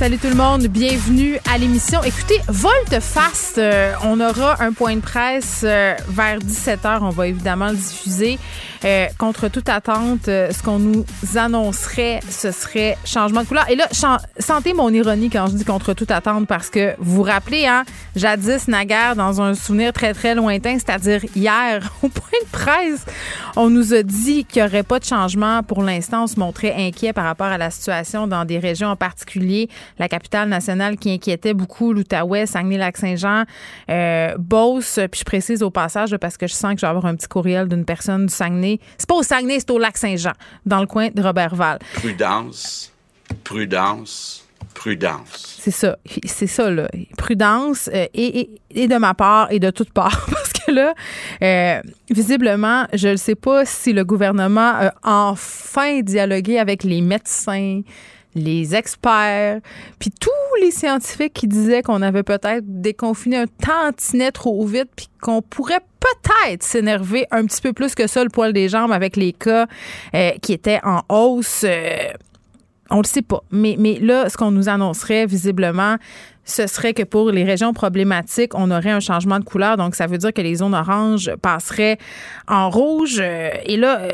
Salut tout le monde, bienvenue à l'émission. Écoutez, volte-face, euh, on aura un point de presse euh, vers 17h. On va évidemment le diffuser. Euh, contre toute attente, ce qu'on nous annoncerait, ce serait changement de couleur. Et là, sentez mon ironie quand je dis contre toute attente parce que vous vous rappelez, hein, jadis, naguère, dans un souvenir très, très lointain, c'est-à-dire hier, au point de presse, on nous a dit qu'il n'y aurait pas de changement. Pour l'instant, on se montrait inquiet par rapport à la situation dans des régions en particulier, la capitale nationale qui inquiétait beaucoup, l'Outaouais, Saguenay-Lac-Saint-Jean, euh, Beauce, puis je précise au passage parce que je sens que je vais avoir un petit courriel d'une personne du Saguenay c'est pas au Saguenay, c'est au Lac-Saint-Jean, dans le coin de Robertval. Prudence, prudence, prudence. C'est ça, c'est ça, là. Prudence, euh, et, de ma part et de toute part. Parce que là, euh, visiblement, je ne sais pas si le gouvernement a enfin dialogué avec les médecins, les experts, puis tous les scientifiques qui disaient qu'on avait peut-être déconfiné un tantinet trop vite, puis qu'on pourrait peut-être s'énerver un petit peu plus que ça le poil des jambes avec les cas euh, qui étaient en hausse. Euh, on le sait pas. Mais, mais là, ce qu'on nous annoncerait visiblement, ce serait que pour les régions problématiques, on aurait un changement de couleur. Donc, ça veut dire que les zones oranges passeraient en rouge. Et là, euh,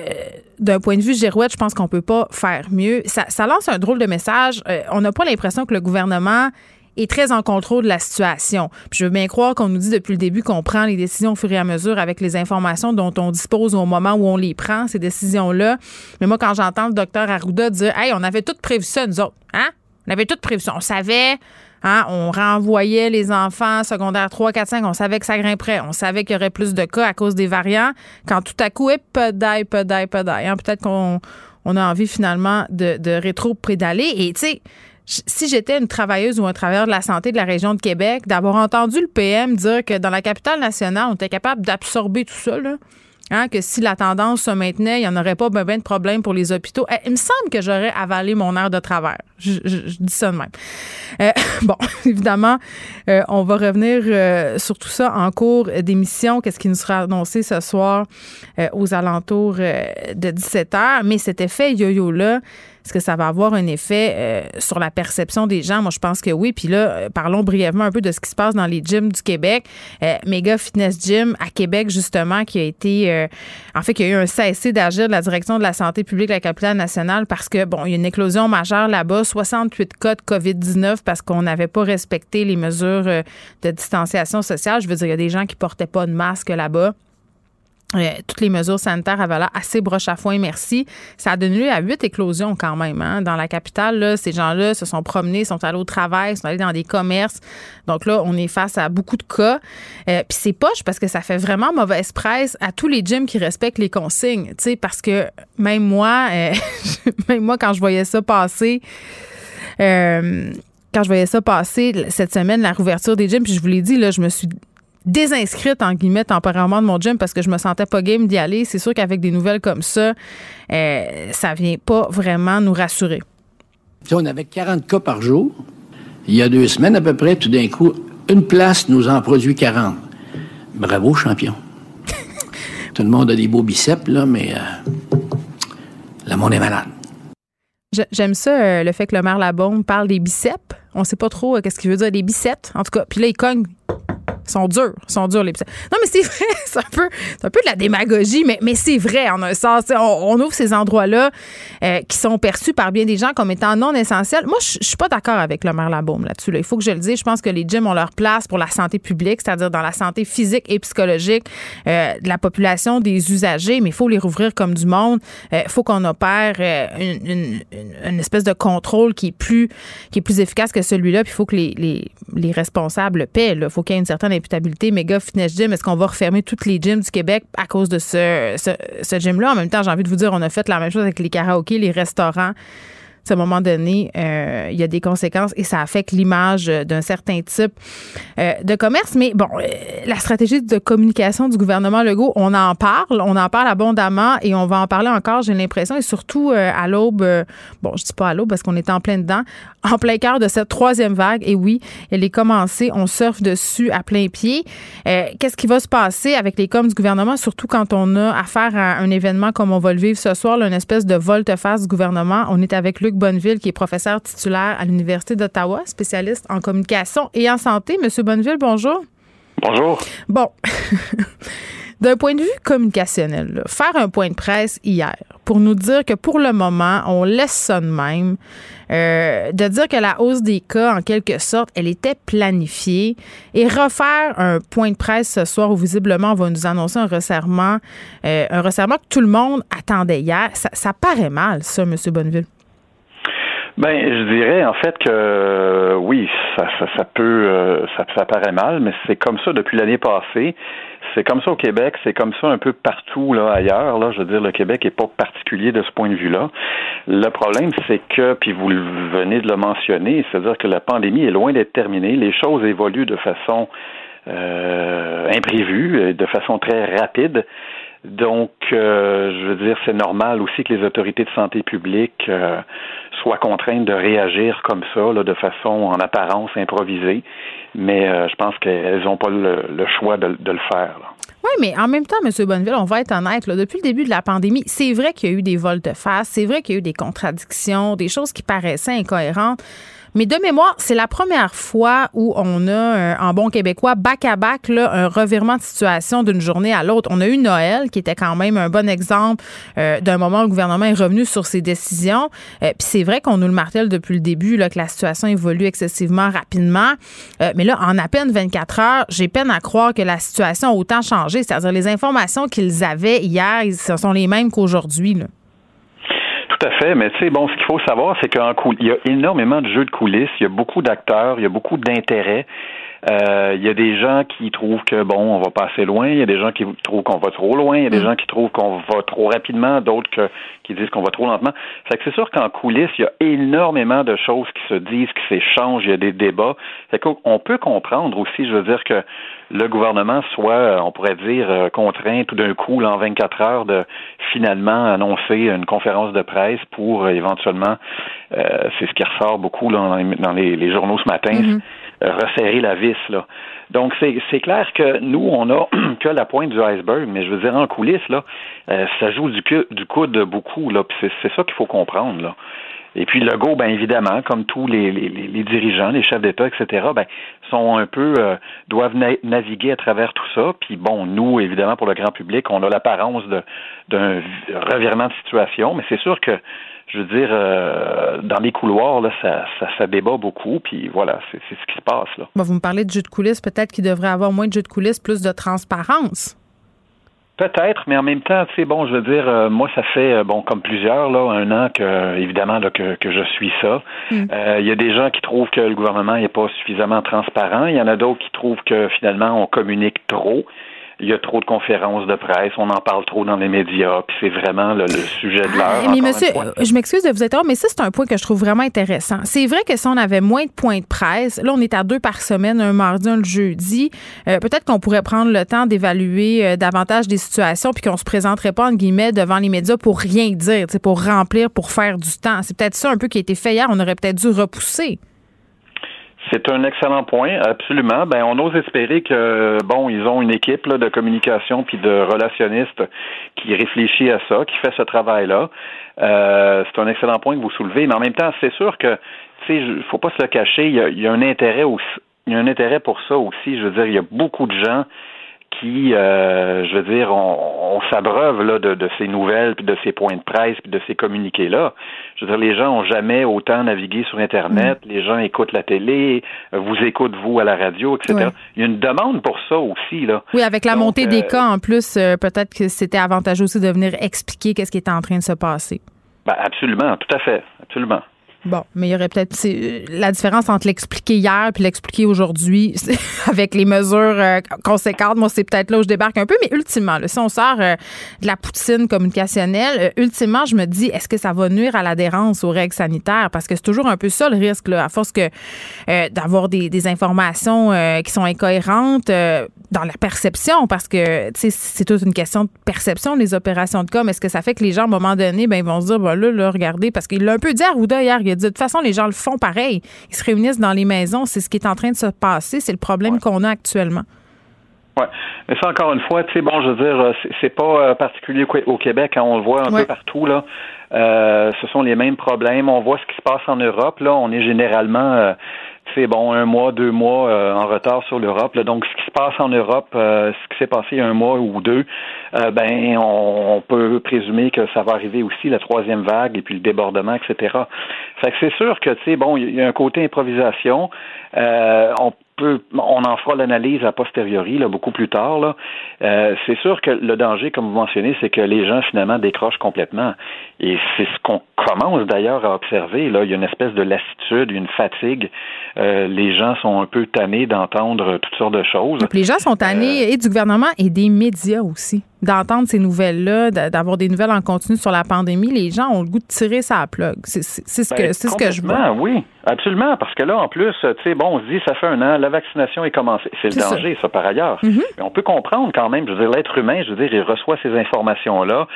d'un point de vue girouette, je pense qu'on peut pas faire mieux. Ça, lance un drôle de message. Euh, on n'a pas l'impression que le gouvernement est très en contrôle de la situation. Je veux bien croire qu'on nous dit depuis le début qu'on prend les décisions au fur et à mesure avec les informations dont on dispose au moment où on les prend, ces décisions-là. Mais moi, quand j'entends le docteur Arruda dire Hey, on avait tout prévu ça, nous autres, hein? On avait tout prévu ça. On savait Hein, on renvoyait les enfants secondaires 3, 4, 5. On savait que ça grimperait. On savait qu'il y aurait plus de cas à cause des variants. Quand tout à coup, peu d'ail, peu d'ail, peu d'ail. Peut-être qu'on on a envie finalement de, de rétro-prédaler. Et tu sais, si j'étais une travailleuse ou un travailleur de la santé de la région de Québec, d'avoir entendu le PM dire que dans la capitale nationale, on était capable d'absorber tout ça, là, Hein, que si la tendance se maintenait, il n'y en aurait pas ben, de problème pour les hôpitaux. Eh, il me semble que j'aurais avalé mon air de travers. Je, dis ça de même. Euh, bon, évidemment, euh, on va revenir euh, sur tout ça en cours d'émission. Qu'est-ce qui nous sera annoncé ce soir aux alentours de 17 h Mais cet effet yo-yo-là, est-ce que ça va avoir un effet euh, sur la perception des gens? Moi, je pense que oui. Puis là, euh, parlons brièvement un peu de ce qui se passe dans les gyms du Québec. Euh, Mega Fitness Gym à Québec, justement, qui a été, en fait, qui a eu un cessez d'agir de la direction de la santé publique de la capitale nationale parce que, bon, il y a une éclosion majeure là-bas, 68 cas de COVID-19 parce qu'on n'avait pas respecté les mesures de distanciation sociale. Je veux dire, il y a des gens qui portaient pas de masque là-bas. Euh, toutes les mesures sanitaires avaient l'air assez broche à foin, merci. Ça a donné lieu à huit éclosions quand même. Hein. Dans la capitale, là, ces gens-là se sont promenés, sont allés au travail, sont allés dans des commerces. Donc là, on est face à beaucoup de cas. Euh, Puis c'est poche parce que ça fait vraiment mauvaise presse à tous les gyms qui respectent les consignes. Parce que même moi, euh, même moi, quand je voyais ça passer, euh, quand je voyais ça passer cette semaine, la rouverture des gyms, puis je vous l'ai dit, là, je me suis désinscrite en guillemets temporairement de mon gym parce que je me sentais pas game d'y aller. C'est sûr qu'avec des nouvelles comme ça, euh, ça vient pas vraiment nous rassurer. on avait 40 cas par jour. Il y a deux semaines à peu près, tout d'un coup, une place nous en produit 40. Bravo, champion. tout le monde a des beaux biceps, là, mais euh, le monde est malade. J'aime ça, euh, le fait que le maire Labombe parle des biceps. On sait pas trop qu'est-ce qu'il veut dire, des biceps. En tout cas, puis là, il cogne sont durs, sont durs les Non, mais c'est vrai, c'est un peu, un peu de la démagogie, mais, mais c'est vrai en un sens. On, ouvre ces endroits-là euh, qui sont perçus par bien des gens comme étant non essentiels. Moi, je suis pas d'accord avec le maire Labaume là-dessus. Il faut que je le dise. Je pense que les gyms ont leur place pour la santé publique, c'est-à-dire dans la santé physique et psychologique euh, de la population des usagers, mais il faut les rouvrir comme du monde. Il euh, faut qu'on opère une, une, espèce de contrôle qui est plus, qui est plus efficace que celui-là. Puis il faut que les, les, les responsables paient. Il faut qu'il y ait une certaine imputabilité, méga fitness gym, est-ce qu'on va refermer toutes les gyms du Québec à cause de ce, ce, gym-là? En même temps, j'ai envie de vous dire, on a fait la même chose avec les karaokés, les restaurants. À un moment donné, euh, il y a des conséquences et ça affecte l'image d'un certain type euh, de commerce. Mais bon, euh, la stratégie de communication du gouvernement Legault, on en parle, on en parle abondamment et on va en parler encore, j'ai l'impression, et surtout à l'aube, bon, je dis pas à l'aube parce qu'on est en plein dedans, en plein cœur de cette troisième vague. Et oui, elle est commencée, on surfe dessus à plein pied. Qu'est-ce qui va se passer avec les coms du gouvernement, surtout quand on a affaire à un événement comme on va le vivre ce soir, une espèce de volte-face du gouvernement? On est avec Luc Bonneville, qui est professeur titulaire à l'Université d'Ottawa, spécialiste en communication et en santé. Monsieur Bonneville, bonjour. Bonjour. Bon. D'un point de vue communicationnel, faire un point de presse hier pour nous dire que pour le moment, on laisse ça de même, euh, de dire que la hausse des cas, en quelque sorte, elle était planifiée, et refaire un point de presse ce soir où visiblement on va nous annoncer un resserrement, euh, un resserrement que tout le monde attendait hier, ça, ça paraît mal, ça, M. Bonneville. Ben, je dirais en fait que oui, ça, ça, ça peut, euh, ça, ça paraît mal, mais c'est comme ça depuis l'année passée. C'est comme ça au Québec, c'est comme ça un peu partout là ailleurs. Là, je veux dire, le Québec est pas particulier de ce point de vue-là. Le problème, c'est que, puis vous venez de le mentionner, c'est-à-dire que la pandémie est loin d'être terminée. Les choses évoluent de façon euh, imprévue, de façon très rapide. Donc, euh, je veux dire, c'est normal aussi que les autorités de santé publique euh, soient contraintes de réagir comme ça, de façon en apparence improvisée. Mais euh, je pense qu'elles n'ont pas le, choix de, le faire. Oui, mais en même temps, M. Bonneville, on va être honnête, depuis le début de la pandémie, c'est vrai qu'il y a eu des vols de face, c'est vrai qu'il y a eu des contradictions, des choses qui paraissaient incohérentes. Mais de mémoire, c'est la première fois où on a, euh, en bon québécois, back-à-back, un revirement de situation d'une journée à l'autre. On a eu Noël, qui était quand même un bon exemple euh, d'un moment où le gouvernement est revenu sur ses décisions. Euh, puis c'est vrai qu'on nous le martèle depuis le début, là, que la situation évolue excessivement rapidement. mais là, en à peine 24 heures, j'ai peine à croire que la situation a autant changé. C'est-à-dire les informations qu'ils avaient hier, ce sont les mêmes qu'aujourd'hui. Tout à fait, mais tu sais, bon, ce qu'il faut savoir, c'est qu'il y a énormément de jeux de coulisses, il y a beaucoup d'acteurs, il y a beaucoup d'intérêts. Euh, il y a des gens qui trouvent que bon, on va pas assez loin. Il y a des gens qui trouvent qu'on va trop loin. Il y a des mm. gens qui trouvent qu'on va trop rapidement. D'autres qui disent qu'on va trop lentement. Fait que c'est sûr qu'en coulisses, il y a énormément de choses qui se disent, qui s'échangent. Il y a des débats. Fait qu'on peut comprendre aussi, je veux dire que le gouvernement soit, on pourrait dire, euh, contraint tout d'un coup, là, en 24 heures, de finalement annoncer une conférence de presse pour euh, éventuellement, c'est ce qui ressort beaucoup là, dans les, journaux ce matin, mm-hmm resserrer la vis. Là. Donc, c'est clair que nous, on a que la pointe du iceberg, mais je veux dire, en coulisses, là, euh, ça joue du, du coude beaucoup. Là, c'est ça qu'il faut comprendre. Là. Et puis le go, ben évidemment, comme tous les, les, dirigeants, les chefs d'État, etc., ben sont un peu euh, doivent naviguer à travers tout ça. Puis bon, nous, évidemment, pour le grand public, on a l'apparence d'un revirement de situation, mais c'est sûr que je veux dire, euh, dans les couloirs, là, ça, ça, débat beaucoup, puis voilà, c'est ce qui se passe. Là. vous me parlez de jeu de coulisses, peut-être qu'il devrait avoir moins de jeu de coulisses, plus de transparence. Peut-être, mais en même temps, tu sais, bon, je veux dire, euh, moi, ça fait, euh, bon, comme plusieurs, là, un an que, évidemment, là, que, que je suis ça. Mm. Il y a des gens qui trouvent que le gouvernement n'est pas suffisamment transparent. Il y en a d'autres qui trouvent que, finalement, on communique trop il y a trop de conférences de presse, on en parle trop dans les médias, puis c'est vraiment le, sujet de l'heure. Ah, mais monsieur, je m'excuse de vous interrompre, mais ça, c'est un point que je trouve vraiment intéressant. C'est vrai que si on avait moins de points de presse, là, on est à deux par semaine, un mardi, un le jeudi, euh, peut-être qu'on pourrait prendre le temps d'évaluer euh, davantage des situations, puis qu'on se présenterait pas, guillemets, devant les médias pour rien dire, pour remplir, pour faire du temps. C'est peut-être ça un peu qui a été fait hier, on aurait peut-être dû repousser. C'est un excellent point, absolument. Ben, on ose espérer que bon, ils ont une équipe de communication puis de relationnistes qui réfléchit à ça, qui fait ce travail-là. Euh, c'est un excellent point que vous soulevez, mais en même temps, c'est sûr que tu sais, faut pas se le cacher. Il y y a un intérêt aussi, il y a un intérêt pour ça aussi. Je veux dire, il y a beaucoup de gens qui, euh, je veux dire, on, s'abreuve là de, de, ces nouvelles, puis de ces points de presse, puis de ces communiqués-là. Je veux dire, les gens ont jamais autant navigué sur Internet, mm. les gens écoutent la télé, vous écoutent vous à la radio, etc. Il y a une demande pour ça aussi, là. Oui, avec la montée des euh, cas en plus, euh, peut-être que c'était avantageux aussi de venir expliquer qu'est-ce qui était en train de se passer. Ben absolument, tout à fait, absolument. Bon, mais il y aurait peut-être la différence entre l'expliquer hier puis l'expliquer aujourd'hui avec les mesures euh, conséquentes. Moi, c'est peut-être là où je débarque un peu, mais ultimement, si on sort euh, de la poutine communicationnelle, euh, ultimement, je me dis, est-ce que ça va nuire à l'adhérence aux règles sanitaires? Parce que c'est toujours un peu ça le risque, là, à force que d'avoir des, informations qui sont incohérentes dans la perception, parce que c'est toute une question de perception, les opérations de com. Est-ce que ça fait que les gens, à un moment donné, ben, ils vont se dire, ben là, là, regardez, parce qu'il l'a un peu dit à Rouda hier, dit, de toute façon, les gens le font pareil. Ils se réunissent dans les maisons. C'est ce qui est en train de se passer. C'est le problème qu'on a actuellement. Oui. Mais ça, encore une fois, tu sais, bon, je veux dire, euh, c'est pas euh, particulier au Québec, hein, on le voit un peu partout, là. Euh, ce sont les mêmes problèmes. On voit ce qui se passe en Europe, là. On est généralement, c'est bon, un mois, deux mois euh, en retard sur l'Europe. Donc, ce qui se passe en Europe, euh, ce qui s'est passé un mois ou deux, euh, ben, on, peut présumer que ça va arriver aussi, la troisième vague et puis le débordement, etc. Fait que c'est sûr que, tu sais, bon, il y a un côté improvisation. on on en fera l'analyse a posteriori, là, beaucoup plus tard. Là. Euh, c'est sûr que le danger, comme vous mentionnez, c'est que les gens finalement décrochent complètement. Et c'est ce qu'on commence d'ailleurs à observer. Là, il y a une espèce de lassitude, une fatigue. Euh, les gens sont un peu tannés d'entendre toutes sortes de choses. les gens sont tannés euh, et du gouvernement et des médias aussi d'entendre ces nouvelles-là, d'avoir des nouvelles en continu sur la pandémie, les gens ont le goût de tirer sa plug. C'est ce que ben, c'est ce que je vois. Oui, absolument, parce que là, en plus, tu sais, bon, on se dit, ça fait un an, la vaccination est commencée. C'est le danger, ça. par ailleurs. Mm-hmm. Mais on peut comprendre quand même, je veux dire, l'être humain, je veux dire, il reçoit ces informations-là,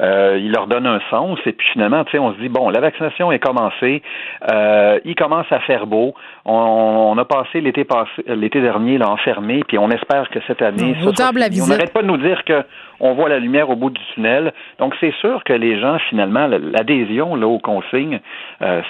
euh, il leur donne un sens, et puis finalement, tu sais, on se dit, bon, la vaccination est commencée, euh, il commence à faire beau, on, a passé l'été passé, l'été dernier, là, enfermé, puis on espère que cette année, ça, on n'arrête pas de nous dire que on voit la lumière au bout du tunnel. Donc, c'est sûr que les gens, finalement, l'adhésion là, aux consignes euh,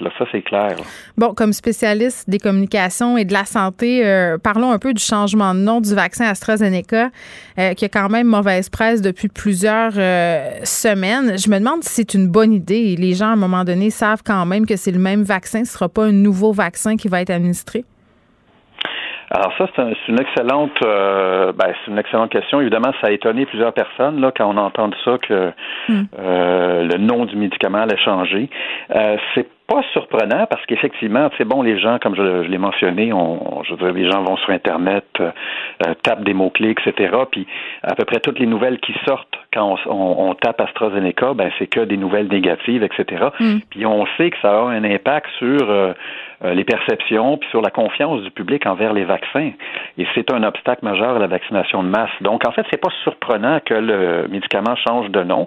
là, ça c'est clair. Bon, comme spécialiste des communications et de la santé, euh, parlons un peu du changement de nom du vaccin AstraZeneca, euh, qui a quand même mauvaise presse depuis plusieurs semaines. Je me demande si c'est une bonne idée. Les gens, à un moment donné, savent quand même que c'est le même vaccin, ce ne sera pas un nouveau vaccin qui va être administré. Alors ça, c'est une excellente, euh, ben, c'est une excellente question. Évidemment, ça a étonné plusieurs personnes là quand on entend ça que hmm. euh, le nom du médicament allait changer. Euh, c'est pas surprenant parce qu'effectivement, c'est bon, les gens, comme je, l'ai mentionné, on, je veux dire, les gens vont sur Internet, euh, euh, tapent des mots-clés, etc. Puis à peu près toutes les nouvelles qui sortent quand on, tape AstraZeneca, ben c'est que des nouvelles négatives, etc. Mm. Puis on sait que ça a un impact sur euh, les perceptions puis sur la confiance du public envers les vaccins. Et c'est un obstacle majeur à la vaccination de masse. Donc en fait, c'est pas surprenant que le médicament change de nom.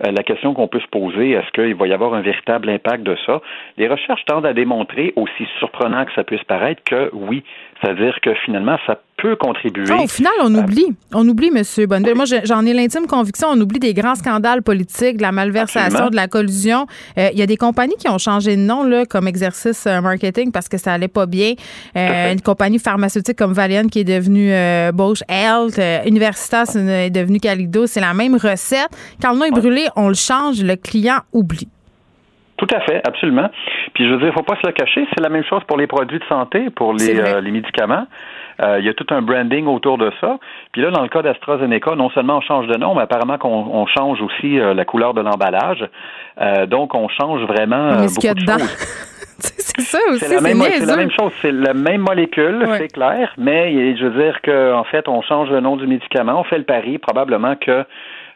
la question qu'on peut se poser, est-ce qu'il va y avoir un véritable impact de ça? Les recherches tendent à démontrer, aussi surprenant que ça puisse paraître, que oui, c'est-à-dire que finalement, ça peut contribuer. Ah, au final, on oublie. On oublie, M. Bonneville. Moi, j'en ai l'intime conviction. On oublie des grands scandales politiques, de la malversation, de la collusion. Euh, il y a des compagnies qui ont changé de nom là, comme exercice euh, marketing parce que ça allait pas bien. Euh, une compagnie pharmaceutique comme Valiant qui est devenue Bosch Health. Universitas est devenue Calido. C'est la même recette. Quand le nom est brûlé, on le change. Le client oublie. Tout à fait, absolument. Puis je veux dire, il faut pas se le cacher, c'est la même chose pour les produits de santé, pour les, euh, les médicaments. Euh, il y a tout un branding autour de ça. Puis là, dans le cas d'AstraZeneca, non seulement on change de nom, mais apparemment qu'on change aussi euh, la couleur de l'emballage. donc, on change vraiment mais beaucoup de choses. c'est ça aussi, c'est la, même, la même chose, c'est la même molécule, c'est clair, mais je veux dire qu'en en fait, on change le nom du médicament, on fait le pari probablement que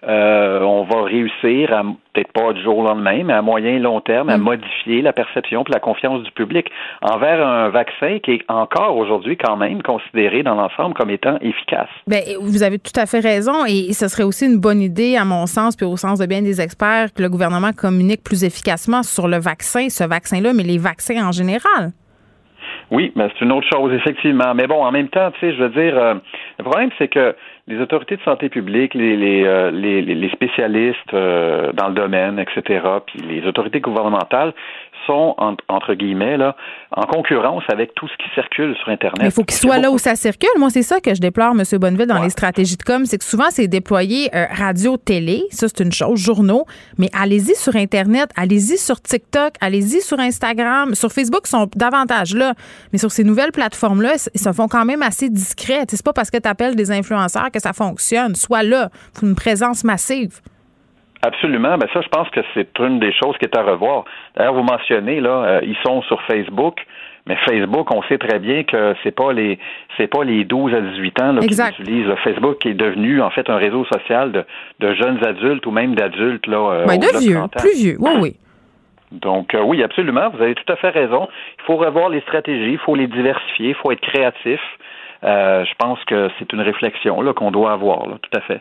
euh, on va réussir à peut-être pas du jour au lendemain, mais à moyen et long terme, à mm. modifier la perception et la confiance du public envers un vaccin qui est encore aujourd'hui quand même considéré dans l'ensemble comme étant efficace. Bien, vous avez tout à fait raison et ce serait aussi une bonne idée, à mon sens, puis au sens de bien des experts, que le gouvernement communique plus efficacement sur le vaccin, ce vaccin-là, mais les vaccins en général. Oui, mais c'est une autre chose, effectivement. Mais bon, en même temps, tu sais, je veux dire, euh, le problème, c'est que les autorités de santé publique, les, les, euh, les, les spécialistes euh, dans le domaine, etc., puis les autorités gouvernementales sont, entre guillemets, là, en concurrence avec tout ce qui circule sur Internet. Mais il faut qu'ils soient là où ça circule. Moi, c'est ça que je déplore, M. Bonneville, dans les stratégies de com, c'est que souvent, c'est déployé euh, radio-télé, ça, c'est une chose, journaux, mais allez-y sur Internet, allez-y sur TikTok, allez-y sur Instagram, sur Facebook, ils sont davantage là. Mais sur ces nouvelles plateformes-là, ils se font quand même assez discrets. C'est pas parce que tu appelles des influenceurs que ça fonctionne. Soit là, faut une présence massive. Absolument. Ben ça, je pense que c'est une des choses qui est à revoir. D'ailleurs, vous mentionnez là, euh, ils sont sur Facebook. Mais Facebook, on sait très bien que c'est pas les c'est pas les 12 à 18 ans là, qui utilisent Facebook qui est devenu en fait un réseau social de, de jeunes adultes ou même d'adultes là. Euh, ben, de vieux, plus vieux. Oui, oui. Donc euh, oui, absolument, vous avez tout à fait raison. Il faut revoir les stratégies, il faut les diversifier, il faut être créatif. Euh, je pense que c'est une réflexion là qu'on doit avoir, là, tout à fait.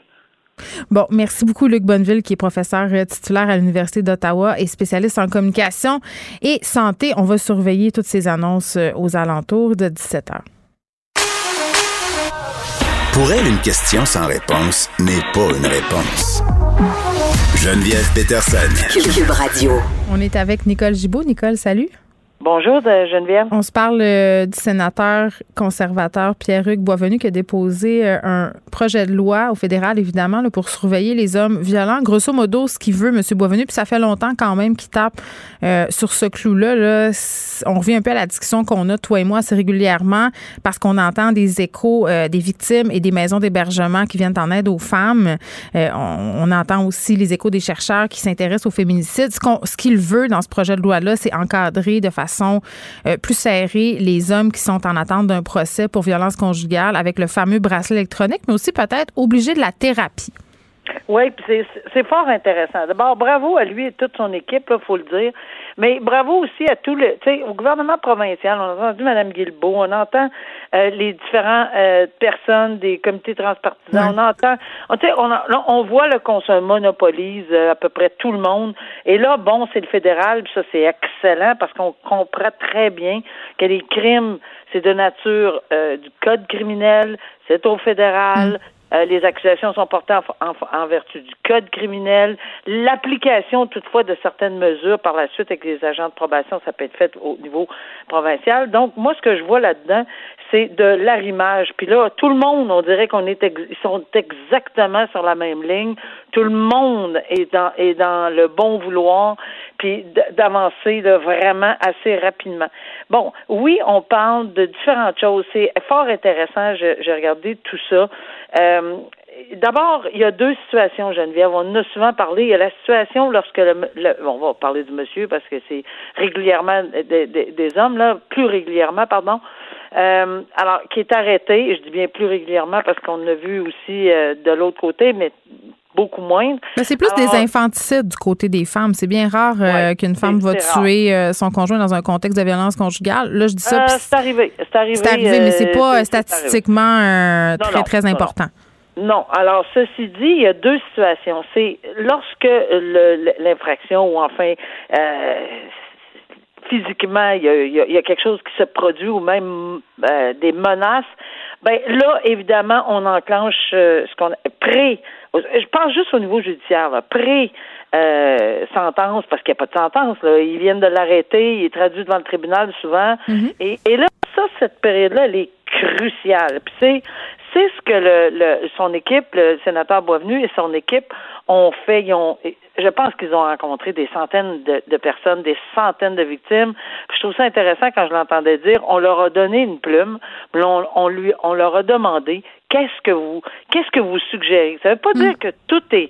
Bon, merci beaucoup, Luc Bonneville, qui est professeur euh, titulaire à l'Université d'Ottawa et spécialiste en communication et santé. On va surveiller toutes ces annonces aux alentours de 17 heures. Pour elle, une question sans réponse n'est pas une réponse. Geneviève Peterson. Cube Radio. On est avec Nicole Gibault. Nicole, salut. Bonjour Geneviève. On se parle euh, du sénateur conservateur Pierre-Hugues Boisvenu qui a déposé euh, un projet de loi au fédéral, évidemment, pour surveiller les hommes violents. Grosso modo, ce qu'il veut, M. Boisvenu, puis ça fait longtemps quand même qu'il tape euh, sur ce clou-là. Là. On revient un peu à la discussion qu'on a, toi et moi, assez régulièrement, parce qu'on entend des échos des victimes et des maisons d'hébergement qui viennent en aide aux femmes. On, entend aussi les échos des chercheurs qui s'intéressent au féminicide. Ce qu'il veut dans ce projet de loi-là, c'est encadrer de façon euh, plus serrés les hommes qui sont en attente d'un procès pour violence conjugale avec le fameux bracelet électronique, mais aussi peut-être obligé de la thérapie. Oui, c'est fort intéressant. D'abord, bravo à lui et toute son équipe, il faut le dire. Mais bravo aussi à tout le, tu sais, au gouvernement provincial. On a entendu Mme Guilbeault, on entend euh, les différentes euh, personnes des comités transpartisans, on entend, on, on, on voit qu'on se monopolise euh, à peu près tout le monde. Et là, bon, c'est le fédéral, puis ça c'est excellent parce qu'on comprend très bien que les crimes, c'est de nature du code criminel, c'est au fédéral, mm. Euh, les accusations sont portées en, vertu du code criminel. L'application, toutefois, de certaines mesures par la suite avec les agents de probation, ça peut être fait au niveau provincial. Donc, moi, ce que je vois là-dedans, c'est de l'arrimage. Puis là, tout le monde, on dirait qu'on est, ils sont exactement sur la même ligne. Tout le monde est dans, est dans le bon vouloir, puis d'avancer vraiment assez rapidement. Bon, oui, on parle de différentes choses. C'est fort intéressant. J'ai regardé tout ça. Euh, D'abord, il y a deux situations, Geneviève. On en a souvent parlé. Il y a la situation lorsque le, on va parler du monsieur parce que c'est régulièrement des, des, hommes là, plus régulièrement, pardon. Euh, alors, qui est arrêté. Je dis bien plus régulièrement parce qu'on a vu aussi euh, de l'autre côté, mais beaucoup moins. Mais c'est plus des infanticides du côté des femmes. C'est bien rare euh, qu'une femme va tuer euh, son conjoint dans un contexte de violence conjugale. Là, je dis ça. Euh, c'est arrivé. C'est arrivé. C'est arrivé, mais c'est pas statistiquement très, très important. Non. Alors, ceci dit, il y a deux situations. C'est lorsque l'infraction ou enfin physiquement il y, a, quelque chose qui se produit ou même des menaces, ben là, évidemment, on enclenche ce qu'on pré je pense juste au niveau judiciaire, pré euh, sentence, parce qu'il n'y a pas de sentence, là. Ils viennent de l'arrêter, il est traduit devant le tribunal souvent. Mm-hmm. et, et, là, ça, cette période-là, elle est cruciale. Puis c'est, c'est ce que le, le, son équipe, le sénateur Boisvenu et son équipe ont fait. Ils ont, je pense qu'ils ont rencontré des centaines de, de, personnes, des centaines de victimes. je trouve ça intéressant quand je l'entendais dire. On leur a donné une plume, on, on lui, on leur a demandé qu'est-ce que vous, qu'est-ce que vous suggérez? Ça ne veut pas dire mm. que tout est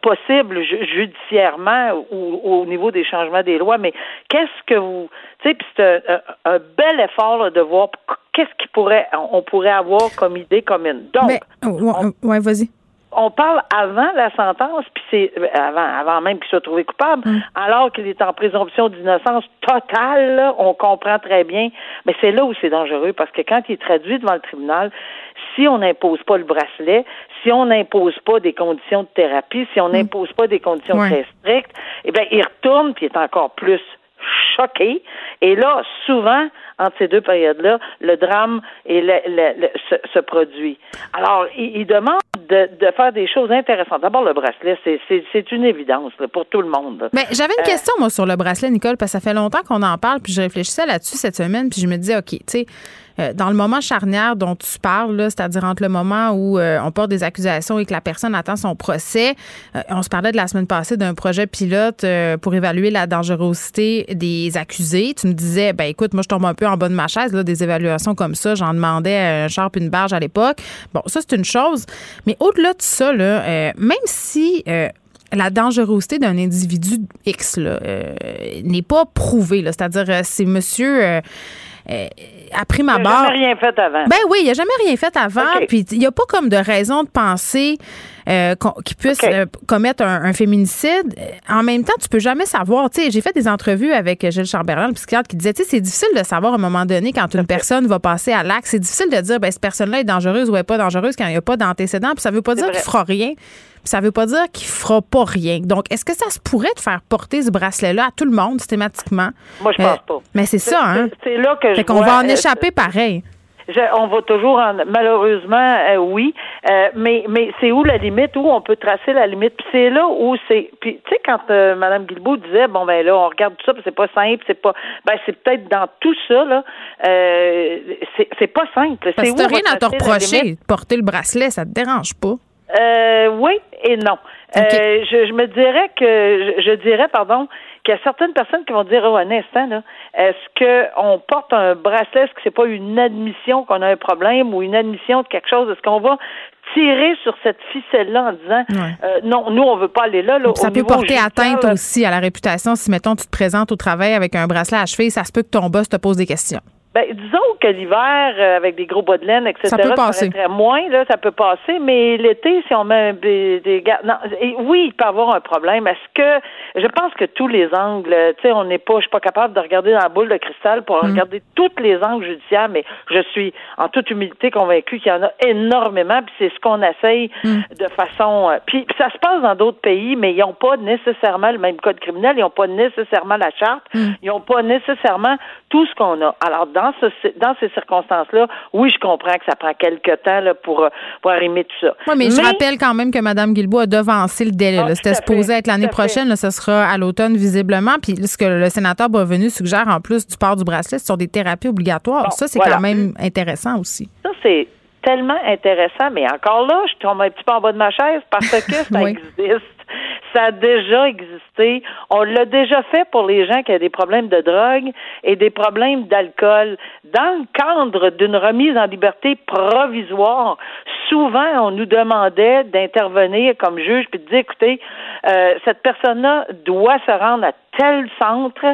possible judiciairement ou, au niveau des changements des lois, mais qu'est-ce que vous, tu sais, c'est un, bel effort de voir qu'est-ce qui pourrait, on pourrait avoir comme idée commune? Donc, ouais, vas-y on parle avant la sentence, puis c'est avant, avant même qu'il soit trouvé coupable, mm. alors qu'il est en présomption d'innocence totale, on comprend très bien. Mais c'est là où c'est dangereux, parce que quand il est traduit devant le tribunal, si on n'impose pas le bracelet, si on n'impose pas des conditions de thérapie, si on mm. n'impose pas des conditions très strictes, eh bien, il retourne puis il est encore plus choqué. Et là, souvent, entre ces deux périodes-là, le drame et se, produit. Alors, il, demande de, faire des choses intéressantes. D'abord, le bracelet, c'est une évidence pour tout le monde. Mais j'avais une euh, question, moi, sur le bracelet, Nicole, parce que ça fait longtemps qu'on en parle, puis je réfléchissais là-dessus cette semaine, puis je me disais, OK, tu sais, euh, dans le moment charnière dont tu parles, c'est-à-dire entre le moment où euh, on porte des accusations et que la personne attend son procès, on se parlait de la semaine passée d'un projet pilote pour évaluer la dangerosité des accusés. Tu me disais, ben écoute, moi je tombe un peu en bas de ma chaise, là, des évaluations comme ça. J'en demandais un charpe, une barge à l'époque. Bon, ça c'est une chose. Mais au-delà de ça, là, même si la dangerosité d'un individu X là, euh, n'est pas prouvée. C'est-à-dire, euh, c'est monsieur. Euh, euh, à prime Il n'a jamais rien fait avant. Ben oui, il a jamais rien fait avant. Puis il n'y a pas comme de raison de penser euh, qu'on- qu'il puisse OK. euh, commettre un, un féminicide. Euh, En même temps, tu peux jamais savoir. Tu sais, j'ai fait des entrevues avec Gilles Chamberlain, le psychiatre, qui disait, tu sais, c'est difficile de savoir à un moment donné quand une personne va passer à l'acte. C'est difficile de dire, ben cette personne-là est dangereuse ou elle est pas dangereuse quand il n'y a pas d'antécédent. Puis ça veut pas dire qu'il fera rien. Puis ça veut pas dire qu'il fera pas rien. Donc, est-ce que ça se pourrait de faire porter ce bracelet-là à tout le monde systématiquement? Moi, je Euh, pense pas. Mais c'est ça, hein? C'est- là que je Fait qu'on va en échapper pareil. Je- on va toujours en malheureusement euh, oui, Euh, mais mais c'est où la limite où on peut tracer la limite? Puis c'est là où c'est puis tu sais quand euh, Madame Guilbeault disait bon ben là on regarde tout ça puis c'est pas simple, c'est pas ben c'est peut-être dans tout ça là euh, c'est c'est pas simple. C'est t'as où rien à te reprocher porter le bracelet, ça te dérange pas? Euh, oui et non. Je, je me dirais que je, je dirais pardon qu'il y a certaines personnes qui vont dire oh, un instant là, est-ce que on porte un bracelet, est-ce que c'est pas une admission qu'on a un problème ou une admission de quelque chose, est-ce qu'on va tirer sur cette ficelle là en disant Ouais. euh, non, nous on veut pas aller là, ça peut porter judiciaire, atteinte aussi à la réputation. Si, mettons, tu te présentes au travail avec un bracelet à cheville, ça se peut que ton boss te pose des questions. Ben, disons que l'hiver, euh, avec des gros bas de laine, etc., Ça peut passer. moins, là, ça peut passer, mais l'été, si on met des, des non, et oui, il peut y avoir un problème. Est-ce que, je pense que tous les angles, tu sais, on n'est pas, je suis pas capable de regarder dans la boule de cristal pour Mm. regarder tous les angles judiciaires, mais je suis en toute humilité convaincue qu'il y en a énormément, puis c'est ce qu'on essaye Mm. de façon, euh, puis, puis ça se passe dans d'autres pays, mais ils n'ont pas nécessairement le même code criminel, ils n'ont pas nécessairement la charte, Mm. ils n'ont pas nécessairement tout ce qu'on a. Alors, dans, ce, dans ces circonstances-là, oui, je comprends que ça prend quelque temps là, pour, euh, pour arrimer tout ça. Oui, mais, je rappelle quand même que Mme Guilbeault a devancé le délai. Ah. C'était supposé être l'année prochaine. là, ce sera à l'automne, visiblement. Puis ce que le sénateur Boisvenu suggère, en plus du port du bracelet, ce sont des thérapies obligatoires. Bon, ça, c'est voilà. quand même intéressant aussi. Ça, c'est tellement intéressant, mais encore là, je tombe un petit peu en bas de ma chaise parce que ça Oui. existe. Ça a déjà existé. On l'a déjà fait pour les gens qui ont des problèmes de drogue et des problèmes d'alcool. Dans le cadre d'une remise en liberté provisoire, souvent, on nous demandait d'intervenir comme juge puis de dire, écoutez, euh, cette personne-là doit se rendre à tel centre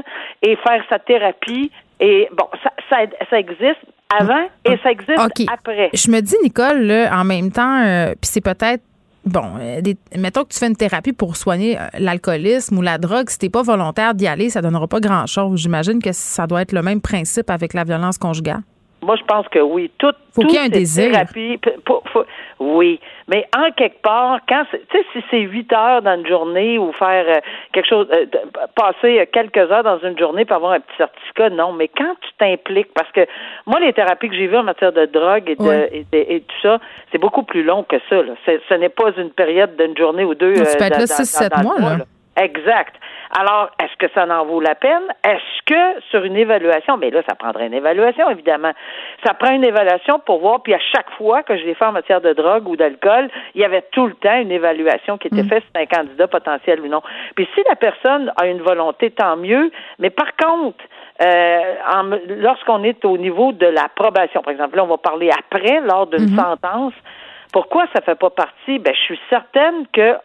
et faire sa thérapie. Et bon, ça, ça, ça existe avant et ça existe après. Je me dis, Nicole, là, en même temps, euh, puis c'est peut-être. Bon, euh, mettons que tu fais une thérapie pour soigner euh, l'alcoolisme ou la drogue, si t'es pas volontaire d'y aller, ça donnera pas grand-chose. J'imagine que ça doit être le même principe avec la violence conjugale. Moi, je pense que oui. Tout, Faut qu'il y ait un toutes ces désir. thérapies, p- p- faut- oui, mais en quelque part, quand c'est- tu sais, si c'est huit heures dans une journée ou faire euh, quelque chose, euh, passer euh, quelques heures dans une journée pour avoir un petit certificat, non. Mais quand tu t'impliques, parce que moi, les thérapies que j'ai vues en matière de drogue et, de, et, de- et tout ça, c'est beaucoup plus long que ça. Là. Ce n'est pas une période d'une journée ou deux. Non, tu euh, peux être dans- là six, sept mois, là. Exact. Alors, est-ce que ça en vaut la peine? Est-ce que sur une évaluation, mais là, ça prendrait une évaluation, évidemment. Ça prend une évaluation pour voir, puis à chaque fois que je l'ai fait en matière de drogue ou d'alcool, il y avait tout le temps une évaluation qui était faite si c'est un candidat potentiel ou non. Puis si la personne a une volonté, tant mieux. Mais par contre, euh, lorsqu'on est au niveau de la probation, par exemple, là, on va parler après, lors d'une sentence, pourquoi ça fait pas partie? Ben, je suis certaine que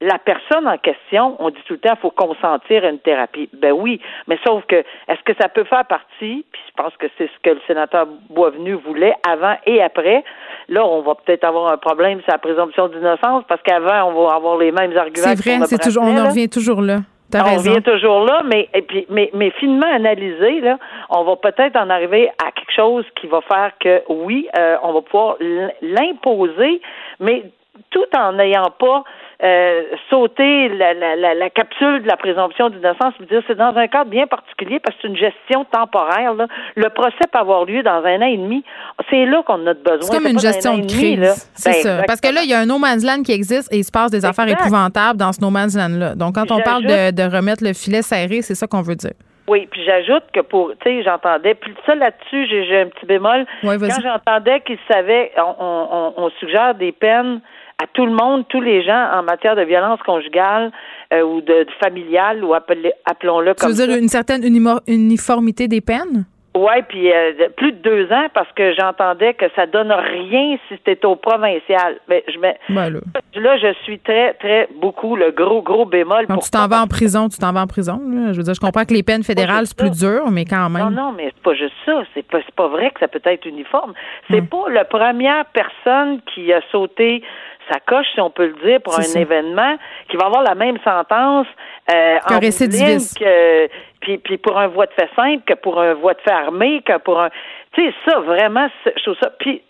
la personne en question, on dit tout le temps, il faut consentir à une thérapie. Ben oui, mais sauf que, est-ce que ça peut faire partie, puis je pense que c'est ce que le sénateur Boisvenu voulait avant et après. Là, on va peut-être avoir un problème sur la présomption d'innocence, parce qu'avant, on va avoir les mêmes arguments. C'est vrai, c'est toujours, on en revient toujours là. T'as On raison. revient toujours là, mais, et puis, mais, mais finement analysé, là, on va peut-être en arriver à quelque chose qui va faire que, oui, euh, on va pouvoir l'imposer, mais tout en n'ayant pas euh, sauté la, la, la, la capsule de la présomption d'innocence, puis dire c'est dans un cadre bien particulier parce que c'est une gestion temporaire. Là. Le procès peut avoir lieu dans un an et demi. C'est là qu'on a besoin. C'est comme une un gestion de demi, crise. C'est Ben, ça. Parce que là, il y a un no man's land qui existe et il se passe des affaires épouvantables dans ce no man's land-là. Donc, quand on parle de, de remettre le filet serré, c'est ça qu'on veut dire. Oui, puis j'ajoute que pour, tu sais, j'entendais, puis ça là-dessus, j'ai un petit bémol. Ouais, vas-y. Quand j'entendais qu'ils savaient, on, on, on suggère des peines à tout le monde, tous les gens en matière de violence conjugale euh, ou de, de familiale ou appelons-le Tu comme veux dire ça. une certaine uniformité des peines? Oui, puis euh, plus de deux ans parce que j'entendais que ça donne rien si c'était au provincial. Mais je mets, Ben là. là, je suis très, très beaucoup le gros, gros bémol. Quand pour tu t'en vas en prison, tu t'en vas en prison. là. Je veux dire, je comprends que les peines fédérales, c'est plus dur, mais quand même. Non, non, mais c'est pas juste ça. C'est pas, c'est pas vrai que ça peut être uniforme. C'est pas la première personne qui a sauté sa coche, si on peut le dire, pour un ça. événement, qui va avoir la même sentence euh, en récidiviste. que- puis, puis pour un voie de fait simple, que pour un voie de fait armé, que pour un... Tu sais, ça, vraiment, je trouve ça... Puis,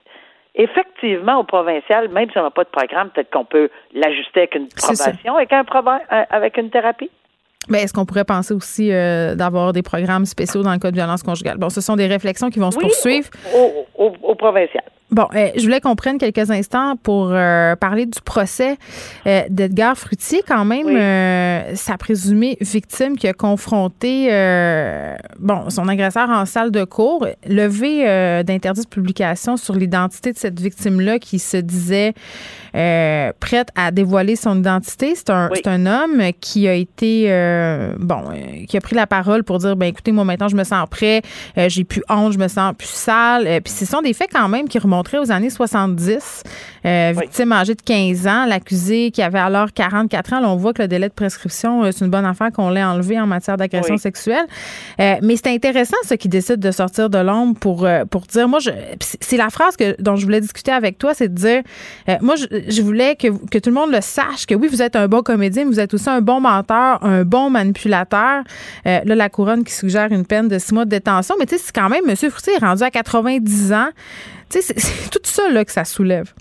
effectivement, au provincial, même si on n'a pas de programme, peut-être qu'on peut l'ajuster avec une probation, avec, un euh, avec une thérapie. Mais est-ce qu'on pourrait penser aussi euh, d'avoir des programmes spéciaux dans le cas de violence conjugale? Bon, ce sont des réflexions qui vont se poursuivre. Au, au, au provincial. Bon, euh, je voulais qu'on prenne quelques instants pour euh, parler du procès euh, d'Edgar Frutier, quand même, Oui. euh, sa présumée victime qui a confronté euh, bon son agresseur en salle de cours, levé euh, d'interdit de publication sur l'identité de cette victime-là qui se disait euh, prête à dévoiler son identité. C'est un, Oui. c'est un homme qui a été euh, bon, qui a pris la parole pour dire ben écoutez moi maintenant je me sens prêt, euh, j'ai plus honte, je me sens plus sale. Euh, Puis ce sont des faits quand même qui aux années 70. Euh, Oui. Victime âgée de 15 ans, l'accusé qui avait alors 44 ans. Là, on voit que le délai de prescription, euh, c'est une bonne affaire qu'on l'ait enlevé en matière d'agression Oui. sexuelle. Euh, mais c'est intéressant ce qui décide de sortir de l'ombre pour euh, pour dire moi c'est la phrase que dont je voulais discuter avec toi, c'est de dire euh, moi je, je voulais que que tout le monde le sache que oui vous êtes un bon comédien, mais vous êtes aussi un bon menteur, un bon manipulateur. Là la couronne qui suggère une peine de six mois de détention, mais tu sais c'est quand même monsieur Fruitier est rendu à 90 ans. Tu sais c'est- tout ça là que ça soulève.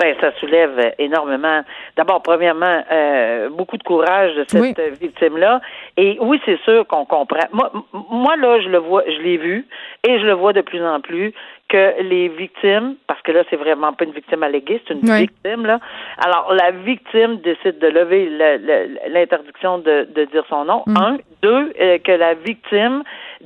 Ben, ça soulève euh, énormément. D'abord, premièrement, euh, beaucoup de courage de cette Oui. euh, victime-là. Et oui, c'est sûr qu'on comprend. Moi, moi, là, je le vois, je l'ai vu, et je le vois de plus en plus que les victimes, parce que là, c'est vraiment pas une victime alléguée, c'est une Oui. victime, là. Alors, la victime décide de lever le- le- l'interdiction de, de dire son nom. Un. Deux, euh, que la victime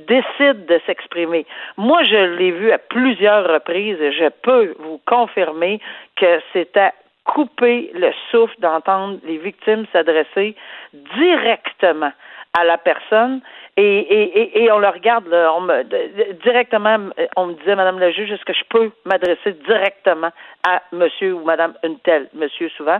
décide de s'exprimer. Moi, je l'ai vu à plusieurs reprises et je peux vous confirmer que c'était couper le souffle d'entendre les victimes s'adresser directement à la personne et, et, et, et on le regarde là, on me, directement on me disait Madame la juge est-ce que je peux m'adresser directement à Monsieur ou Madame une telle Monsieur souvent?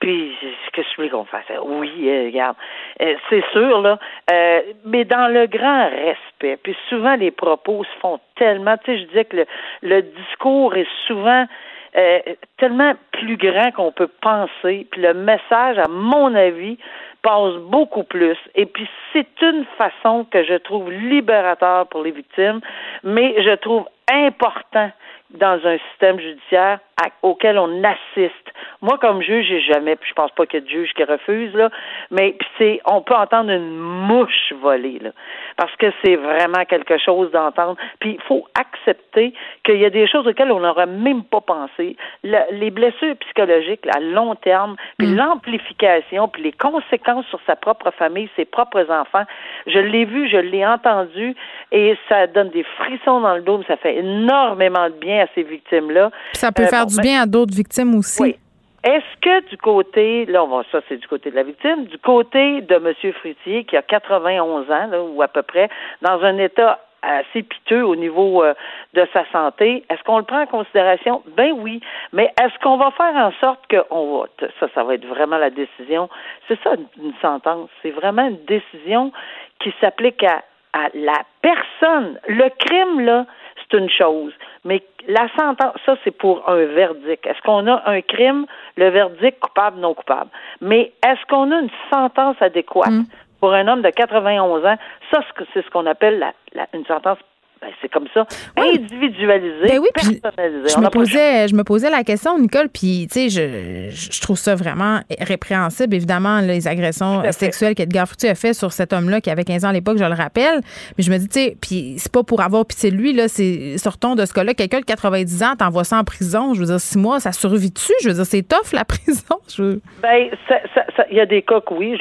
Puis qu'est-ce que je voulais qu'on fasse? Oui euh, regarde. Euh, c'est sûr là. Euh, mais dans le grand respect puis souvent les propos se font tellement tu sais je disais que le, le discours est souvent euh, tellement plus grand qu'on peut penser. Puis le message, à mon avis, passe beaucoup plus. Et puis c'est une façon que je trouve libérateur pour les victimes, mais je trouve important dans un système judiciaire à- auquel on assiste. Moi, comme juge, j'ai jamais, puis je pense pas qu'il y ait de juge qui refuse, là, mais c'est, on peut entendre une mouche voler, là, parce que c'est vraiment quelque chose d'entendre. Puis il faut accepter qu'il y a des choses auxquelles on n'aurait même pas pensé. Le- les blessures psychologiques là, à long terme, puis l'amplification, puis les conséquences sur sa propre famille, ses propres enfants, je l'ai vu, je l'ai entendu, et ça donne des frissons dans le dos, mais ça fait énormément de bien à ces victimes-là. Ça peut Euh, faire bon, du ben- bien à d'autres victimes aussi. oui. Est-ce que du côté, là, on va, ça c'est du côté de la victime, du côté de M. Fruitier, qui a 91 ans, là, ou à peu près, dans un état assez piteux au niveau euh, de sa santé, est-ce qu'on le prend en considération? Ben oui. Mais est-ce qu'on va faire en sorte que on va, ça, ça va être vraiment la décision. C'est ça, une sentence. C'est vraiment une décision qui s'applique à, à la personne. Le crime, là, c'est une chose. Mais la sentence, ça, c'est pour un verdict. Est-ce qu'on a un crime, le verdict coupable, non coupable? Mais est-ce qu'on a une sentence adéquate? Mm. pour un homme de 91 ans? Ça, c'est- c'est ce qu'on appelle la, la- une sentence, ben, c'est comme ça, Ouais. individualisée, Ben oui, puis personnalisée. Je me posais, je me posais la question, Nicole, puis tu sais, je, je trouve ça vraiment répréhensible, évidemment, les agressions sexuelles qu'Edgar Fruitier a fait sur cet homme-là qui avait 15 ans à l'époque, je le rappelle. Mais je me dis, tu sais, puis c'est pas pour avoir pitié de lui, là, c'est sortons de ce cas-là. Quelqu'un de 90 ans, t'envoies ça en prison, je veux dire, six mois, ça survit-tu? Je veux dire, c'est tough, la prison. Je- Ben, ça- ça- ça- il y a des cas que oui.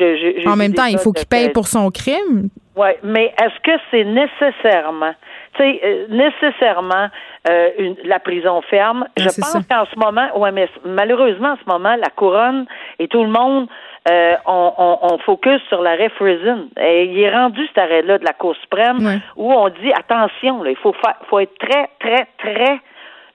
En même temps, il faut qu'il paye pour son crime. Oui, mais est-ce que c'est nécessairement, tu sais, euh, nécessairement euh, une- la prison ferme? Je pense qu'en ce moment, ouais, mais malheureusement, en ce moment, la couronne et tout le monde, euh, on, on, on focus sur l'arrêt Friesen. Et il est rendu cet arrêt-là de la Cour suprême où on dit attention, là, il faut faire, faut être très, très, très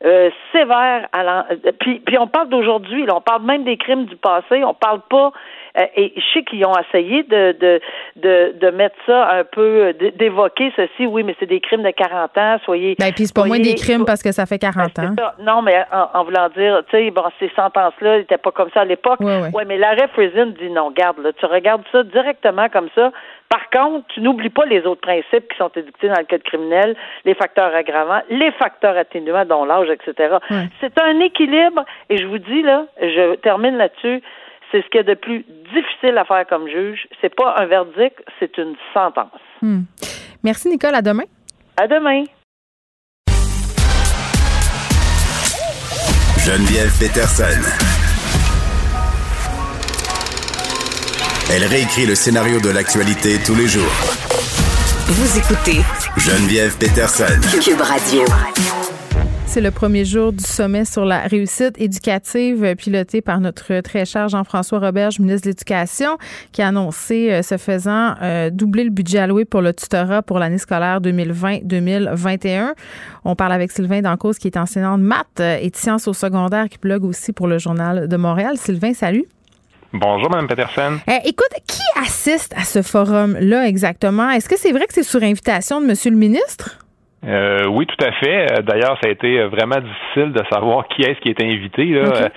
euh, sévère. À puis, puis on parle d'aujourd'hui, on parle même des crimes du passé, on parle pas euh, et je sais qu'ils ont essayé de, de, de, de, mettre ça un peu, d'évoquer ceci. Oui, mais c'est des crimes de 40 ans. Soyez. Ben, puis c'est pas moins des crimes parce que ça fait 40 ben, ans. Non, mais en, voulant dire, tu sais, bon, ces sentences-là n'étaient pas comme ça à l'époque. Oui, ouais. mais l'arrêt Friesen dit non, garde, là, tu regardes ça directement comme ça. Par contre, tu n'oublies pas les autres principes qui sont édictés dans le code criminel, les facteurs aggravants, les facteurs atténuants, dont l'âge, etc. C'est un équilibre, et je vous dis, là, je termine là-dessus, c'est ce qui est de plus difficile à faire comme juge. C'est pas un verdict, c'est une sentence. Hmm. Merci, Nicole. À demain. À demain. Geneviève Peterson. Elle réécrit le scénario de l'actualité tous les jours. Vous écoutez Geneviève Peterson. Cube Radio. C'est le premier jour du sommet sur la réussite éducative piloté par notre très cher Jean-François Roberge, ministre de l'Éducation, qui a annoncé, euh, ce faisant, euh, doubler le budget alloué pour le tutorat pour l'année scolaire 2020-2021. On parle avec Sylvain Dancause, qui est enseignant de maths et de sciences au secondaire, qui blogue aussi pour le Journal de Montréal. Sylvain, salut. Bonjour, Mme Peterson. Euh, écoute, qui assiste à ce forum-là exactement? Est-ce que c'est vrai que c'est sur invitation de Monsieur le ministre? Euh, oui, tout à fait. Euh, d'ailleurs, ça a été euh, vraiment difficile de savoir qui est-ce qui était invité. Là.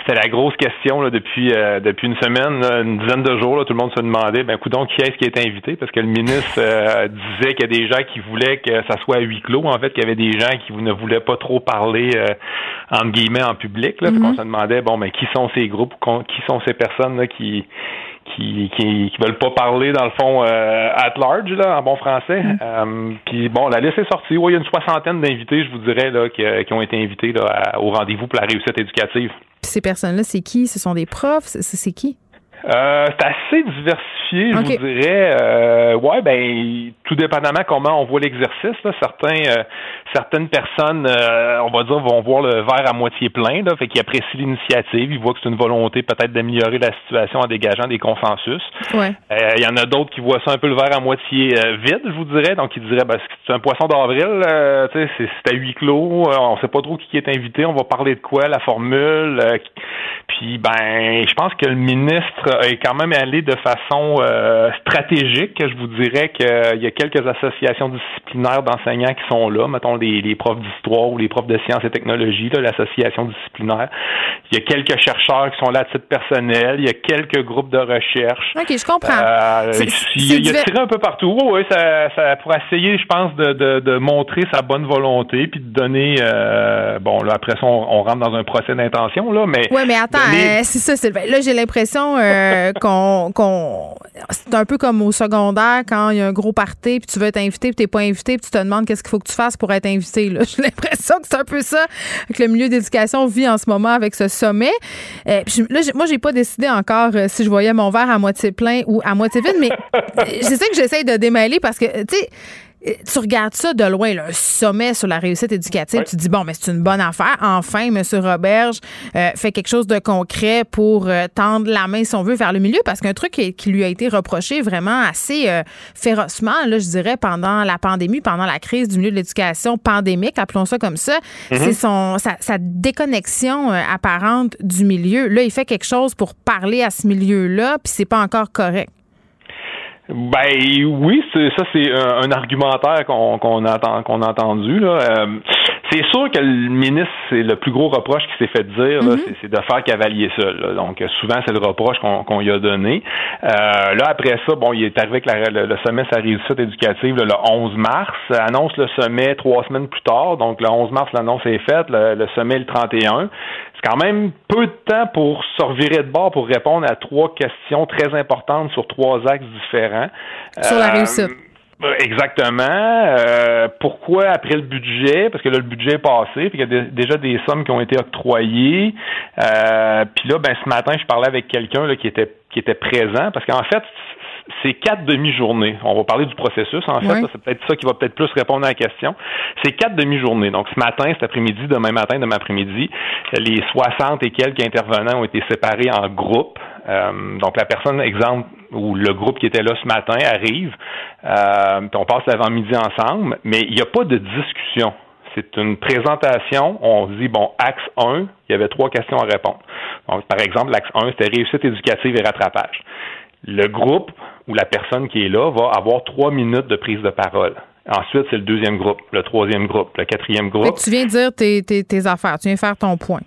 C'était la grosse question là, depuis depuis une semaine, une dizaine de jours. Là, tout le monde se demandait, ben, donc qui est-ce qui est invité? Parce que le ministre disait qu'il y a des gens qui voulaient que ça soit à huis clos. En fait, qu'il y avait des gens qui ne voulaient pas trop parler entre guillemets en public. Là, mm-hmm. On se demandait, bon, ben, qui sont ces groupes, qui sont ces personnes là, qui qui, qui, veulent pas parler dans le fond euh, at large là en bon français. Mm. Euh, puis bon, la liste est sortie. Oui, il y a une soixantaine d'invités, je vous dirais là, qui, qui ont été invités là, au rendez-vous pour la réussite éducative. ces personnes-là, c'est qui? Ce sont des profs? C'est qui? Euh, c'est assez diversifié, je vous dirais. Euh, ouais, ben, tout dépendamment comment on voit l'exercice. Certains, euh, certaines personnes, euh, on va dire, vont voir le verre à moitié plein, là, fait qu'ils apprécient l'initiative, ils voient que c'est une volonté peut-être d'améliorer la situation en dégageant des consensus. Ouais. Il y en a d'autres qui voient ça un peu le verre à moitié vide, je vous dirais. Donc, ils diraient, ben, c'est un poisson d'avril, c'est, c'est à huis clos, on sait pas trop qui est invité, on va parler de quoi, la formule. puis, ben, je pense que le ministre est quand même allé de façon euh, stratégique. Je vous dirais qu'il y a quelques associations disciplinaires d'enseignants qui sont là, mettons les, les profs d'histoire ou les profs de sciences et technologies, l'association disciplinaire. Il y a quelques chercheurs qui sont là à titre personnel. Il y a quelques groupes de recherche. OK, je comprends. Euh, il, y a tiré un peu partout. Oui, ça, ça, pour essayer, je pense, de, de, de, montrer sa bonne volonté puis de donner. Euh, bon, là, après ça, on, rentre dans un procès d'intention, là, mais. Oui, mais attends, euh, c'est ça, Sylvain. Là, j'ai l'impression. Euh, qu'on, c'est un peu comme au secondaire quand il y a un gros party puis tu veux être invité puis t'es pas invité puis tu te demandes qu'est-ce qu'il faut que tu fasses pour être invité. Là. J'ai l'impression que c'est un peu ça que le milieu d'éducation vit en ce moment avec ce sommet. Euh, là, moi, j'ai pas décidé encore euh, si je voyais mon verre à moitié plein ou à moitié vide, mais c'est ça que j'essaye de démêler parce que, tu sais, tu regardes ça de loin, le sommet sur la réussite éducative, tu te dis, bon, mais c'est une bonne affaire. Enfin, M. Roberge euh, fait quelque chose de concret pour euh, tendre la main, si on veut, vers le milieu, parce qu'un truc qui, lui a été reproché vraiment assez euh, férocement, là, je dirais, pendant la pandémie, pendant la crise du milieu de l'éducation pandémique, appelons ça comme ça, mm-hmm. c'est son sa, sa déconnexion apparente du milieu. Là, il fait quelque chose pour parler à ce milieu-là, puis c'est pas encore correct. Ben oui, c'est ça c'est un, argumentaire qu'on qu'on a, qu'on a entendu là. Euh, c'est sûr que le ministre, c'est le plus gros reproche qui s'est fait dire, mm-hmm. c'est de faire cavalier seul. Donc souvent c'est le reproche qu'on qu'on lui a donné. Euh, là après ça, bon, il est arrivé avec le, sommet sa réussite éducative le 11 mars, annonce le sommet trois semaines plus tard. Donc le 11 mars l'annonce est faite, le, le sommet le 31 c'est quand même peu de temps pour se revirer de bord pour répondre à trois questions très importantes sur trois axes différents. Sur la euh, réussite. Exactement. Euh, pourquoi après le budget? Parce que là, le budget est passé, puis il y a déjà des sommes qui ont été octroyées. Euh, puis là, ben ce matin, je parlais avec quelqu'un qui était qui était présent, parce qu'en fait, c'est quatre demi-journées. On va parler du processus, en fait. C'est peut-être ça qui va peut-être plus répondre à la question. C'est quatre demi-journées. Donc, ce matin, cet après-midi, demain matin, demain après-midi, les 60 et quelques intervenants ont été séparés en groupes. Euh, donc, la personne, exemple, ou le groupe qui était là ce matin arrive, euh, puis on passe l'avant-midi ensemble, mais il n'y a pas de discussion. C'est une présentation, on dit, bon, axe 1, il y avait trois questions à répondre. Donc, par exemple, l'axe 1, c'était réussite éducative et rattrapage. Le groupe ou la personne qui est là va avoir trois minutes de prise de parole. Ensuite, c'est le deuxième groupe, le troisième groupe, le quatrième groupe. tu viens dire tes, tes, affaires, tu viens faire ton point.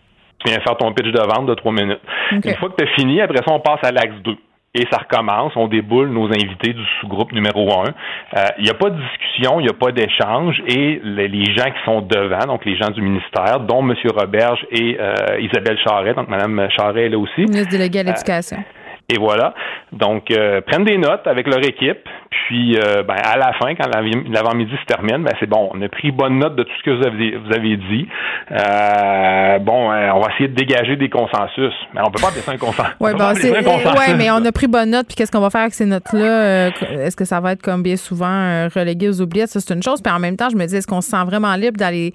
Tu viens faire ton pitch de vente de trois minutes. Une fois que tu as fini, après ça, on passe à l'axe 2 et ça recommence. On déboule nos invités du sous-groupe numéro un. Euh, il n'y a pas de discussion, il n'y a pas d'échange et les, gens qui sont devant, donc les gens du ministère, dont M. Roberge et euh, Isabelle Charret, donc Mme Charret est là aussi. Ministre déléguée à l'éducation. Et voilà. Donc, euh, prennent des notes avec leur équipe. Puis, euh, ben, à la fin, quand l'avant-midi se termine, ben, c'est bon. On a pris bonne note de tout ce que vous avez, vous avez dit. Euh, bon, on va essayer de dégager des consensus. Mais on peut pas appeler ça un consensus. Oui, ben, ouais, mais on a pris bonne note. Puis, qu'est-ce qu'on va faire avec ces notes-là? est-ce que ça va être, comme bien souvent, relégué aux oubliettes? Ça, c'est une chose. Puis, en même temps, je me dis, est-ce qu'on se sent vraiment libre d'aller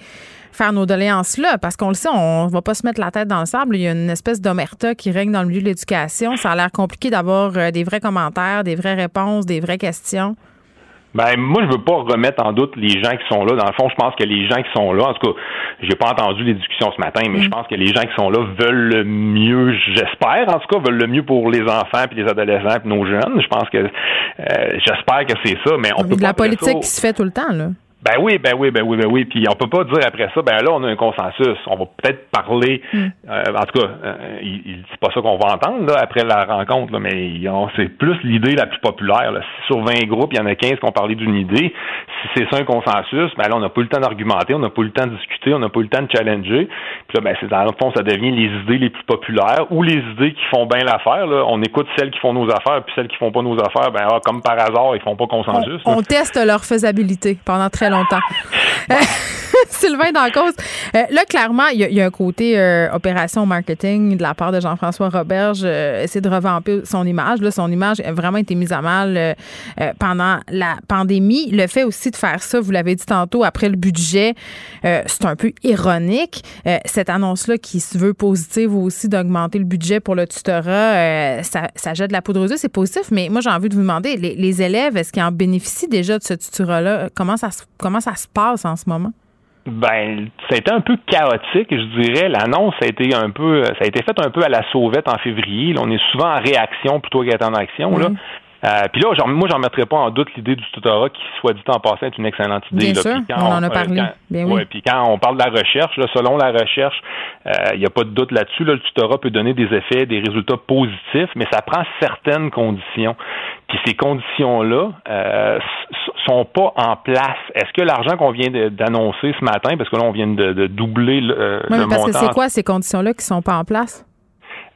faire nos doléances là, parce qu'on le sait, on va pas se mettre la tête dans le sable. Il y a une espèce d'omerta qui règne dans le milieu de l'éducation. Ça a l'air compliqué d'avoir euh, des vrais commentaires, des vraies réponses, des vraies questions. Ben moi je veux pas remettre en doute les gens qui sont là. Dans le fond, je pense que les gens qui sont là, en tout cas, j'ai pas entendu les discussions ce matin, mais je mm. pense que les gens qui sont là veulent le mieux, j'espère en tout cas, veulent le mieux pour les enfants puis les adolescents puis nos jeunes. Je pense que euh, j'espère que c'est ça, mais on peut de la politique qui se fait tout le temps là. Ben oui, ben oui, ben oui, ben oui. Puis on peut pas dire après ça, ben là, on a un consensus. On va peut-être parler. Hmm. Euh, en tout cas, euh, il, c'est pas ça qu'on va entendre là, après la rencontre, là, mais c'est plus l'idée la plus populaire. Là. Si sur 20 groupes, il y en a 15 qui ont parlé d'une idée, si c'est ça un consensus, ben là, on n'a pas eu le temps d'argumenter, on n'a pas eu le temps de discuter, on n'a pas eu le temps de challenger. Puis là, ben c'est dans le fond, ça devient les idées les plus populaires ou les idées qui font bien l'affaire. On écoute celles qui font nos affaires, puis celles qui font pas nos affaires, ben ah, comme par hasard, ils font pas consensus. On, on teste leur faisabilité pendant très longtemps longtemps. Sylvain dans cause. Euh, là, clairement, il y, a un côté euh, opération marketing de la part de Jean-François Roberge, euh, essayer de revamper son image. Là, son image a vraiment été mise à mal pendant la pandémie. Le fait aussi de faire ça, vous l'avez dit tantôt, après le budget, c'est un peu ironique. cette annonce-là qui se veut positive aussi d'augmenter le budget pour le tutorat, ça, ça, jette de la poudre aux yeux, c'est positif. Mais moi, j'ai envie de vous demander, les, les élèves, est-ce qu'ils en bénéficient déjà de ce tutorat-là? Comment ça, comment ça se passe en ce moment? Ben, ça a été un peu chaotique, je dirais. L'annonce a été un peu, ça a été faite un peu à la sauvette en février. on est souvent en réaction plutôt qu'être en action. Là. Euh, puis là, genre, moi, j'en mettrais pas en doute l'idée du tutorat qui, soit dit en passant, est une excellente idée. Bien sûr, on, en a parlé. Bien oui. puis quand on parle de la recherche, là, selon la recherche, il euh, n'y a pas de doute là-dessus. Là, le tutorat peut donner des effets, des résultats positifs, mais ça prend certaines conditions. Puis ces conditions-là euh, sont pas en place. Est-ce que l'argent qu'on vient d'annoncer ce matin, parce que là, on vient de, doubler le, euh, oui, le parce que c'est quoi ces conditions-là qui sont pas en place?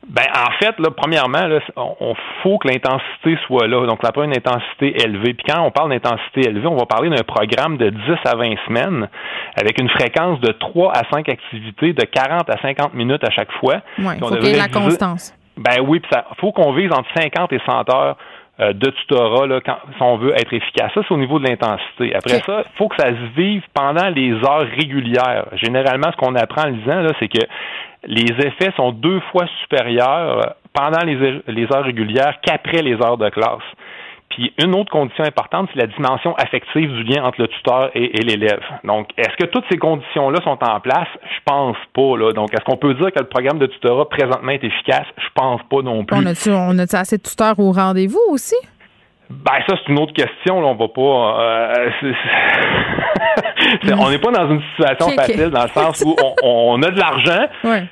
Ben, en fait, là, premièrement, là, on, faut que l'intensité soit là. Donc, la première une intensité élevée. Puis quand on parle d'intensité élevée, on va parler d'un programme de 10 à 20 semaines avec une fréquence de 3 à 5 activités de 40 à 50 minutes à chaque fois. Oui, il faut qu'il y ait la constance. Ben oui, puis ça faut qu'on vise entre 50 et 100 heures euh, de tutorat là, quand, si on veut être efficace. Ça, c'est au niveau de l'intensité. Après ça, il faut que ça se vive pendant les heures régulières. Généralement, ce qu'on apprend en lisant, là, c'est que les effets sont deux fois supérieurs pendant les, les heures régulières qu'après les heures de classe. Puis une autre condition importante, c'est la dimension affective du lien entre le tuteur et, l'élève. Donc, est-ce que toutes ces conditions-là sont en place? Je pense pas. Là. Donc, est-ce qu'on peut dire que le programme de tutorat présentement est efficace? Je pense pas non plus. On a-tu, on a assez de tuteurs au rendez-vous aussi? Ben ça c'est une autre question. Là. On va pas. Euh, on n'est pas dans une situation facile dans le sens où on, a de l'argent.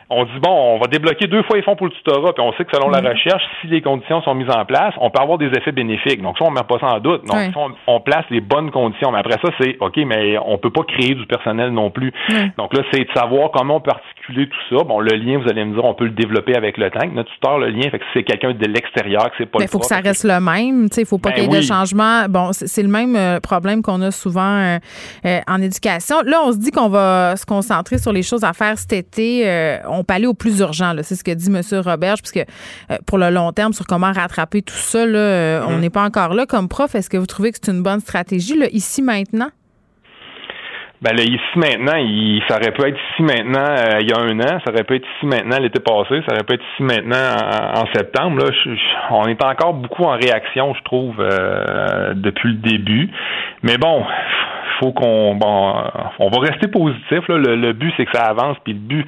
On dit bon, on va débloquer deux fois les fonds pour le tutorat, puis on sait que selon la recherche, si les conditions sont mises en place, on peut avoir des effets bénéfiques. Donc ça, on ne met pas ça en doute. Donc on, on, place les bonnes conditions. Mais après ça, c'est ok, mais on peut pas créer du personnel non plus. Donc là, c'est de savoir comment on peut articuler tout ça. Bon, le lien, vous allez me dire, on peut le développer avec le temps. Notre tuteur, le lien, fait que c'est quelqu'un de l'extérieur, que c'est pas. Il faut que ça reste le même. Il faut pas ben qu'il y ait de changement. Bon, c'est le même euh, problème qu'on a souvent euh, euh, en éducation. Là, on se dit qu'on va se concentrer sur les choses à faire cet été. on peut aller au plus urgent. C'est ce que dit M. Roberge, puisque pour le long terme, sur comment rattraper tout ça, on mm-hmm. n'est pas encore là. Comme prof, est-ce que vous trouvez que c'est une bonne stratégie, là, ici, maintenant? Ben là, ici maintenant, il, ça aurait pu être ici maintenant euh, il y a un an, ça aurait pu être ici maintenant l'été passé, ça aurait pu être ici maintenant en, septembre. Là, on est encore beaucoup en réaction, je trouve, euh, depuis le début. Mais bon, faut qu'on bon, on va rester positif. Là. Le, le but, c'est que ça avance, puis le but,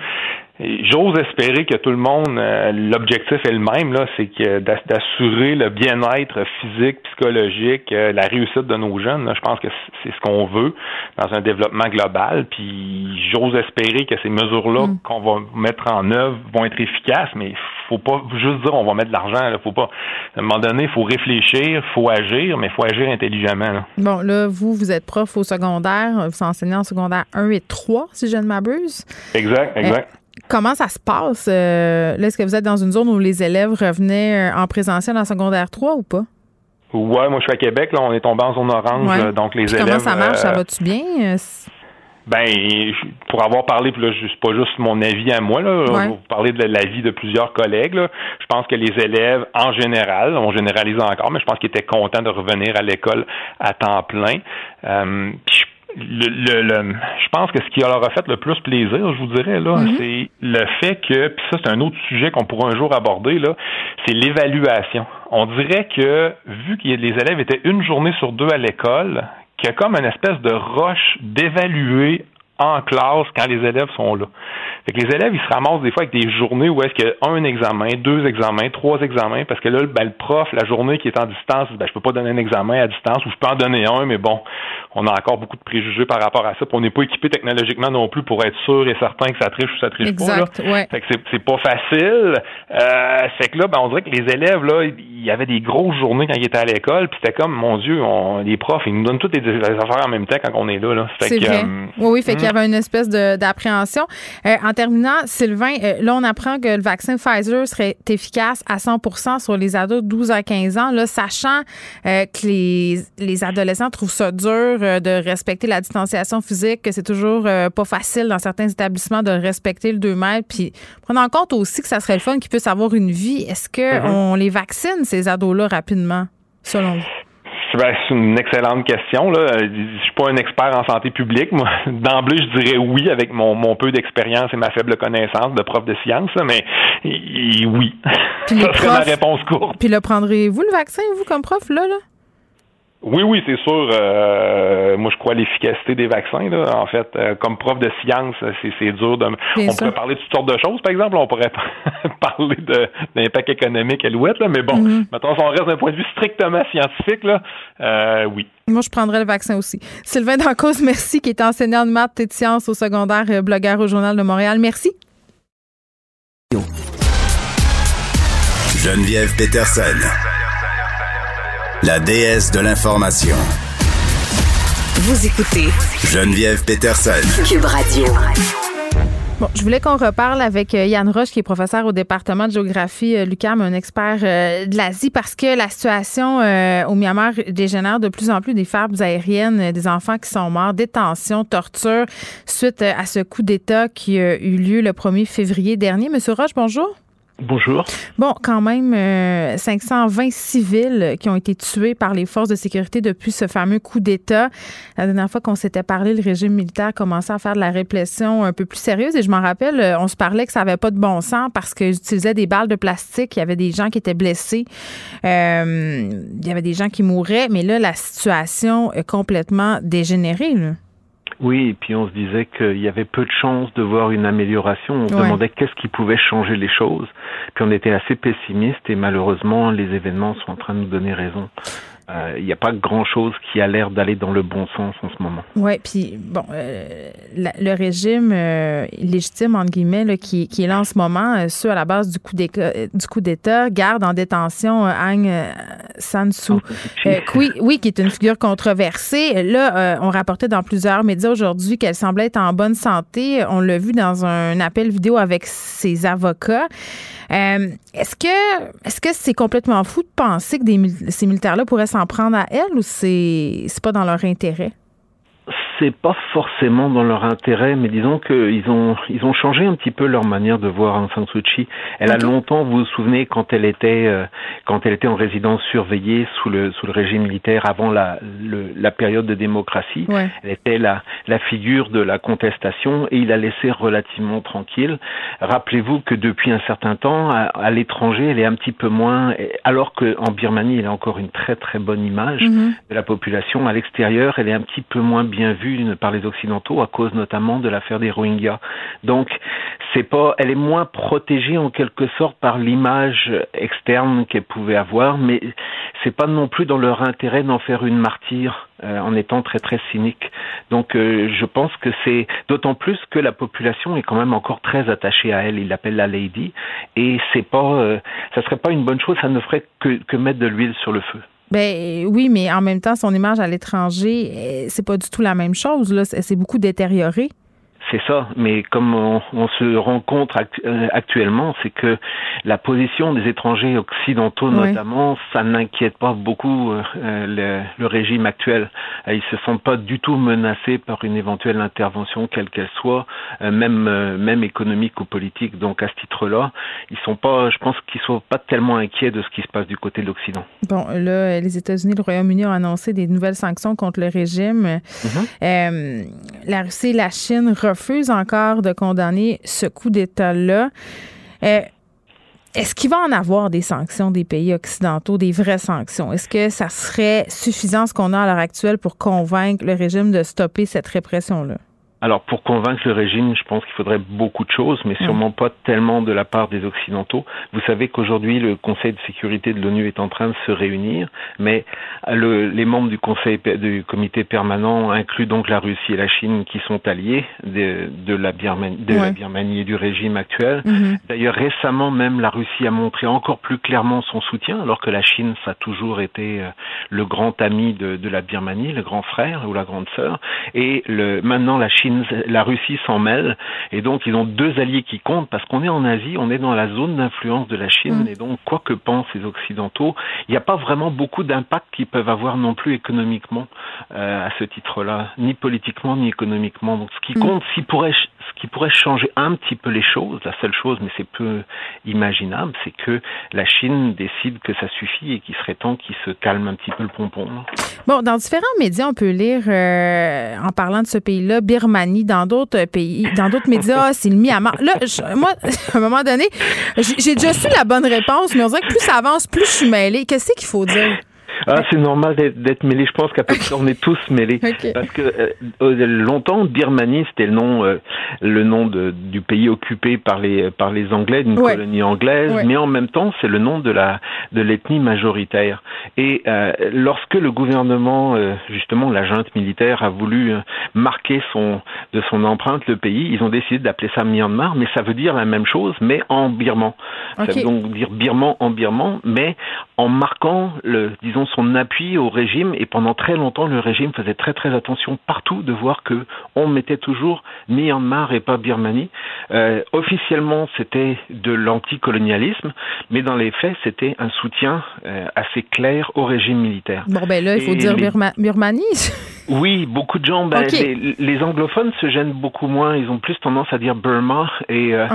J'ose espérer que tout le monde, euh, l'objectif est le même, là, c'est que d'assurer le bien-être physique, psychologique, euh, la réussite de nos jeunes. je pense que c'est ce qu'on veut dans un développement global. Puis j'ose espérer que ces mesures-là mm. qu'on va mettre en œuvre vont être efficaces, mais faut pas juste dire on va mettre de l'argent. Là, faut pas. À un moment donné, il faut réfléchir, il faut agir, mais il faut agir intelligemment. Bon, là, vous, vous êtes prof au secondaire, vous enseignez en secondaire 1 et 3, si je ne m'abuse. Exact, exact. Comment ça se passe? Euh, là, est-ce que vous êtes dans une zone où les élèves revenaient euh, en présentiel en secondaire 3 ou pas? Ouais, moi je suis à Québec, là, on est tombé en zone orange, euh, donc les élèves. Comment ça marche? ça va-tu bien? Ben, pour avoir parlé, puis là, c'est pas juste mon avis à moi, là, ouais. vous parler de l'avis de plusieurs collègues, là, je pense que les élèves, en général, on généralise encore, mais je pense qu'ils étaient contents de revenir à l'école à temps plein. Euh, le, le, je pense que ce qui leur a fait le plus plaisir, je vous dirais, là, mhm. c'est le fait que, puis ça, c'est un autre sujet qu'on pourra un jour aborder, là, c'est l'évaluation. On dirait que, vu que les élèves étaient une journée sur deux à l'école, qu'il y a comme une espèce de roche d'évaluer en classe quand les élèves sont là. Fait que les élèves, ils se ramassent des fois avec des journées où est-ce qu'il y a un examen, deux examens, trois examens, parce que là, ben, le prof, la journée qui est en distance, ben, je peux pas donner un examen à distance, ou je peux en donner un, mais bon, on a encore beaucoup de préjugés par rapport à ça, puis on n'est pas équipé technologiquement non plus pour être sûr et certain que ça triche ou ça triche pas. Là. Ouais. Fait que c'est pas facile. Euh, fait que là, ben, on dirait que les élèves, là, il y avait des grosses journées quand ils étaient à l'école, puis c'était comme, mon Dieu, on, les profs, ils nous donnent toutes les, affaires en même temps quand on est là. là. Fait que, vrai. Euh, oui, oui, fait qu'il y avait une espèce d'appréhension. Euh, en terminant, Sylvain, euh, là, on apprend que le vaccin Pfizer serait efficace à 100% sur les ados de 12 à 15 ans, là, sachant euh, que les, les, adolescents trouvent ça dur de respecter la distanciation physique, que c'est toujours pas facile dans certains établissements de respecter le 2 mètres. Puis, prenant en compte aussi que ça serait le fun qu'ils puissent avoir une vie, est-ce qu'on mm-hmm. les vaccine, ces ados-là, rapidement, selon vous? Ben, c'est une excellente question. Là. Je suis pas un expert en santé publique. Moi, d'emblée, je dirais oui avec mon, mon peu d'expérience et ma faible connaissance de prof de sciences, mais oui. Puis Ça serait ma réponse courte. Puis le prendrez-vous le vaccin, vous, comme prof, là? là? Oui, oui, c'est sûr. Euh, moi, je crois à l'efficacité des vaccins. Là. En fait, euh, comme prof de science, c'est dur de. on pourrait parler de toutes sortes de choses, par exemple. On pourrait parler de l'impact économique à l'ouette, là. Mais bon, mm-hmm. maintenant, si on reste d'un point de vue strictement scientifique, là, euh, oui. Moi, je prendrais le vaccin aussi. Sylvain Dancause, merci, qui est enseignant de maths et de sciences au secondaire, blogueur au Journal de Montréal. Merci. Geneviève Peterson la déesse de l'information. Vous écoutez Geneviève Peterson. Cube Radio. Bon, je voulais qu'on reparle avec euh, Yann Roche, qui est professeur au département de géographie euh, Lucam, un expert euh, de l'Asie, parce que la situation au Myanmar dégénère de plus en plus des farbes aériennes, des enfants qui sont morts, détention, torture, suite à ce coup d'État qui a eu lieu le 1er février dernier. Monsieur Roche, bonjour. Bonjour. Bon, quand même, 520 euh, civils qui ont été tués par les forces de sécurité depuis ce fameux coup d'État. La dernière fois qu'on s'était parlé, le régime militaire commençait à faire de la répression un peu plus sérieuse. Et je m'en rappelle, euh, on se parlait que ça n'avait pas de bon sens parce qu'ils utilisaient des balles de plastique. Il y avait des gens qui étaient blessés. Euh, il y avait des gens qui mouraient. Mais là, la situation est complètement dégénérée. Oui, et puis on se disait qu'il y avait peu de chances de voir une amélioration. On se demandait qu'est-ce qui pouvait changer les choses. Puis on était assez pessimiste et malheureusement, les événements sont en train de nous donner raison il euh, n'y a pas grand-chose qui a l'air d'aller dans le bon sens en ce moment. Oui, puis bon, euh, le régime euh, légitime, entre guillemets, là, qui, qui, est là en ce moment, ceux à la base du coup d'État, garde en détention Aung San Suu Kyi, oui, qui est une figure controversée. Là, on rapportait dans plusieurs médias aujourd'hui qu'elle semblait être en bonne santé. On l'a vu dans un appel vidéo avec ses avocats. Euh, est-ce que est-ce que c'est complètement fou de penser que ces militaires-là pourraient s'en prendre à elle ou c'est c'est pas dans leur intérêt? C'est pas forcément dans leur intérêt, mais disons qu'ils ont ils ont changé un petit peu leur manière de voir Aung San Suu Kyi. Elle a longtemps, vous vous souvenez, quand elle était euh, quand elle était en résidence surveillée sous le sous le régime militaire avant la la période de démocratie, elle était la la figure de la contestation et il a laissé relativement tranquille. Rappelez-vous que depuis un certain temps, à, l'étranger, elle est un petit peu moins, alors qu'en Birmanie, elle a encore une très très bonne image mhm. de la population. À l'extérieur, elle est un petit peu moins bien vue par les Occidentaux à cause notamment de l'affaire des Rohingyas. Donc, c'est pas, elle est moins protégée en quelque sorte par l'image externe qu'elle pouvait avoir, mais c'est pas non plus dans leur intérêt d'en faire une martyre euh, en étant très très cynique. Donc, euh, je pense que c'est d'autant plus que la population est quand même encore très attachée à elle. Il l'appelle la lady, et c'est pas, euh, ça serait pas une bonne chose. Ça ne ferait que mettre de l'huile sur le feu. Ben oui, mais en même temps, son image à l'étranger, eh, c'est pas du tout la même chose. Là, c'est beaucoup détérioré. C'est ça, mais comme on, se rencontre euh, actuellement, c'est que la position des étrangers occidentaux, notamment, ça n'inquiète pas beaucoup euh, le, le, régime actuel. Euh, ils se sentent pas du tout menacés par une éventuelle intervention, quelle qu'elle soit, même même économique ou politique. Donc à ce titre-là, ils sont pas, je pense qu'ils sont pas tellement inquiets de ce qui se passe du côté de l'Occident. Bon, là, les États-Unis, le Royaume-Uni ont annoncé des nouvelles sanctions contre le régime. Mm-hmm. la Russie la Chine refuse encore de condamner ce coup d'État-là. Euh, est-ce qu'il va en avoir des sanctions des pays occidentaux, des vraies sanctions? Est-ce que ça serait suffisant ce qu'on a à l'heure actuelle pour convaincre le régime de stopper cette répression-là? Alors pour convaincre le régime, je pense qu'il faudrait beaucoup de choses, mais sûrement pas tellement de la part des Occidentaux. Vous savez qu'aujourd'hui le Conseil de sécurité de l'ONU est en train de se réunir, mais le, les membres du Conseil du comité permanent incluent donc la Russie et la Chine qui sont alliés de, de la, Birmanie, de la Birmanie et du régime actuel. Mhm. D'ailleurs récemment même la Russie a montré encore plus clairement son soutien, alors que la Chine ça a toujours été euh, le grand ami de, de la Birmanie, le grand frère ou la grande sœur, et le, maintenant la Chine la Russie s'en mêle, et donc ils ont deux alliés qui comptent parce qu'on est en Asie, on est dans la zone d'influence de la Chine, mm. et donc quoi que pensent les Occidentaux, il n'y a pas vraiment beaucoup d'impact qu'ils peuvent avoir non plus économiquement euh, à ce titre-là, ni politiquement ni économiquement. Donc ce qui mm. compte, si pourrait ce qui pourrait changer un petit peu les choses, la seule chose, mais c'est peu imaginable, c'est que la Chine décide que ça suffit et qu'il serait temps qu'il se calme un petit peu le pompon. Bon, dans différents médias, on peut lire, euh, en parlant de ce pays-là, Birmanie, dans d'autres pays, dans d'autres médias, c'est le Myanmar. Là, moi, à un moment donné, j'ai déjà su la bonne réponse, mais on dirait que plus ça avance, plus je suis mêlée. Qu'est-ce qu'il faut dire? Ah, c'est normal d'être mêlé. Je pense qu'à peu près on est tous mêlés. Parce que euh, longtemps, Birmanie, c'était le nom, euh, le nom de, du pays occupé par les par les Anglais, d'une colonie anglaise, mais en même temps, c'est le nom de la de l'ethnie majoritaire. Et euh, lorsque le gouvernement, euh, justement, la junte militaire a voulu marquer son de son empreinte le pays, ils ont décidé d'appeler ça Myanmar, mais ça veut dire la même chose, mais en birman. Ça veut donc dire birman en birman, mais en marquant le, disons, son appui au régime et pendant très longtemps le régime faisait très très attention partout de voir que on mettait toujours Myanmar et pas Birmanie. Euh, officiellement c'était de l'anticolonialisme, mais dans les faits c'était un soutien euh, assez clair au régime militaire. Bon ben là il faut dire Birmanie. Oui, beaucoup de gens, ben, les, anglophones se gênent beaucoup moins, ils ont plus tendance à dire Burma et euh,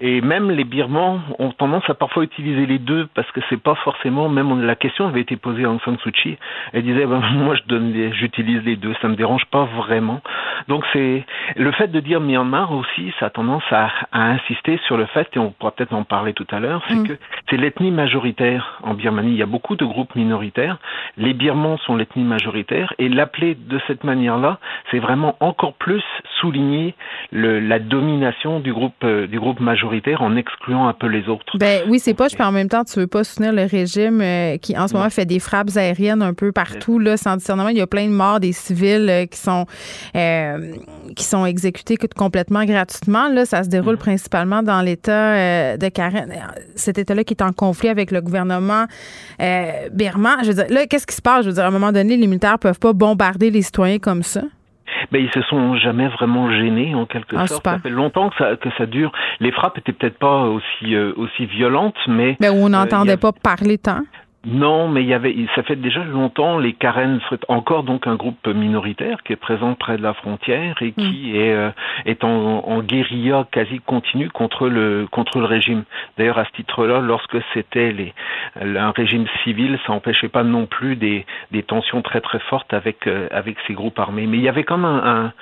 et même les Birmans ont tendance à parfois utiliser les deux parce que c'est pas forcément même la question avait été posée en San Suu Kyi. Elle disait, ben, moi, je donne j'utilise les deux, ça me dérange pas vraiment. Donc, c'est le fait de dire Myanmar aussi, ça a tendance à, insister sur le fait, et on pourra peut-être en parler tout à l'heure, c'est mm. que c'est l'ethnie majoritaire en Birmanie. Il y a beaucoup de groupes minoritaires. Les Birmans sont l'ethnie majoritaire, et l'appeler de cette manière-là, c'est vraiment encore plus souligner le, la domination du groupe euh, du groupe majoritaire en excluant un peu les autres. Ben oui, c'est pas. Je en même temps, tu veux pas soutenir le régime euh, qui en ce moment fait des frappes aériennes un peu partout, là, sans discernement. Il y a plein de morts des civils euh, qui sont euh, qui sont exécutés complètement gratuitement. Là, ça se déroule mm. principalement dans l'État euh, de Karen. Cet État-là qui est en conflit avec le gouvernement birman. Je veux dire, là, qu'est-ce qui se passe? Je veux dire, à un moment donné, les militaires peuvent pas bombarder les citoyens comme ça. Ben, ils se sont jamais vraiment gênés en quelque ah, sorte. Ça fait longtemps que ça, que ça dure. Les frappes étaient peut-être pas aussi aussi violentes, mais mais ben, on n'entendait pas parler tant. Non, mais il y avait, ça fait déjà longtemps, les Karen encore donc un groupe minoritaire qui est présent près de la frontière et qui mm. est, euh, est en, en, guérilla quasi continue contre le, contre le régime. D'ailleurs, à ce titre-là, lorsque c'était les, un régime civil, ça n'empêchait pas non plus des, des tensions très très fortes avec, euh, avec ces groupes armés. Mais il y avait comme un, un,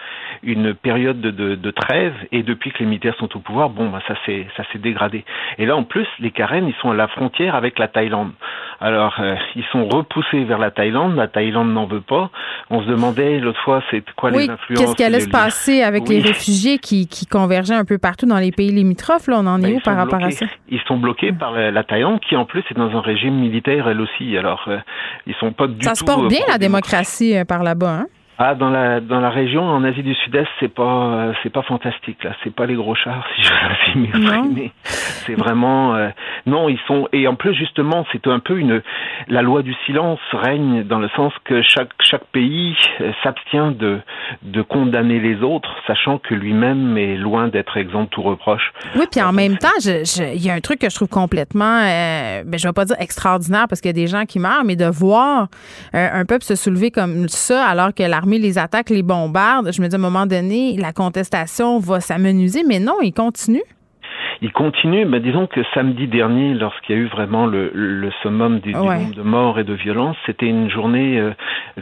une période de, de, de, trêve et depuis que les militaires sont au pouvoir, bon, bah, ça s'est, ça s'est dégradé. Et là, en plus, les Karen, ils sont à la frontière avec la Thaïlande. Alors, euh, ils sont repoussés vers la Thaïlande. La Thaïlande n'en veut pas. On se demandait l'autre fois, c'est quoi les influences Qu'est-ce qui allait se passer avec les réfugiés qui, qui, convergeaient un peu partout dans les pays limitrophes? Là, on en est ben, où par rapport à ça? Ils sont bloqués par la, Thaïlande, qui en plus est dans un régime militaire elle aussi. Alors, euh, ils sont pas du tout. Ça se porte bien la démocratie par là-bas, hein? Ah, dans la dans la région en Asie du Sud-Est, c'est pas euh, c'est pas fantastique là, c'est pas les gros chars si je puis m'exprimer. C'est vraiment euh, non, ils sont et en plus justement, c'est un peu une la loi du silence règne dans le sens que chaque chaque pays euh, s'abstient de de condamner les autres, sachant que lui-même est loin d'être exempt de tout reproche. Oui, puis en même temps, il y a un truc que je trouve complètement ben je vais pas dire extraordinaire parce qu'il y a des gens qui meurent, mais de voir un peuple se soulever comme ça alors que l'armée les attaques, les bombardes, je me dis à un moment donné, la contestation va s'amenuiser, mais non, il continue. Il continue, mais disons que samedi dernier, lorsqu'il y a eu vraiment le, le summum du, nombre de morts et de violences, c'était une journée euh,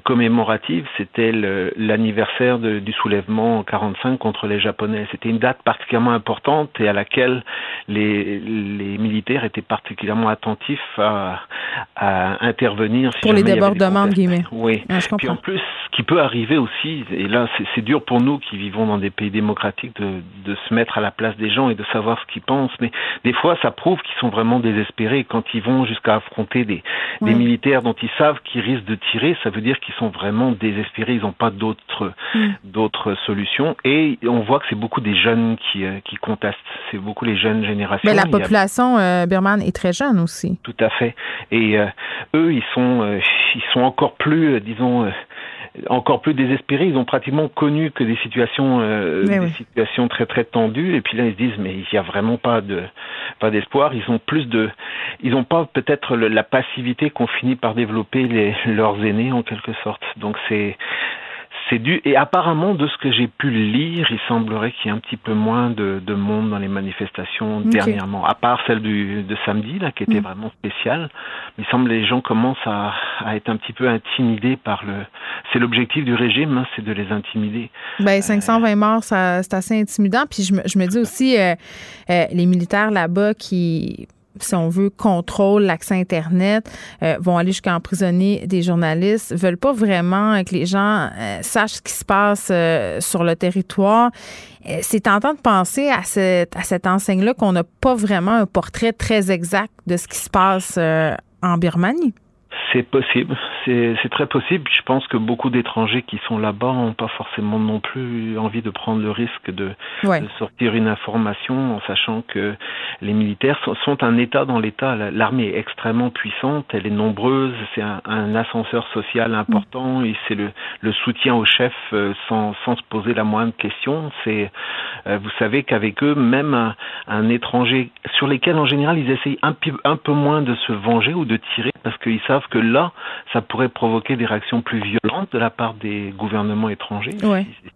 commémorative, c'était l'anniversaire du soulèvement en 45 contre les Japonais. C'était une date particulièrement importante et à laquelle les, les militaires étaient particulièrement attentifs à, à intervenir. Pour les débordements, de guillemets. Oui. Ah, Puis en plus, ce qui peut arriver aussi, et là c'est dur pour nous qui vivons dans des pays démocratiques de, de se mettre à la place des gens et de savoir ce qu'ils mais des fois ça prouve qu'ils sont vraiment désespérés quand ils vont jusqu'à affronter des, des militaires dont ils savent qu'ils risquent de tirer, ça veut dire qu'ils sont vraiment désespérés, ils n'ont pas d'autres mm. d'autres solutions et on voit que c'est beaucoup des jeunes qui, euh, qui contestent, c'est beaucoup les jeunes générations. Mais la population euh, birmane est très jeune aussi. Tout à fait. Et euh, eux, ils sont ils sont encore plus disons encore plus désespérés. Ils ont pratiquement connu que des situations, euh, des situations très très tendues. Et puis là, ils se disent mais il n'y a vraiment pas de pas d'espoir. Ils ont plus de, ils n'ont pas peut-être la passivité qu'ont fini par développer les, leurs aînés en quelque sorte. Donc c'est c'est dû et apparemment de ce que j'ai pu lire, il semblerait qu'il y ait un petit peu moins de, de monde dans les manifestations dernièrement, à part celle du, de samedi là qui était mm. vraiment spéciale. Il semble que les gens commencent à, à, être un petit peu intimidés par le. C'est l'objectif du régime, hein, c'est de les intimider. Ben 520 morts, ça, c'est assez intimidant. Puis je me, je me dis aussi euh, euh, les militaires là-bas qui si on veut, contrôle l'accès Internet, euh, vont aller jusqu'à emprisonner des journalistes, veulent pas vraiment que les gens euh, sachent ce qui se passe euh, sur le territoire. C'est tentant de penser à cette enseigne-là qu'on n'a pas vraiment un portrait très exact de ce qui se passe en Birmanie. C'est possible, c'est très possible. Je pense que beaucoup d'étrangers qui sont là-bas n'ont pas forcément non plus envie de prendre le risque de, de, sortir une information en sachant que les militaires sont, un État dans l'État. L'armée est extrêmement puissante, elle est nombreuse, c'est un, un, ascenseur social important et c'est le, le, soutien au chef euh, sans, sans, se poser la moindre question. C'est, euh, vous savez qu'avec eux, même un, un, étranger sur lesquels en général ils essayent un, un peu moins de se venger ou de tirer parce qu'ils savent que là, ça pourrait provoquer des réactions plus violentes de la part des gouvernements étrangers,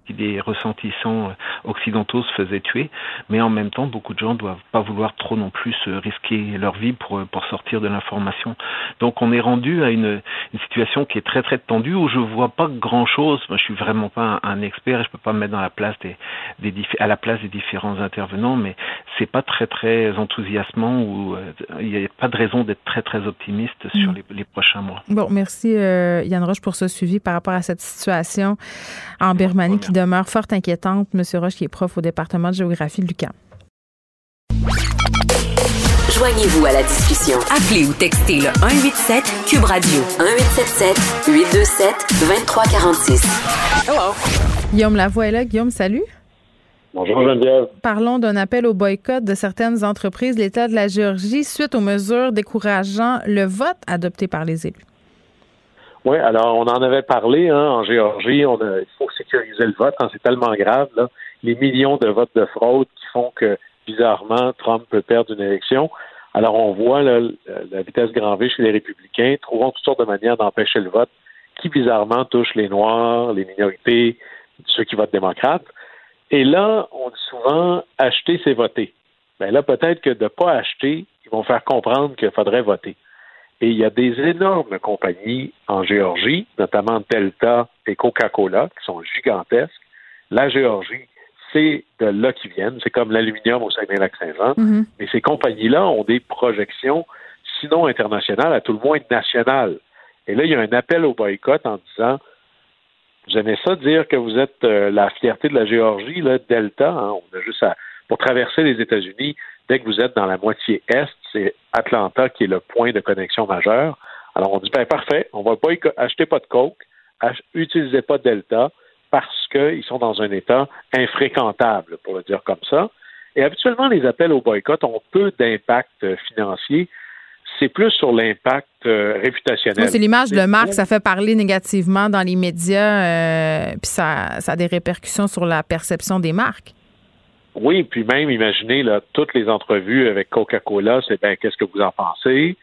si des ressentissants euh, occidentaux se faisaient tuer, mais en même temps, beaucoup de gens ne doivent pas vouloir trop non plus risquer leur vie pour, euh, pour sortir de l'information. Donc on est rendu à une, une, situation qui est très très tendue où je vois pas grand chose. Moi, je suis vraiment pas un, expert et je peux pas me mettre dans la place des, des à la place des différents intervenants, mais c'est pas très très enthousiasmant ou euh, il n'y a pas de raison d'être très très optimiste sur mm. les, les prochains Bon, merci euh, Yann Roche pour ce suivi par rapport à cette situation en Birmanie qui demeure fort inquiétante. Monsieur Roche, qui est prof au département de géographie de l'UQAM. Joignez-vous à la discussion. Appelez ou textez le 187 Cube Radio 1877 827 2346. Hello. Guillaume Lavoie est là. Guillaume, salut. Bonjour Geneviève. Parlons d'un appel au boycott de certaines entreprises, l'État de la Géorgie, suite aux mesures décourageant le vote adopté par les élus. Oui, alors on en avait parlé hein, en Géorgie, on il faut sécuriser le vote, hein, c'est tellement grave, là, les millions de votes de fraude qui font que, bizarrement, Trump peut perdre une élection. Alors, on voit la vitesse grand V chez les républicains, trouvant toutes sortes de manières d'empêcher le vote, qui bizarrement touche les Noirs, les minorités, ceux qui votent démocrates. Et là, on dit souvent acheter, c'est voter. Mais ben là, peut-être que de ne pas acheter, ils vont faire comprendre qu'il faudrait voter. Et il y a des énormes compagnies en Géorgie, notamment Delta et Coca-Cola, qui sont gigantesques. La Géorgie, c'est de là qu'ils viennent. C'est comme l'aluminium au Saguenay-Lac-Saint-Jean. Mm-hmm. Mais ces compagnies-là ont des projections, sinon internationales, à tout le moins nationales. Et là, il y a un appel au boycott en disant vous aimez ça dire que vous êtes euh, la fierté de la Géorgie, là, Delta, hein, on a juste à, pour traverser les États-Unis, dès que vous êtes dans la moitié est, c'est Atlanta qui est le point de connexion majeur. Alors on dit ben parfait, on va pas acheter pas de coke, utilisez pas Delta parce qu'ils sont dans un état infréquentable, pour le dire comme ça. Et habituellement, les appels au boycott ont peu d'impact euh, financier c'est plus sur l'impact euh, réputationnel. c'est l'image de marque, ça fait parler négativement dans les médias, euh, puis ça, ça a des répercussions sur la perception des marques. Oui, puis même, imaginez, là, toutes les entrevues avec Coca-Cola, c'est bien, qu'est-ce que vous en pensez?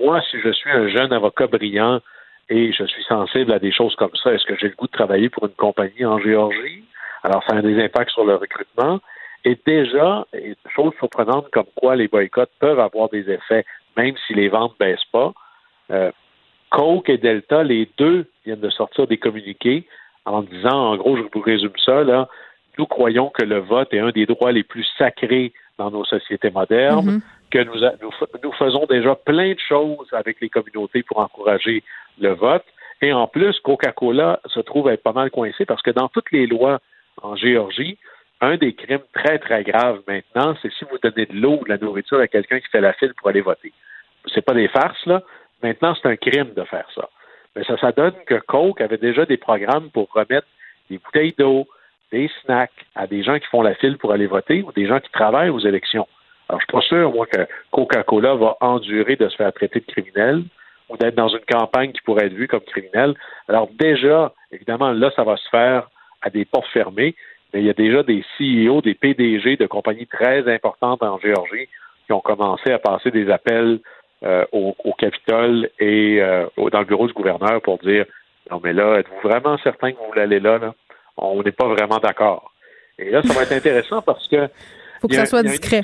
Moi, si je suis un jeune avocat brillant et je suis sensible à des choses comme ça, est-ce que j'ai le goût de travailler pour une compagnie en Géorgie? Alors, ça a des impacts sur le recrutement. Et déjà, chose surprenante comme quoi les boycotts peuvent avoir des effets même si les ventes ne baissent pas. Euh, Coke et Delta, les deux viennent de sortir des communiqués en disant, en gros, je vous résume ça, là, nous croyons que le vote est un des droits les plus sacrés dans nos sociétés modernes, mm-hmm. que nous, nous, faisons déjà plein de choses avec les communautés pour encourager le vote. Et en plus, Coca-Cola se trouve être pas mal coincé parce que dans toutes les lois en Géorgie, un des crimes très, très graves maintenant, c'est si vous donnez de l'eau ou de la nourriture à quelqu'un qui fait la file pour aller voter. C'est pas des farces, là. Maintenant, c'est un crime de faire ça. Mais ça, ça donne que Coke avait déjà des programmes pour remettre des bouteilles d'eau, des snacks à des gens qui font la file pour aller voter ou des gens qui travaillent aux élections. Alors, je suis pas sûr, moi, que Coca-Cola va endurer de se faire traiter de criminel ou d'être dans une campagne qui pourrait être vue comme criminelle. Alors, déjà, évidemment, là, ça va se faire à des portes fermées mais il y a déjà des CEO, des PDG de compagnies très importantes en Géorgie qui ont commencé à passer des appels euh, au, Capitole et euh, dans le bureau du gouverneur pour dire non mais là, êtes-vous vraiment certain que vous voulez aller là, là? On n'est pas vraiment d'accord. Et là, ça va être intéressant parce que faut que ça soit discret.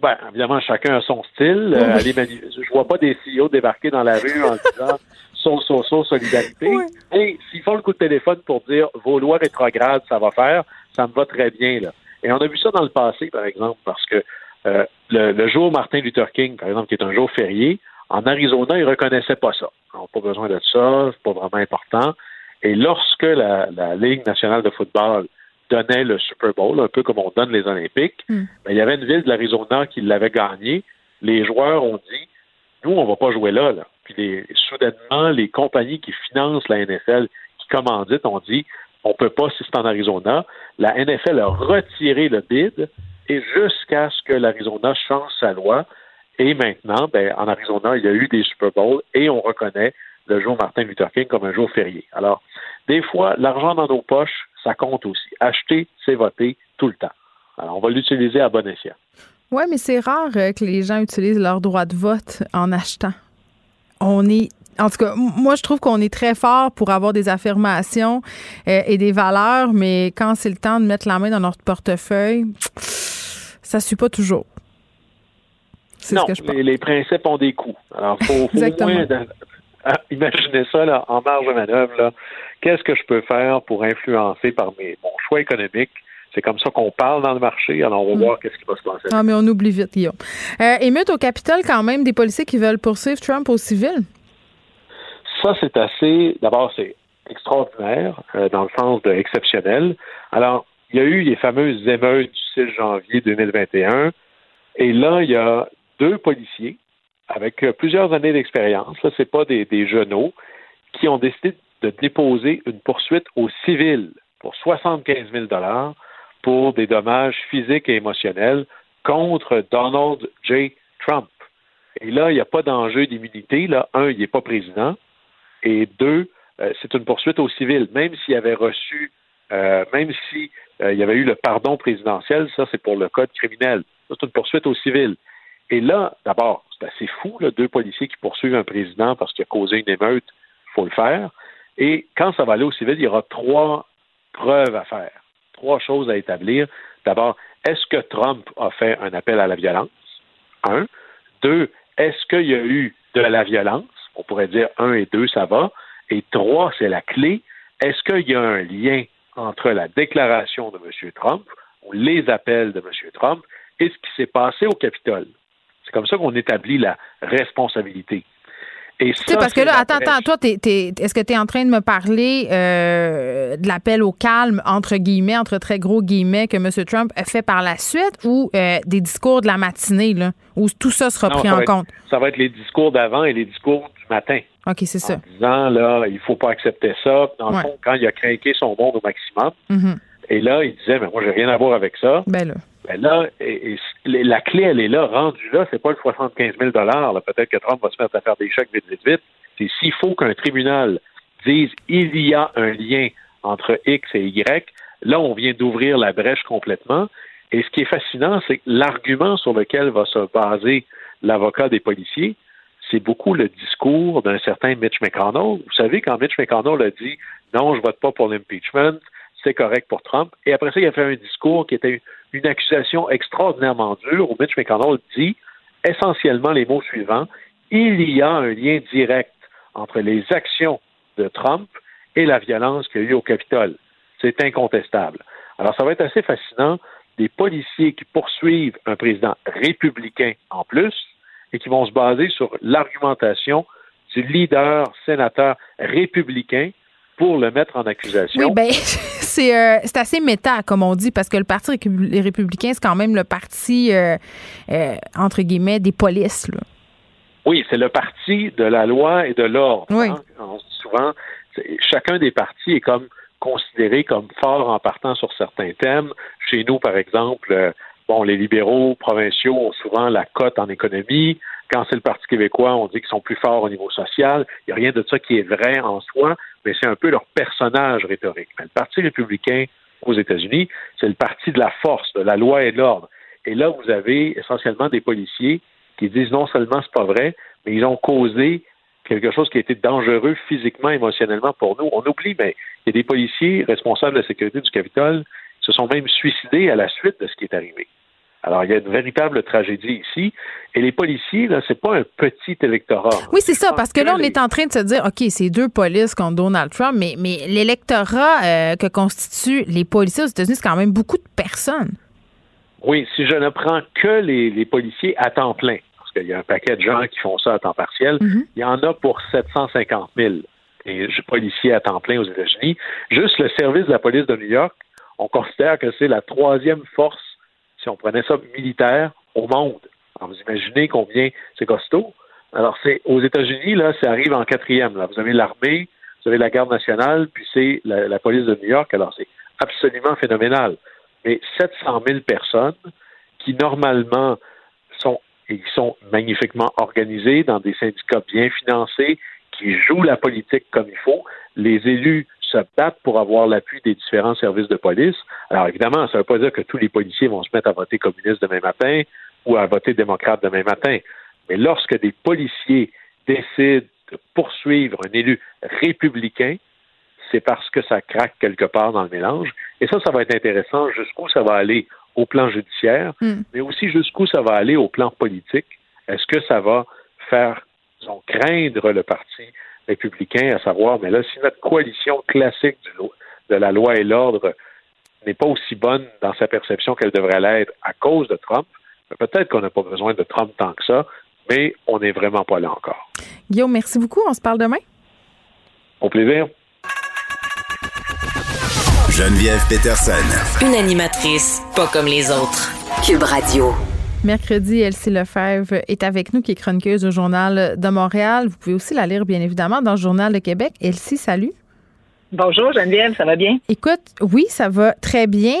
Ben, évidemment, chacun a son style. Je Euh, je vois pas des CEO débarquer dans la rue en disant so, so, so, solidarité. Et s'ils font le coup de téléphone pour dire vos lois rétrogrades, ça va faire, ça me va très bien. Là. Et on a vu ça dans le passé, par exemple, parce que euh, le, jour Martin Luther King, par exemple, qui est un jour férié, en Arizona, ils reconnaissaient pas ça. Ils n'ont pas besoin de ça, c'est pas vraiment important. Et lorsque la, la Ligue nationale de football donnait le Super Bowl, un peu comme on donne les Olympiques, hmm. ben, il y avait une ville de l'Arizona qui l'avait gagné. Les joueurs ont dit, nous, on va pas jouer là. là. Puis soudainement, les compagnies qui financent la NFL, qui commanditent, ont dit, on peut pas si c'est en Arizona. La NFL a retiré le bid et jusqu'à ce que l'Arizona change sa loi. Et maintenant, ben, en Arizona, il y a eu des Super Bowls et on reconnaît le jour Martin Luther King comme un jour férié. Alors, des fois, l'argent dans nos poches, ça compte aussi. Acheter, c'est voter tout le temps. Alors, on va l'utiliser à bon escient. Oui, mais c'est rare euh, que les gens utilisent leur droit de vote en achetant. On est en tout cas, moi, je trouve qu'on est très fort pour avoir des affirmations euh, et des valeurs, mais quand c'est le temps de mettre la main dans notre portefeuille, ça ne suit pas toujours. Non, ce que je les, les, principes ont des coûts. Alors, faut, faut Exactement. Ah, imaginez ça là, en marge de manœuvre. Qu'est-ce que je peux faire pour influencer par mes, mon choix économique? C'est comme ça qu'on parle dans le marché. Alors, on va hmm. voir qu'est-ce qui va se passer. Ah, mais on oublie vite, Guillaume. Euh, émeute au Capitole, quand même, des policiers qui veulent poursuivre Trump au civil? Ça, c'est assez. D'abord, c'est extraordinaire, euh, dans le sens de exceptionnel. Alors, il y a eu les fameuses émeutes du 6 janvier 2021. Et là, il y a deux policiers avec euh, plusieurs années d'expérience, ce n'est pas des, des genoux, qui ont décidé de déposer une poursuite au civil pour 75 000 pour des dommages physiques et émotionnels contre Donald J. Trump. Et là, il n'y a pas d'enjeu d'immunité. Là, un, il n'est pas président. Et deux, euh, c'est une poursuite au civil. Même s'il avait reçu, euh, même s'il y avait eu le pardon présidentiel, ça, c'est pour le code criminel. C'est une poursuite au civil. Et là, d'abord, c'est assez fou, deux policiers qui poursuivent un président parce qu'il a causé une émeute, il faut le faire. Et quand ça va aller aussi vite, il y aura trois preuves à faire, trois choses à établir. D'abord, est-ce que Trump a fait un appel à la violence? Un. Deux, est-ce qu'il y a eu de la violence? On pourrait dire un et deux, ça va. Et trois, c'est la clé. Est-ce qu'il y a un lien entre la déclaration de M. Trump ou les appels de M. Trump et ce qui s'est passé au Capitole? C'est comme ça qu'on établit la responsabilité. Tu sais, parce que là, attends, attends, toi, est-ce que tu es en train de me parler euh, de l'appel au calme, entre guillemets, entre très gros guillemets, que M. Trump a fait par la suite ou euh, des discours de la matinée, là, où tout ça sera pris en compte? ça va être les discours d'avant et les discours du matin. OK, c'est ça. En disant, là, il faut pas accepter ça. Dans le fond, quand il a craqué son monde au maximum, mm-hmm. et là, il disait, mais moi, j'ai rien à voir avec ça. Ben là. Ben là, la clé, elle est là, rendue là, c'est pas le 75 000 Peut-être que Trump va se mettre à faire des chèques vite, vite, vite. C'est s'il faut qu'un tribunal dise il y a un lien entre X et Y, là, on vient d'ouvrir la brèche complètement. Et ce qui est fascinant, c'est que l'argument sur lequel va se baser l'avocat des policiers, c'est beaucoup le discours d'un certain Mitch McConnell. Vous savez, quand Mitch McConnell a dit non, je vote pas pour l'impeachment, c'est correct pour Trump. Et après ça, il a fait un discours qui était une accusation extraordinairement dure où Mitch McConnell dit essentiellement les mots suivants il y a un lien direct entre les actions de Trump et la violence qu'il y a eu au Capitole. C'est incontestable. Alors, ça va être assez fascinant. Des policiers qui poursuivent un président républicain en plus et qui vont se baser sur l'argumentation du leader sénateur républicain pour le mettre en accusation. Oui, ben, euh, c'est assez méta, comme on dit, parce que le Parti républicain, c'est quand même le parti, euh, euh, entre guillemets, des polices. Oui, c'est le parti de la loi et de l'ordre. Oui. Hein. Souvent, chacun des partis est comme considéré comme fort en partant sur certains thèmes. Chez nous, par exemple, bon, les libéraux provinciaux ont souvent la cote en économie. Quand c'est le Parti québécois, on dit qu'ils sont plus forts au niveau social. Il n'y a rien de ça qui est vrai en soi, mais c'est un peu leur personnage rhétorique. le Parti républicain aux États-Unis, c'est le parti de la force, de la loi et de l'ordre. Et là, vous avez essentiellement des policiers qui disent non seulement c'est pas vrai, mais ils ont causé quelque chose qui a été dangereux physiquement, émotionnellement pour nous. On oublie, mais il y a des policiers responsables de la sécurité du Capitole qui se sont même suicidés à la suite de ce qui est arrivé. Alors, il y a une véritable tragédie ici. Et les policiers, là, c'est pas un petit électorat. Oui, c'est ça, parce que là, on est en train de se dire, OK, c'est deux polices contre Donald Trump, mais, mais l'électorat euh, que constituent les policiers aux États-Unis, c'est quand même beaucoup de personnes. Oui, si je ne prends que les, policiers à temps plein, parce qu'il y a un paquet de gens qui font ça à temps partiel, mm-hmm. il y en a pour 750 000 policiers à temps plein aux États-Unis. Juste le service de la police de New York, on considère que c'est la troisième force on prenait ça militaire au monde. Alors, vous imaginez combien c'est costaud. Alors, c'est aux États-Unis, là, ça arrive en quatrième. Là. Vous avez l'armée, vous avez la garde nationale, puis c'est la, police de New York. Alors, c'est absolument phénoménal. Mais 700 000 personnes qui, normalement, sont, sont magnifiquement organisées dans des syndicats bien financés, qui jouent la politique comme il faut. Les élus se battent pour avoir l'appui des différents services de police. Alors évidemment, ça ne veut pas dire que tous les policiers vont se mettre à voter communiste demain matin ou à voter démocrate demain matin. Mais lorsque des policiers décident de poursuivre un élu républicain, c'est parce que ça craque quelque part dans le mélange. Et ça, ça va être intéressant jusqu'où ça va aller au plan judiciaire, hmm. mais aussi jusqu'où ça va aller au plan politique. Est-ce que ça va faire disons, craindre le parti républicains, à savoir, mais là, si notre coalition classique de la loi et l'ordre n'est pas aussi bonne dans sa perception qu'elle devrait l'être à cause de Trump, peut-être qu'on n'a pas besoin de Trump tant que ça, mais on n'est vraiment pas là encore. Guillaume, merci beaucoup. On se parle demain. Au plaisir. Geneviève Peterson. Une animatrice pas comme les autres. Cube Radio. Mercredi, Elsie Lefebvre est avec nous, qui est chroniqueuse au Journal de Montréal. Vous pouvez aussi la lire, bien évidemment, dans le Journal de Québec. Elsie, salut. Bonjour Geneviève, ça va bien? Écoute, oui, ça va très bien.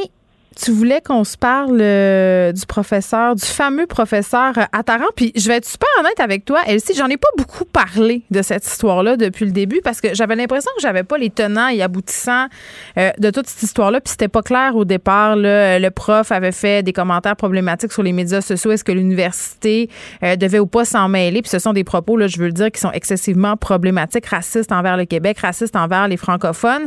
Tu voulais qu'on se parle euh, du professeur, du fameux professeur euh, Attaran. Puis je vais être super honnête avec toi, Elsie, j'en ai pas beaucoup parlé de cette histoire-là depuis le début parce que j'avais l'impression que j'avais pas les tenants et aboutissants euh, de toute cette histoire-là. Puis c'était pas clair au départ. Le prof avait fait des commentaires problématiques sur les médias sociaux. Est-ce que l'université devait ou pas s'en mêler? Puis ce sont des propos, là, je veux le dire, qui sont excessivement problématiques, racistes envers le Québec, racistes envers les francophones.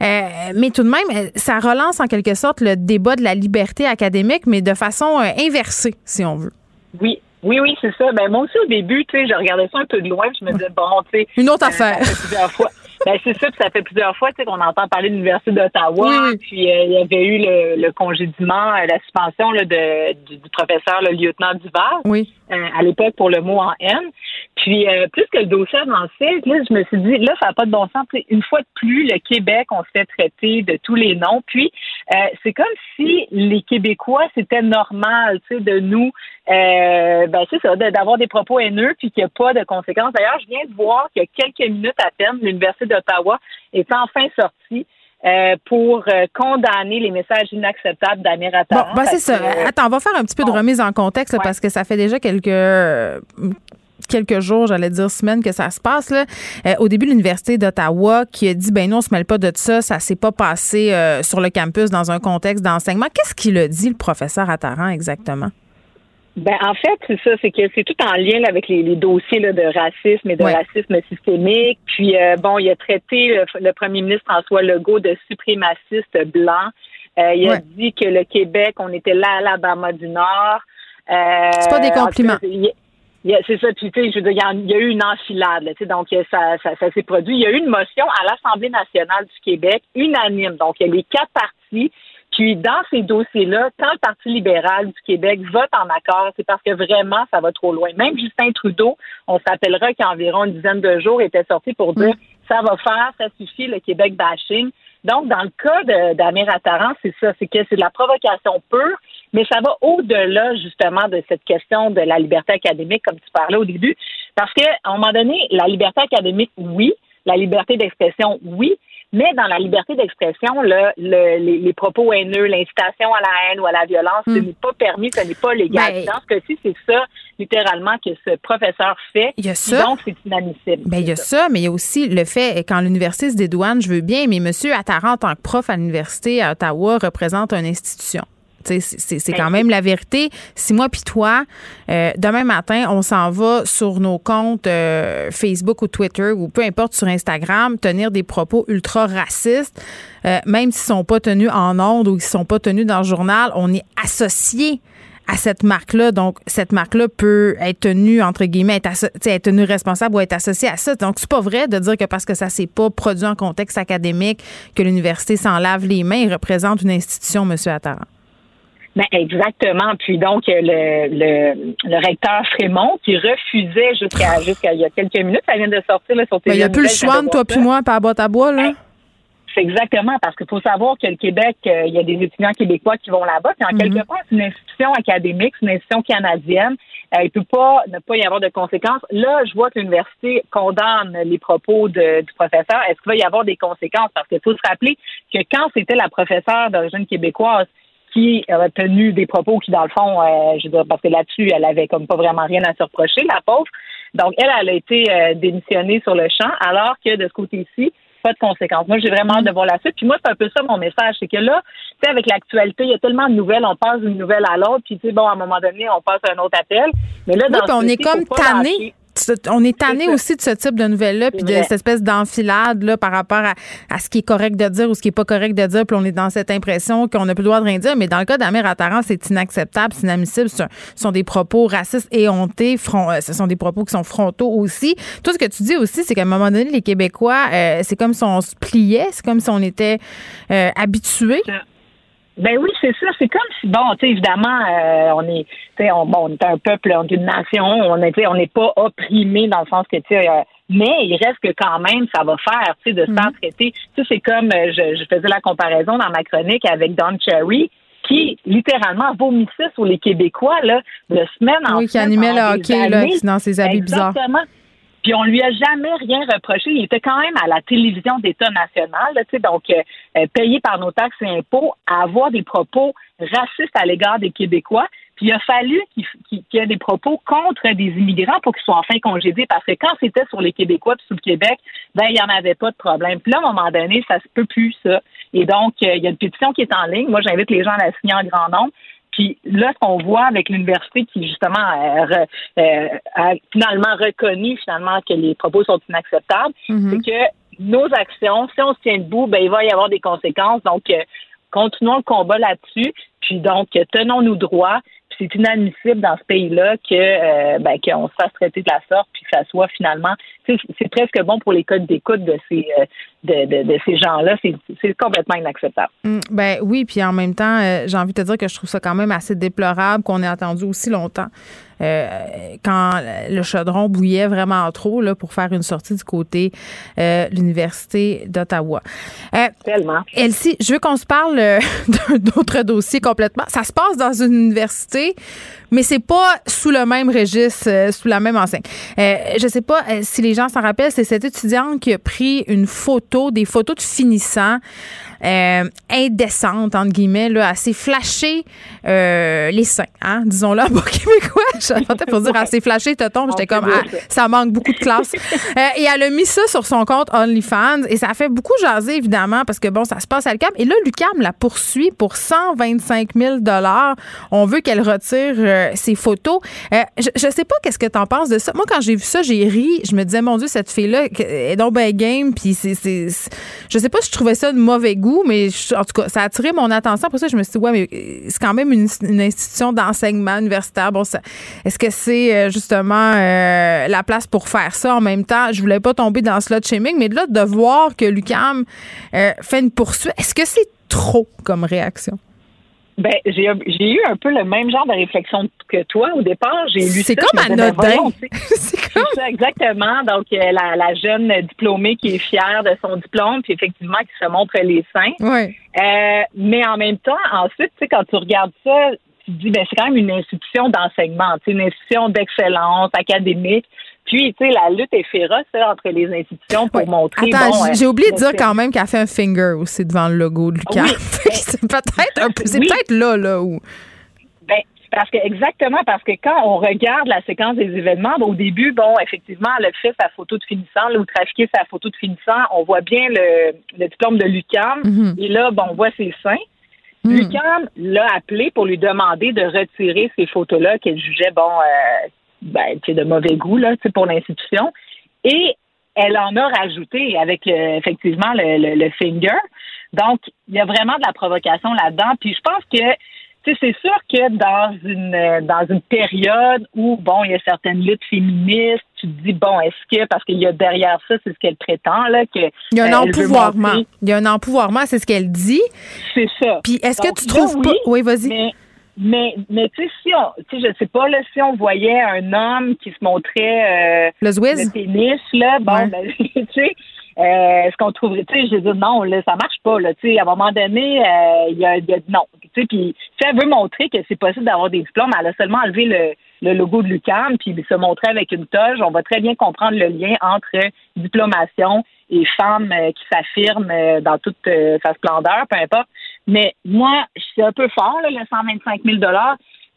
mais tout de même, ça relance en quelque sorte le débat de la liberté académique, mais de façon euh, inversée, si on veut. Oui, oui, oui, c'est ça. Ben, moi aussi, au début, tu sais, je regardais ça un peu de loin, je me disais, bon, tu sais. Une autre euh, affaire. plusieurs fois. Ben, c'est ça, puis ça fait plusieurs fois qu'on entend parler de l'Université d'Ottawa. Puis euh, il y avait eu le, le congédiement, la suspension là, de, du, professeur, le lieutenant Duval, oui. à l'époque pour le mot en N. Puis, euh, plus que le dossier avançait, là, je me suis dit, là, ça n'a pas de bon sens. une fois de plus, le Québec, on se fait traiter de tous les noms. Puis, euh, c'est comme si les Québécois, c'était normal, tu sais, de nous, euh, ben, c'est ça, d'avoir des propos haineux, puis qu'il n'y a pas de conséquences. D'ailleurs, je viens de voir qu'il y a quelques minutes à peine, l'Université d'Ottawa est enfin sortie euh, pour condamner les messages inacceptables d'Amir Bon, ben c'est ça. Attends, on va faire un petit peu de remise en contexte parce que ça fait déjà quelques quelques jours, j'allais dire semaines que ça se passe. Là. Euh, au début, l'Université d'Ottawa qui a dit ben non, on se mêle pas de ça, ça s'est pas passé euh, sur le campus dans un contexte d'enseignement. Qu'est-ce qu'il a dit, le professeur Attaran, exactement? Ben en fait, c'est ça, c'est que c'est tout en lien avec les, dossiers de racisme et de racisme systémique. Puis euh, bon, il a traité le, premier ministre François Legault de suprémaciste blanc. il a dit que le Québec, on était là l'Alabama du Nord. c'est pas des compliments. C'est ça, puis tu sais, je veux dire, il y, a eu une enfilade, là, donc ça, ça, ça s'est produit. Il y a eu une motion à l'Assemblée nationale du Québec, unanime. Donc, il y a les quatre partis. Puis, dans ces dossiers-là, quand le Parti libéral du Québec vote en accord, c'est parce que vraiment, ça va trop loin. Même Justin Trudeau, on s'appellera qu'environ une dizaine de jours était sorti pour dire ça va faire, ça suffit, le Québec bashing. Donc, dans le cas d'Amir Attaran, c'est ça, c'est que c'est de la provocation pure. Mais ça va au-delà justement de cette question de la liberté académique, comme tu parlais au début, parce qu'à un moment donné, la liberté académique, oui, la liberté d'expression, oui, mais dans la liberté d'expression, le, les, propos haineux, l'incitation à la haine ou à la violence, ce hmm. n'est pas permis, ce n'est pas légal. Ben, dans ce cas-ci, c'est ça, littéralement, que ce professeur fait. Il y a ça. Donc, c'est inadmissible. Ben, il y a ça. mais il y a aussi le fait, quand l'université se dédouane, je veux bien, mais monsieur Attaran, en tant que prof à l'université à Ottawa, représente une institution. C'est quand même la vérité. Si moi puis toi, euh, demain matin, on s'en va sur nos comptes euh, Facebook ou Twitter ou peu importe sur Instagram, tenir des propos ultra racistes, euh, même s'ils sont pas tenus en ondes ou ils sont pas tenus dans le journal, on est associé à cette marque-là. Donc, cette marque-là peut être tenue, entre guillemets, être, être tenue responsable ou être associée à ça. Donc, c'est pas vrai de dire que parce que ça s'est pas produit en contexte académique, que l'université s'en lave les mains et représente une institution, M. Attaran. Ben exactement. Puis donc le, le, le recteur Frémont qui refusait jusqu'à jusqu'à il y a quelques minutes, ça vient de sortir là, sur ben, Il n'y a plus le choix de toi puis moi, par boîte à bois là. c'est exactement parce qu'il faut savoir que le Québec, euh, il y a des étudiants québécois qui vont là-bas. Puis en quelque mhm. part, c'est une institution académique, c'est une institution canadienne. Euh, il peut pas ne pas y avoir de conséquences. Là, je vois que l'université condamne les propos de, du professeur. Est-ce qu'il va y avoir des conséquences? Parce qu'il faut se rappeler que quand c'était la professeure d'origine québécoise qui a tenu des propos qui, dans le fond, euh, je veux dire, parce que là-dessus, elle avait comme pas vraiment rien à se reprocher, la pauvre. Donc, elle, elle a été euh, démissionnée sur le champ, alors que de ce côté-ci, pas de conséquences. Moi, j'ai vraiment hâte de voir la suite. Puis moi, c'est un peu ça mon message, c'est que là, tu sais, avec l'actualité, il y a tellement de nouvelles, on passe d'une nouvelle à l'autre, puis tu sais, bon, à un moment donné, on passe à un autre appel. Mais là, dans on est comme tanné on est tanné aussi de ce type de nouvelles-là, puis de cette espèce d'enfilade là, par rapport à, ce qui est correct de dire ou ce qui est pas correct de dire, puis on est dans cette impression qu'on n'a plus le droit de rien dire. Mais dans le cas d'Amir Attaran, c'est inacceptable, c'est inadmissible. Ce sont des propos racistes et hontés. Euh, ce sont des propos qui sont frontaux aussi. Tout ce que tu dis aussi, c'est qu'à un moment donné, les Québécois, euh, c'est comme si on se pliait, c'est comme si on était euh, habitués. Ben oui, c'est ça. C'est comme si, bon, tu sais, évidemment, euh, on est, tu sais, on, bon, on est un peuple, on est une nation, on est, on n'est pas opprimé dans le sens que, tu sais, euh, mais il reste que quand même, ça va faire, tu sais, de se faire traiter. Tu sais, c'est comme, euh, je, je, faisais la comparaison dans ma chronique avec Don Cherry, qui littéralement vomissait sur les Québécois, là, de semaine en semaine. Oui, qui animait le hockey, là, dans ses habits Exactement. bizarres. Puis on lui a jamais rien reproché. Il était quand même à la télévision d'État national, là, donc euh, euh, payé par nos taxes et impôts, à avoir des propos racistes à l'égard des Québécois. Puis il a fallu qu'il y ait des propos contre des immigrants pour qu'ils soient enfin congédiés, parce que quand c'était sur les Québécois puis sur le Québec, ben il n'y en avait pas de problème. Puis là, à un moment donné, ça se peut plus ça. Et donc, euh, il y a une pétition qui est en ligne. Moi, j'invite les gens à la signer en grand nombre. Puis là, ce qu'on voit avec l'université qui justement euh, a finalement reconnu finalement que les propos sont inacceptables, mm-hmm. c'est que nos actions, si on se tient debout, ben il va y avoir des conséquences. Donc, euh, continuons le combat là-dessus. Puis donc, tenons-nous droit c'est inadmissible dans ce pays-là que euh, ben, qu'on se fasse traiter de la sorte puis que ça soit finalement c'est presque bon pour les codes d'écoute de ces euh, de, de, ces gens-là. C'est complètement inacceptable. Mm, ben oui, puis en même temps, euh, j'ai envie de te dire que je trouve ça quand même assez déplorable qu'on ait attendu aussi longtemps. quand le chaudron bouillait vraiment trop là, pour faire une sortie du côté de l'Université d'Ottawa. Tellement. Elsie, je veux qu'on se parle d'un autre dossier complètement. Ça se passe dans une université mais c'est pas sous le même registre, euh, sous la même enseigne. Je sais pas euh, si les gens s'en rappellent, c'est cette étudiante qui a pris une photo, des photos de finissants euh, indécente, entre guillemets, là, assez flashé euh, les seins, hein, disons-le en québécois. J'entendais pour dire assez flashé tombe j'étais comme, ah, ça manque beaucoup de classe. Euh, et elle a mis ça sur son compte OnlyFans et ça a fait beaucoup jaser, évidemment, parce que bon, ça se passe à Lucam. Et là, Lucam la poursuit pour 125 000 On veut qu'elle retire euh, ses photos. je, je sais pas qu'est-ce que tu en penses de ça. Moi, quand j'ai vu ça, j'ai ri. Je me disais, mon Dieu, cette fille-là est donc bien game. Puis c'est, je sais pas si je trouvais ça de mauvais goût mais en tout cas, ça a attiré mon attention. Pour ça, je me suis dit, ouais, mais euh, c'est quand même une, institution d'enseignement universitaire. Bon, est-ce que c'est euh, justement euh, la place pour faire ça? En même temps? Je voulais pas tomber dans ce lot shaming, mais là, de voir que Lucam fait une poursuite, est-ce que c'est trop comme réaction? Ben, j'ai eu un peu le même genre de réflexion que toi au départ. J'ai lu C'est comme anodin. Ben, c'est comme ça, exactement. Donc euh, la, la, jeune diplômée qui est fière de son diplôme, puis effectivement qui se montre les seins. Oui. Euh, mais en même temps, ensuite, tu sais, quand tu regardes ça, tu te dis ben c'est quand même une institution d'enseignement, une institution d'excellence académique. Puis, tu sais, la lutte est féroce entre les institutions pour montrer. Attends, j'ai oublié de dire quand même qu'elle fait un finger aussi devant le logo de Lucas. c'est peut-être c'est peut-être là, là où. Ben, parce que exactement, parce que quand on regarde la séquence des événements, au début, bon, effectivement, elle a fait sa photo de finissant, là, ou trafiqué sa photo de finissant, on voit bien le, diplôme de Lucam, mm-hmm. et là, bon, on voit ses seins. Mm. Lucam l'a appelé pour lui demander de retirer ces photos-là qu'elle jugeait, bon, euh, ben, de mauvais goût là, pour l'institution. Et elle en a rajouté avec effectivement le, le, finger. Donc, il y a vraiment de la provocation là-dedans. Puis je pense que c'est sûr que dans une dans une période où bon, il y a certaines luttes féministes, tu te dis bon, est-ce que parce qu'il y a derrière ça, c'est ce qu'elle prétend là que il y a un empouvoirment. Il y a un empouvoirment, c'est ce qu'elle dit. C'est ça. Puis est-ce que tu trouves pas Oui, vas-y. Mais, mais tu sais, si on, tu sais, je sais pas, là, si on voyait un homme qui se montrait, euh, le, pénis, là, bon, ben, tu sais, euh, est-ce qu'on trouverait, tu sais, je dis non, là, ça marche pas, là, tu sais, à un moment donné, euh, il y, a, y a, non, tu sais, puis si elle veut montrer que c'est possible d'avoir des diplômes, elle a seulement enlevé le, le logo de l'UQAM, puis se montrer avec une toge, on va très bien comprendre le lien entre diplomation et femmes euh, qui s'affirment dans toute sa splendeur, peu importe. Mais moi, c'est un peu fort, là, le 125 000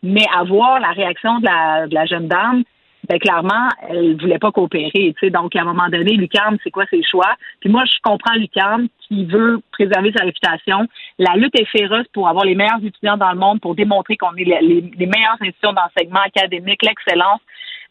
mais avoir la réaction de la, de la jeune dame, ben clairement, elle voulait pas coopérer. Tu sais, donc à un moment donné, Lucam, c'est quoi ses choix? Puis moi, je comprends Lucam qui veut préserver sa réputation. La lutte est féroce pour avoir les meilleurs étudiants dans le monde, pour démontrer qu'on est les, les meilleures institutions d'enseignement académique, l'excellence.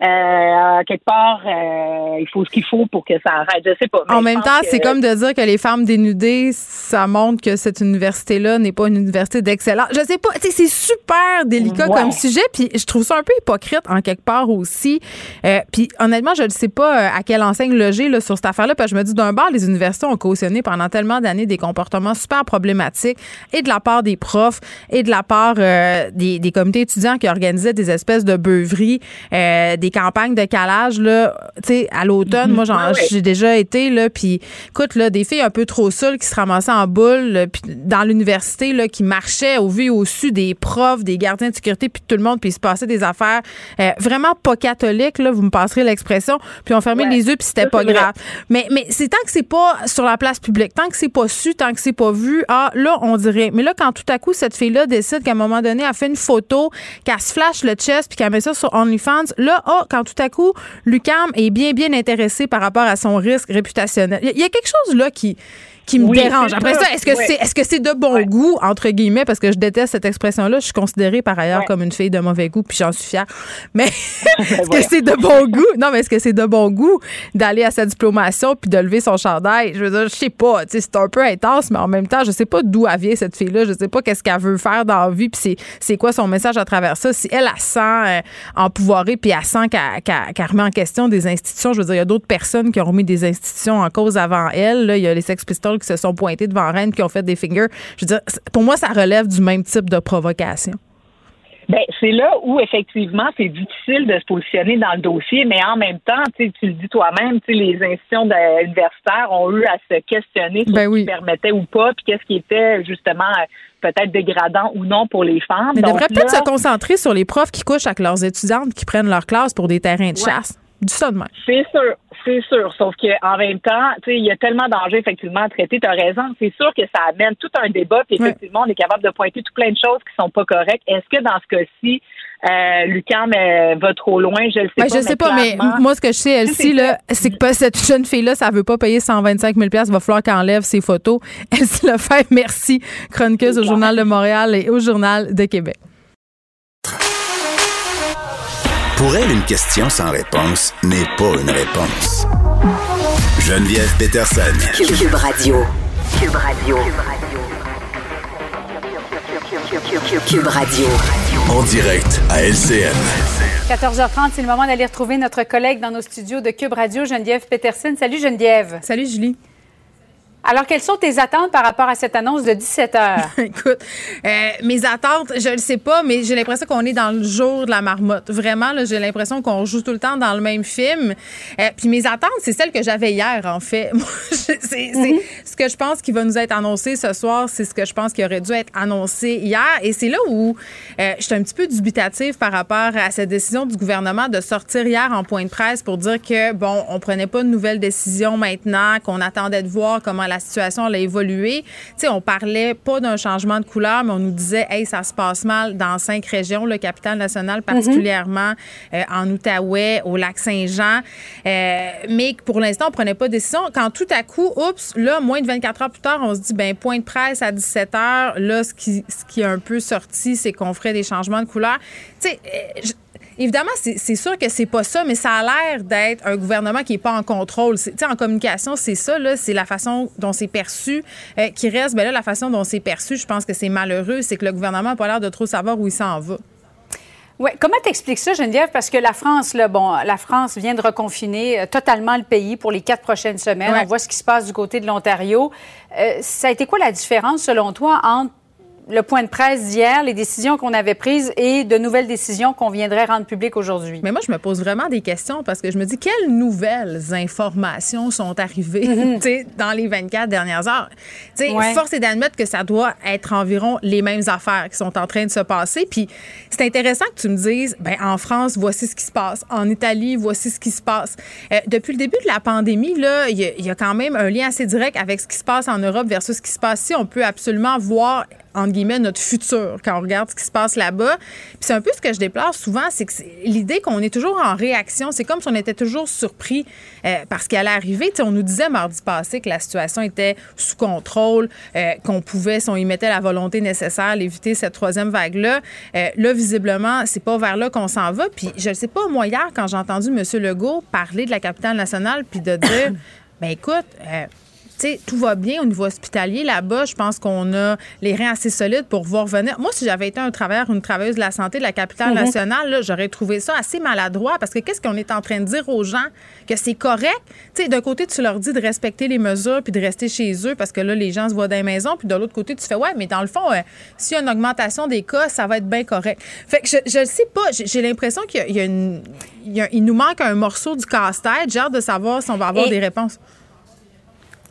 Euh, quelque part, euh, il faut ce qu'il faut pour que ça arrête. Je sais pas. En même temps, c'est comme de dire que les femmes dénudées, ça montre que cette université-là n'est pas une université d'excellence. Je sais pas. C'est super délicat comme sujet, puis je trouve ça un peu hypocrite en quelque part aussi. Euh, puis honnêtement, je ne sais pas à quelle enseigne loger là, sur cette affaire-là, parce que je me dis d'un bord, les universités ont cautionné pendant tellement d'années des comportements super problématiques et de la part des profs et de la part des, des, comités étudiants qui organisaient des espèces de beuveries, des campagnes de calage, là, tu sais, à l'automne, moi, Ah j'ai déjà été, là, puis écoute, là, des filles un peu trop seules qui se ramassaient en boule, puis dans l'université, là, qui marchaient au vu et au su des profs, des gardiens de sécurité, puis tout le monde, puis il se passait des affaires euh, vraiment pas catholiques, là, vous me passerez l'expression, puis on fermait les yeux, puis c'était pas grave. Mais, mais c'est tant que c'est pas sur la place publique, tant que c'est pas su, tant que c'est pas vu, ah, là, on dirait. Mais là, quand tout à coup, cette fille-là décide qu'à un moment donné, elle fait une photo, qu'elle se flash le chest, puis qu'elle met ça sur OnlyFans, là, quand tout à coup, Lucam est bien, bien intéressé par rapport à son risque réputationnel. Il y, a quelque chose là qui qui me dérange. Après ça, est-ce que c'est est-ce que c'est de bon goût entre guillemets parce que je déteste cette expression-là. Je suis considérée par ailleurs comme une fille de mauvais goût, puis j'en suis fière. Mais est-ce que c'est de bon goût? Non, mais est-ce que c'est de bon goût d'aller à sa diplomation puis de lever son chandail? Je veux dire, je sais pas. C'est un peu intense, mais en même temps, je sais pas d'où elle vient cette fille-là. Je sais pas qu'est-ce qu'elle veut faire dans la vie, puis c'est quoi son message à travers ça. Si elle, elle sent euh, empouvoirée, puis elle sent qu'elle remet en question des institutions. Je veux dire, il y a d'autres personnes qui ont remis des institutions en cause avant elle. Là. Il y a les Sex Pistols qui se sont pointés devant Rennes, qui ont fait des fingers. Je veux dire, pour moi, ça relève du même type de provocation. Ben, c'est là où effectivement c'est difficile de se positionner dans le dossier, mais en même temps, tu le dis toi-même, les institutions universitaires ont eu à se questionner sur ben ce qui permettait ou pas, puis qu'est-ce qui était justement peut-être dégradant ou non pour les femmes. Mais devrait peut-être se concentrer sur les profs qui couchent avec leurs étudiantes qui prennent leur classe pour des terrains de chasse. Du ça de même. C'est sûr, c'est sûr. Sauf qu'en même temps, il y a tellement d'enjeux effectivement à traiter. Tu as raison. C'est sûr que ça amène tout un débat. Puis effectivement, on est capable de pointer tout plein de choses qui sont pas correctes. Est-ce que dans ce cas-ci, euh, Lucam euh, va trop loin, je le sais ben, pas. Je sais pas, mais moi, ce que je sais, Elsie, c'est que cette jeune fille-là, ça veut pas payer 125 000 Il va falloir qu'elle enlève ses photos. Elsie Lefebvre, merci, chroniqueuse au Journal de Montréal et au Journal de Québec. Pour elle, une question sans réponse n'est pas une réponse. Geneviève Peterson. Cube Radio. Cube Radio. Cube Radio. En direct à LCN. 14h30, c'est le moment d'aller retrouver notre collègue dans nos studios de Cube Radio, Geneviève Peterson. Salut Geneviève. Salut Julie. Alors, quelles sont tes attentes par rapport à cette annonce de 17 heures? Écoute, euh, mes attentes, je ne sais pas, mais j'ai l'impression qu'on est dans le jour de la marmotte. Vraiment, j'ai l'impression qu'on joue tout le temps dans le même film. Euh, puis mes attentes, c'est celles que j'avais hier, en fait. c'est mm-hmm. ce que je pense qui va nous être annoncé ce soir, c'est ce que je pense qui aurait dû être annoncé hier. Et c'est là où euh, je suis un petit peu dubitative par rapport à cette décision du gouvernement de sortir hier en point de presse pour dire que, bon, on prenait pas de nouvelles décisions maintenant, qu'on attendait de voir comment la la situation a évolué. Tu sais, on parlait pas d'un changement de couleur, mais on nous disait, hey, ça se passe mal dans cinq régions, le capital national particulièrement, euh, en Outaouais, au lac Saint-Jean. Euh, mais pour l'instant, on prenait pas de décision. Quand tout à coup, oups, là, moins de 24 heures plus tard, on se dit, ben point de presse à 17 heures. Là, ce qui, ce qui est un peu sorti, c'est qu'on ferait des changements de couleur. Tu sais, euh, Évidemment, c'est sûr que c'est pas ça, mais ça a l'air d'être un gouvernement qui n'est pas en contrôle. En communication, c'est ça, c'est la façon dont c'est perçu euh, qui reste. Ben là, la façon dont c'est perçu, je pense que c'est malheureux, c'est que le gouvernement n'a pas l'air de trop savoir où il s'en va. Oui. Comment t'expliques ça, Geneviève? Parce que la France, là, bon, la France vient de reconfiner euh, totalement le pays pour les quatre prochaines semaines. On voit ce qui se passe du côté de l'Ontario. Euh, ça a été quoi la différence, selon toi, entre le point de presse d'hier, les décisions qu'on avait prises et de nouvelles décisions qu'on viendrait rendre publiques aujourd'hui. Mais moi, je me pose vraiment des questions parce que je me dis quelles nouvelles informations sont arrivées mhm. dans les 24 dernières heures? Force est d'admettre que ça doit être environ les mêmes affaires qui sont en train de se passer. Puis c'est intéressant que tu me dises, ben, en France, voici ce qui se passe. En Italie, voici ce qui se passe. Euh, depuis le début de la pandémie, il y, y, a quand même un lien assez direct avec ce qui se passe en Europe versus ce qui se passe ici. On peut absolument voir entre guillemets, notre futur quand on regarde ce qui se passe là-bas. Puis c'est un peu ce que je déplore souvent, c'est que l'idée qu'on est toujours en réaction, c'est comme si on était toujours surpris euh, parce qu'elle est arrivée. on nous disait mardi passé que la situation était sous contrôle, euh, qu'on pouvait, si on y mettait la volonté nécessaire, éviter cette troisième vague-là. Euh, là, visiblement, c'est pas vers là qu'on s'en va. Puis je ne sais pas, moi, hier, quand j'ai entendu M. Legault parler de la capitale nationale, puis de dire, ben écoute, sais, tout va bien au niveau hospitalier là-bas. Je pense qu'on a les reins assez solides pour voir venir. Moi, si j'avais été un travailleur, une travailleuse de la santé de la capitale mhm. nationale, j'aurais trouvé ça assez maladroit parce que qu'est-ce qu'on est en train de dire aux gens? Que c'est correct? Tu sais, d'un côté, tu leur dis de respecter les mesures puis de rester chez eux parce que là, les gens se voient dans les maisons. Puis de l'autre côté, tu fais, ouais, mais dans le fond, euh, s'il y a une augmentation des cas, ça va être bien correct. Fait que je ne sais pas. J'ai l'impression qu'il y, a une. Il, nous manque un morceau du casse-tête. J'ai hâte de savoir si on va avoir des réponses.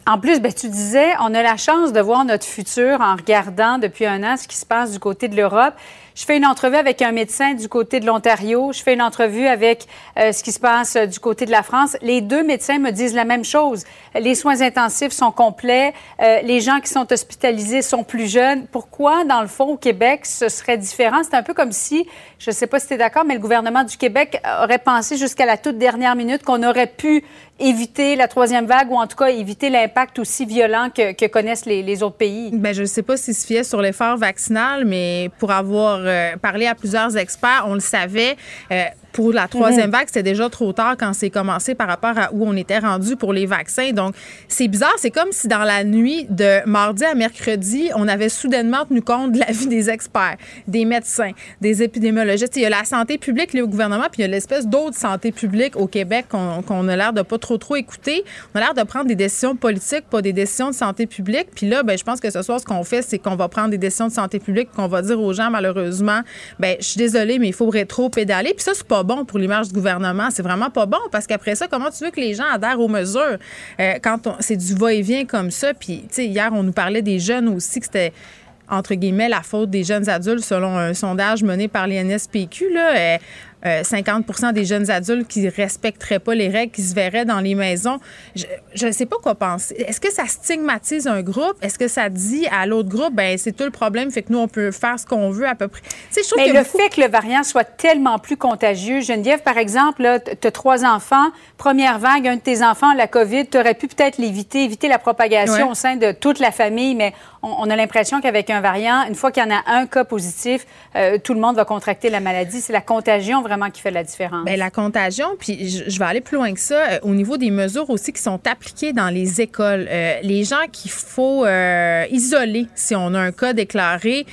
En plus, ben, tu disais, on a la chance de voir notre futur en regardant depuis un an ce qui se passe du côté de l'Europe. Je fais une entrevue avec un médecin du côté de l'Ontario. Je fais une entrevue avec euh, ce qui se passe euh, du côté de la France. Les deux médecins me disent la même chose. Les soins intensifs sont complets. Euh, les gens qui sont hospitalisés sont plus jeunes. Pourquoi, dans le fond, au Québec, ce serait différent? C'est un peu comme si, je ne sais pas si tu es d'accord, mais le gouvernement du Québec aurait pensé jusqu'à la toute dernière minute qu'on aurait pu éviter la troisième vague ou en tout cas éviter l'impact aussi violent que, connaissent les, autres pays? Bien, je ne sais pas s'il se fiait sur l'effort vaccinal, mais pour avoir euh, parlé à plusieurs experts, on le savait. Euh, pour la troisième mhm. vague, c'était déjà trop tard quand c'est commencé par rapport à où on était rendu pour les vaccins. Donc, c'est bizarre. C'est comme si dans la nuit de mardi à mercredi, on avait soudainement tenu compte de l'avis des experts, des médecins, des épidémiologistes. Il y a la santé publique au gouvernement, puis il y a l'espèce d'autre santé publique au Québec qu'on a l'air de pas trop, trop écouter. On a l'air de prendre des décisions politiques, pas des décisions de santé publique. Puis là, ben, je pense que ce soir, ce qu'on fait, c'est qu'on va prendre des décisions de santé publique, qu'on va dire aux gens, malheureusement, ben, je suis désolée, mais il faut rétro-pédaler. Puis ça, c'est pas bon pour l'image du gouvernement. C'est vraiment pas bon parce qu'après ça, comment tu veux que les gens adhèrent aux mesures? Euh, quand c'est du va-et-vient comme ça? Puis, tu sais, hier, on nous parlait des jeunes aussi, que c'était entre guillemets, la faute des jeunes adultes selon un sondage mené par l'INSPQ. Là. 50 euh, des jeunes adultes qui respecteraient pas les règles, qui se verraient dans les maisons. Je ne sais pas quoi penser. Est-ce que ça stigmatise un groupe? Est-ce que ça dit à l'autre groupe, ben c'est tout le problème, fait que nous, on peut faire ce qu'on veut à peu près? Mais le fait que le variant soit tellement plus contagieux, Geneviève, par exemple, tu as trois enfants, première vague, un de tes enfants, la COVID, tu aurais pu peut-être l'éviter, éviter la propagation au sein de toute la famille, mais on, a l'impression qu'avec un variant, une fois qu'il y en a un cas positif, euh, tout le monde va contracter la maladie. C'est la contagion vraiment qui fait la différence. Bien, la contagion, puis je, vais aller plus loin que ça, euh, au niveau des mesures aussi qui sont appliquées dans les écoles. Euh, les gens qu'il faut isoler si on a un cas déclaré,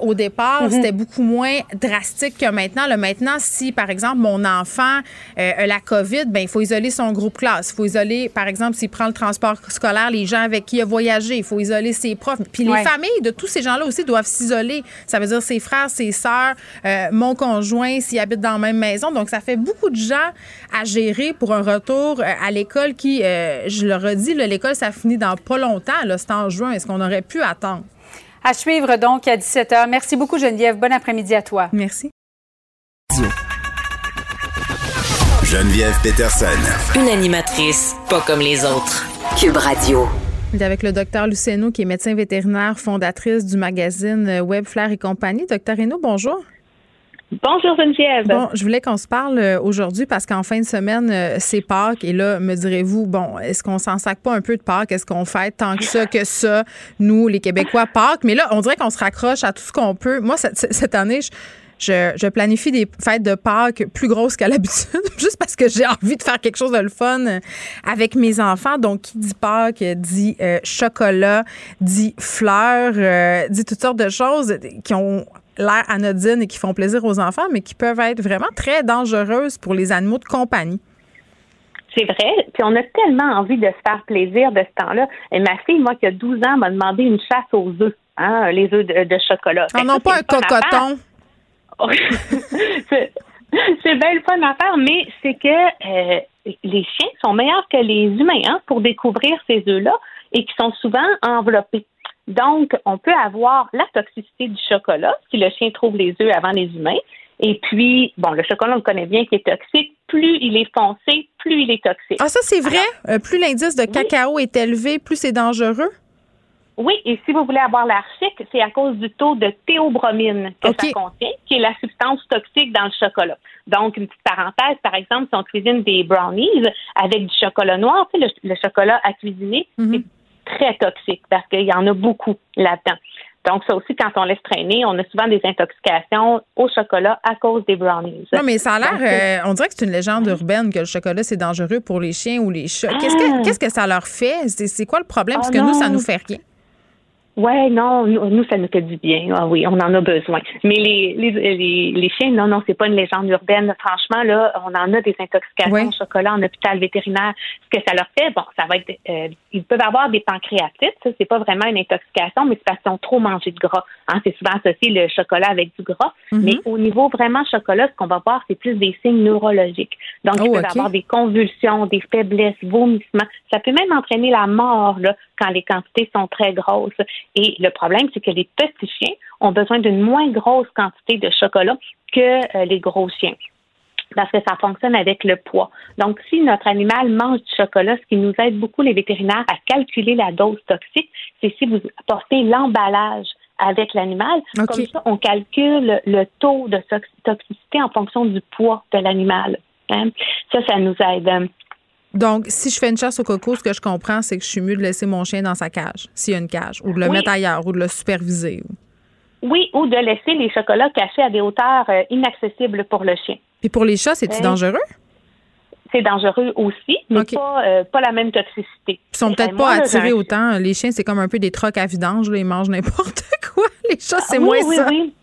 au départ, mhm. c'était beaucoup moins drastique que maintenant. Là, maintenant, si, par exemple, mon enfant a la COVID, ben il faut isoler son groupe classe. Il faut isoler, par exemple, s'il prend le transport scolaire, les gens avec qui il a voyagé. Il faut isoler ses profs. Puis les familles de tous ces gens-là aussi doivent s'isoler. Ça veut dire ses frères, ses sœurs, euh, mon conjoint s'ils habitent dans même maison. Donc, ça fait beaucoup de gens à gérer pour un retour euh, à l'école qui, euh, je le redis, l'école, ça finit dans pas longtemps. C'est en juin. Est-ce qu'on aurait pu attendre? À suivre donc à 17 h. Merci beaucoup, Geneviève. Bon après-midi à toi. Merci. Geneviève Peterson. Une animatrice pas comme les autres. Cube Radio avec le docteur Luceno, qui est médecin vétérinaire, fondatrice du magazine euh, Web Flair et compagnie. Docteur Reno, bonjour. Bonjour Geneviève. Bon, je voulais qu'on se parle euh, aujourd'hui parce qu'en fin de semaine, euh, c'est Pâques et là, me direz-vous, bon, est-ce qu'on s'en sac pas un peu de Pâques? Est-ce qu'on fait tant que ça, que ça, nous, les Québécois, Pâques? Mais là, on dirait qu'on se raccroche à tout ce qu'on peut. Moi, cette, cette année, je, je, planifie des fêtes de Pâques plus grosses qu'à l'habitude, juste parce que j'ai envie de faire quelque chose de le fun euh, avec mes enfants. Donc, qui dit Pâques dit euh, chocolat, dit fleurs, euh, dit toutes sortes de choses qui ont l'air anodines et qui font plaisir aux enfants, mais qui peuvent être vraiment très dangereuses pour les animaux de compagnie. C'est vrai. Puis on a tellement envie de se faire plaisir de ce temps-là. Et ma fille, moi, qui a 12 ans, m'a demandé une chasse aux œufs, hein, les œufs de, chocolat. Ah non, pas un cocoton. c'est bien le fun à faire, mais c'est que euh, les chiens sont meilleurs que les humains hein, pour découvrir ces œufs-là et qui sont souvent enveloppés. Donc, on peut avoir la toxicité du chocolat si le chien trouve les œufs avant les humains. Et puis, bon, le chocolat, on le connaît bien, qui est toxique. Plus il est foncé, plus il est toxique. Ah, ça, c'est vrai? Euh, plus l'indice de cacao est élevé, plus c'est dangereux? Oui, et si vous voulez avoir l'air chic, c'est à cause du taux de théobromine que ça contient, qui est la substance toxique dans le chocolat. Donc, une petite parenthèse, par exemple, si on cuisine des brownies avec du chocolat noir, le, chocolat à cuisiner, mhm. c'est très toxique parce qu'il y en a beaucoup là-dedans. Donc, ça aussi, quand on laisse traîner, on a souvent des intoxications au chocolat à cause des brownies. Non, mais ça a l'air, euh, on dirait que c'est une légende urbaine que le chocolat, c'est dangereux pour les chiens ou les chats. Qu'est-ce que, ah! qu'est-ce que ça leur fait? C'est, quoi le problème? Parce que ah nous, ça nous fait rien. Ouais, non, nous, ça nous fait du bien. Ah oui, on en a besoin. Mais les, les, les, chiens, non, non, c'est pas une légende urbaine. Franchement, là, on en a des intoxications au chocolat en hôpital vétérinaire. Ce que ça leur fait, bon, ça va être, euh, ils peuvent avoir des pancréatites. Ça, c'est pas vraiment une intoxication, mais c'est parce qu'ils ont trop mangé de gras. Hein, c'est souvent associé le chocolat avec du gras. Mm-hmm. Mais au niveau vraiment chocolat, ce qu'on va voir, c'est plus des signes neurologiques. Donc, ils oh, peuvent avoir des convulsions, des faiblesses, vomissements. Ça peut même entraîner la mort, là, quand les quantités sont très grosses. Et le problème, c'est que les petits chiens ont besoin d'une moins grosse quantité de chocolat que euh, les gros chiens parce que ça fonctionne avec le poids. Donc, si notre animal mange du chocolat, ce qui nous aide beaucoup les vétérinaires à calculer la dose toxique, c'est si vous portez l'emballage avec l'animal. Comme ça, on calcule le taux de toxicité en fonction du poids de l'animal. Hein. Ça, ça nous aide. Donc, si je fais une chasse au coco, ce que je comprends, c'est que je suis mieux de laisser mon chien dans sa cage, s'il y a une cage, ou de le mettre ailleurs, ou de le superviser. Oui, ou de laisser les chocolats cachés à des hauteurs euh, inaccessibles pour le chien. Et pour les chats, c'est-tu dangereux? C'est dangereux aussi, mais pas, euh, pas la même toxicité. Ils sont peut-être pas attirés autant. Les chiens, c'est comme un peu des trocs à vidange. ils mangent n'importe quoi. Les chats, c'est moins oui, ça. Oui, oui,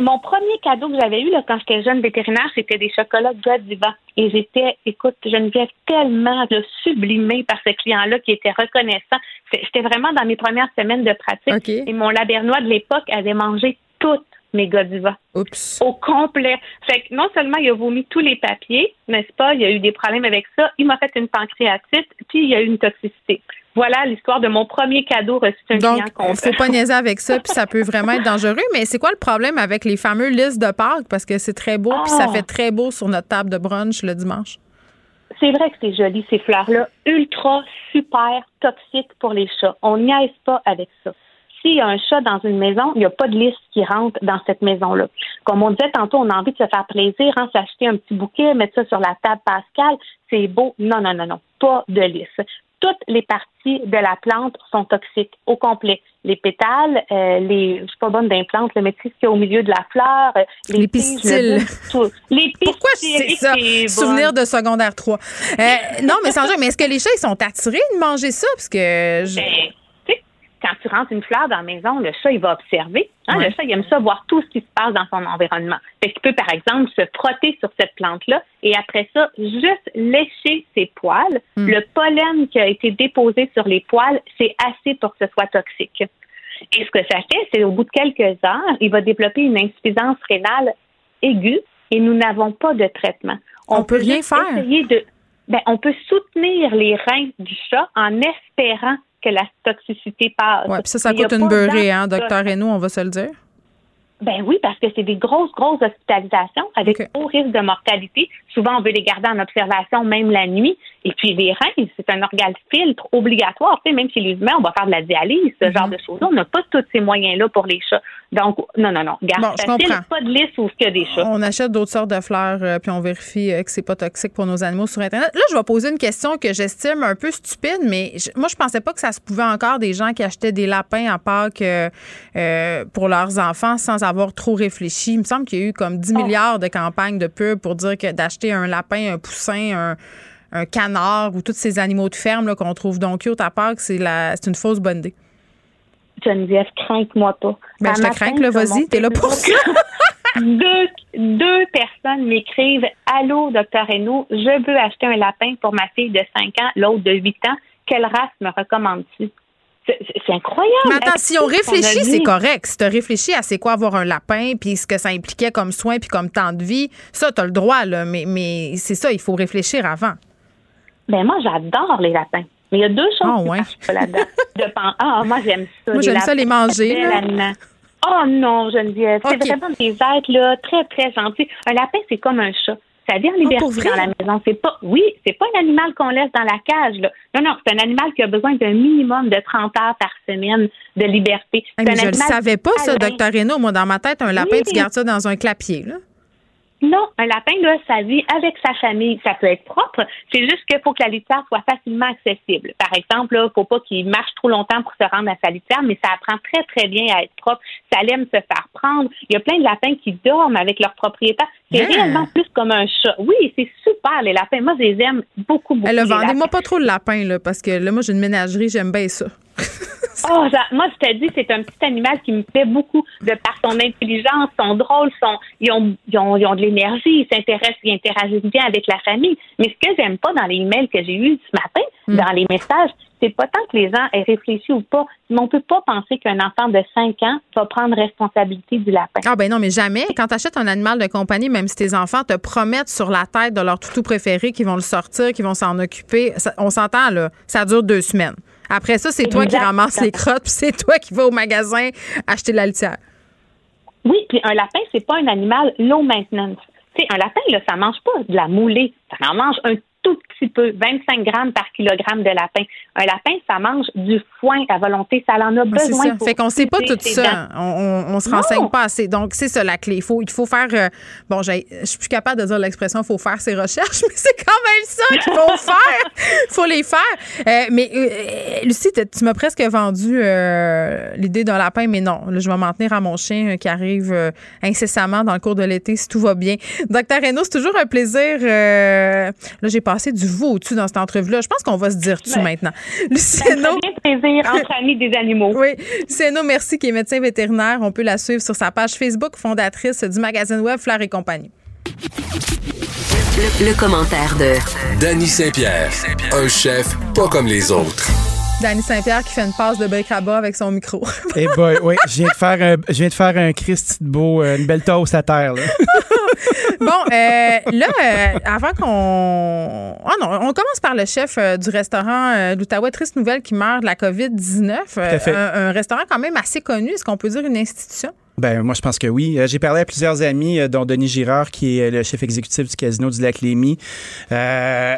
mon premier cadeau que j'avais eu là, quand j'étais jeune vétérinaire, c'était des chocolats Godiva. Et j'étais, écoute, je Geneviève, tellement de sublimée par ce client-là qui était reconnaissant. J'étais vraiment dans mes premières semaines de pratique. Et mon labernois de l'époque avait mangé toutes mes Godiva. Oups. Au complet. Fait que non seulement il a vomi tous les papiers, n'est-ce pas, il y a eu des problèmes avec ça, il m'a fait une pancréatite, puis il y a eu une toxicité voilà l'histoire de mon premier cadeau reçu d'un client Donc, faut pas niaiser avec ça, puis ça peut vraiment être dangereux. Mais c'est quoi le problème avec les fameux listes de Pâques? Parce que c'est très beau, puis ça ah! fait très beau sur notre table de brunch le dimanche. C'est vrai que c'est joli, ces fleurs-là. Ultra, super toxiques pour les chats. On niaise pas avec ça. S'il y a un chat dans une maison, il n'y a pas de liste qui rentre dans cette maison-là. Comme on disait tantôt, on a envie de se faire plaisir, hein, s'acheter un petit bouquet, mettre ça sur la table Pascal, c'est beau. Non, non, non, non, pas de liste toutes les parties de la plante sont toxiques au complet. Les pétales, euh, les, je suis pas bonne d'implante, mais tu sais ce qu'il y a au milieu de la fleur, euh, les, les pistils. les Pourquoi c'est ça? Souvenir de secondaire 3. Euh, non, mais sans mais est-ce que les chats, ils sont attirés de manger ça? Parce que... Je... Quand tu rentres une fleur dans la maison, le chat, il va observer. Hein, le chat, il aime ça, voir tout ce qui se passe dans son environnement. Fait qu'il peut, par exemple, se frotter sur cette plante-là et après ça, juste lécher ses poils. Hmm. Le pollen qui a été déposé sur les poils, c'est assez pour que ce soit toxique. Et ce que ça fait, c'est au bout de quelques heures, il va développer une insuffisance rénale aiguë et nous n'avons pas de traitement. On, peut rien faire. de, ben, on peut soutenir les reins du chat en espérant que la toxicité passe. Oui, puis ça, ça coûte une beurrée, hein, docteur Renaud, on va se le dire. Ben oui, parce que c'est des grosses, grosses hospitalisations avec haut risque de mortalité. Souvent, on veut les garder en observation même la nuit. Et puis, les reins, c'est un organe filtre obligatoire. Tu sais, même chez les humains, on va faire de la dialyse, ce genre mm-hmm. de choses. On n'a pas tous ces moyens-là pour les chats. Donc, non, non, non. Garde bon, facile, pas de liste où il y a des chats. On achète d'autres sortes de fleurs, euh, puis on vérifie euh, que c'est pas toxique pour nos animaux sur Internet. Là, je vais poser une question que j'estime un peu stupide, mais moi, je pensais pas que ça se pouvait encore des gens qui achetaient des lapins à Pâques euh, pour leurs enfants sans avoir trop réfléchi. Il me semble qu'il y a eu comme 10 milliards de campagnes de pub pour dire que d'acheter un lapin, un poussin, un, canard ou tous ces animaux de ferme qu'on trouve donc cute à Pâques, c'est une fausse bonne idée. Geneviève, crains-moi pas. Ben, je te crains, là, vas-y, t'es là pour ça. deux, deux personnes m'écrivent Allô, docteur Renaud, je veux acheter un lapin pour ma fille de 5 ans, l'autre de 8 ans. Quelle race me recommandes-tu? C'est incroyable. Mais attends, si on réfléchit, c'est correct. Si tu réfléchis à c'est quoi avoir un lapin, puis ce que ça impliquait comme soin, puis comme temps de vie, ça, tu as le droit, là. Mais, mais c'est ça, il faut réfléchir avant. Ben moi, j'adore les lapins. Mais il y a deux choses oh, ouais. là-dedans. ah, moi, j'aime ça. Moi, j'aime ça les manger. Oh non, Geneviève. C'est vraiment des êtres là, très, très gentils. Un lapin, c'est comme un chat. Ça vient en ah, liberté dans la maison. C'est pas, oui, c'est pas un animal qu'on laisse dans la cage. Là. Non, non, c'est un animal qui a besoin d'un minimum de 30 heures par semaine de liberté. je ne savais pas, ça, docteur Renaud. Moi, dans ma tête, un lapin, tu gardes ça dans un clapier. Là. Non, un lapin, là, ça vit avec sa famille. Ça peut être propre. C'est juste qu'il faut que la litière soit facilement accessible. Par exemple, il ne faut pas qu'il marche trop longtemps pour se rendre à sa litière, mais ça apprend très, très bien à être propre. Ça aime se faire prendre. Il y a plein de lapins qui dorment avec leur propriétaire. C'est Ah. réellement plus comme un chat. Oui, c'est super, les lapins. Moi, je les aime beaucoup, beaucoup. Elle les vendez-moi pas trop le lapin, là, parce que là, moi, j'ai une ménagerie, j'aime bien ça. Oh, moi, je te dis, c'est un petit animal qui me plaît beaucoup de par son intelligence, son drôle, son, ils ont, ils ont, ils ont de l'énergie, ils s'intéressent, ils interagissent bien avec la famille. Mais ce que j'aime pas dans les emails que j'ai eus ce matin, dans les messages, c'est pas tant que les gens aient réfléchi ou pas, mais on peut pas penser qu'un enfant de 5 ans va prendre responsabilité du lapin. Ah ben non, mais jamais. Quand tu achètes un animal de compagnie, même si tes enfants te promettent sur la tête de leur toutou préféré qu'ils vont le sortir, qu'ils vont s'en occuper, ça- on s'entend là, ça dure deux semaines. Après ça, c'est toi qui ramasses les crottes, puis c'est toi qui vas au magasin acheter la litière. Oui, puis un lapin, c'est pas un animal low maintenance. Tu sais, un lapin, là, ça mange pas de la moulée. Ça en mange un tout petit peu, 25 grammes par kilogramme de lapin. Un lapin, ça mange du foin à volonté. Ça en a besoin. ça. pour Fait qu'on sait pas tout ça. On, on, on se Non. renseigne pas assez. Donc, c'est ça la clé. Il faut, il faut faire. euh, bon, je suis plus capable de dire l'expression faut faire ses recherches, mais c'est quand même ça qu'il faut faire. Il faut les faire. Euh, mais, euh, Lucie, tu m'as presque vendu euh, l'idée d'un lapin, mais non. Là, je vais m'en tenir à mon chien qui arrive incessamment dans le cours de l'été si tout va bien. Docteur Renaud, c'est toujours un plaisir. là, j'ai passé du veau au-dessus dans cette entrevue-là. Je pense qu'on va se dire tu Ben, maintenant. Ferait bien plaisir entre amis des animaux. oui, Luciano Merci, qui est médecin vétérinaire. On peut la suivre sur sa page Facebook, fondatrice du magazine web Fleur et compagnie. Le, le commentaire de Danny Saint-Pierre, un chef pas comme les autres. Danny Saint-Pierre qui fait une passe de bric à bas avec son micro. Eh boy, oui, je viens de faire un, je viens de faire un Christy de beau, euh, une belle toast à terre. Là. bon, euh, là, euh, avant qu'on. Ah non, on commence par le chef euh, du restaurant d'Outaouais. Triste nouvelle qui meurt de la COVID-19. Euh, à fait. un, un restaurant quand même assez connu. Est-ce qu'on peut dire une institution? Ben, moi, je pense que oui. J'ai parlé à plusieurs amis, dont Denis Girard, qui est le chef exécutif du casino du Lac Lémy. Euh,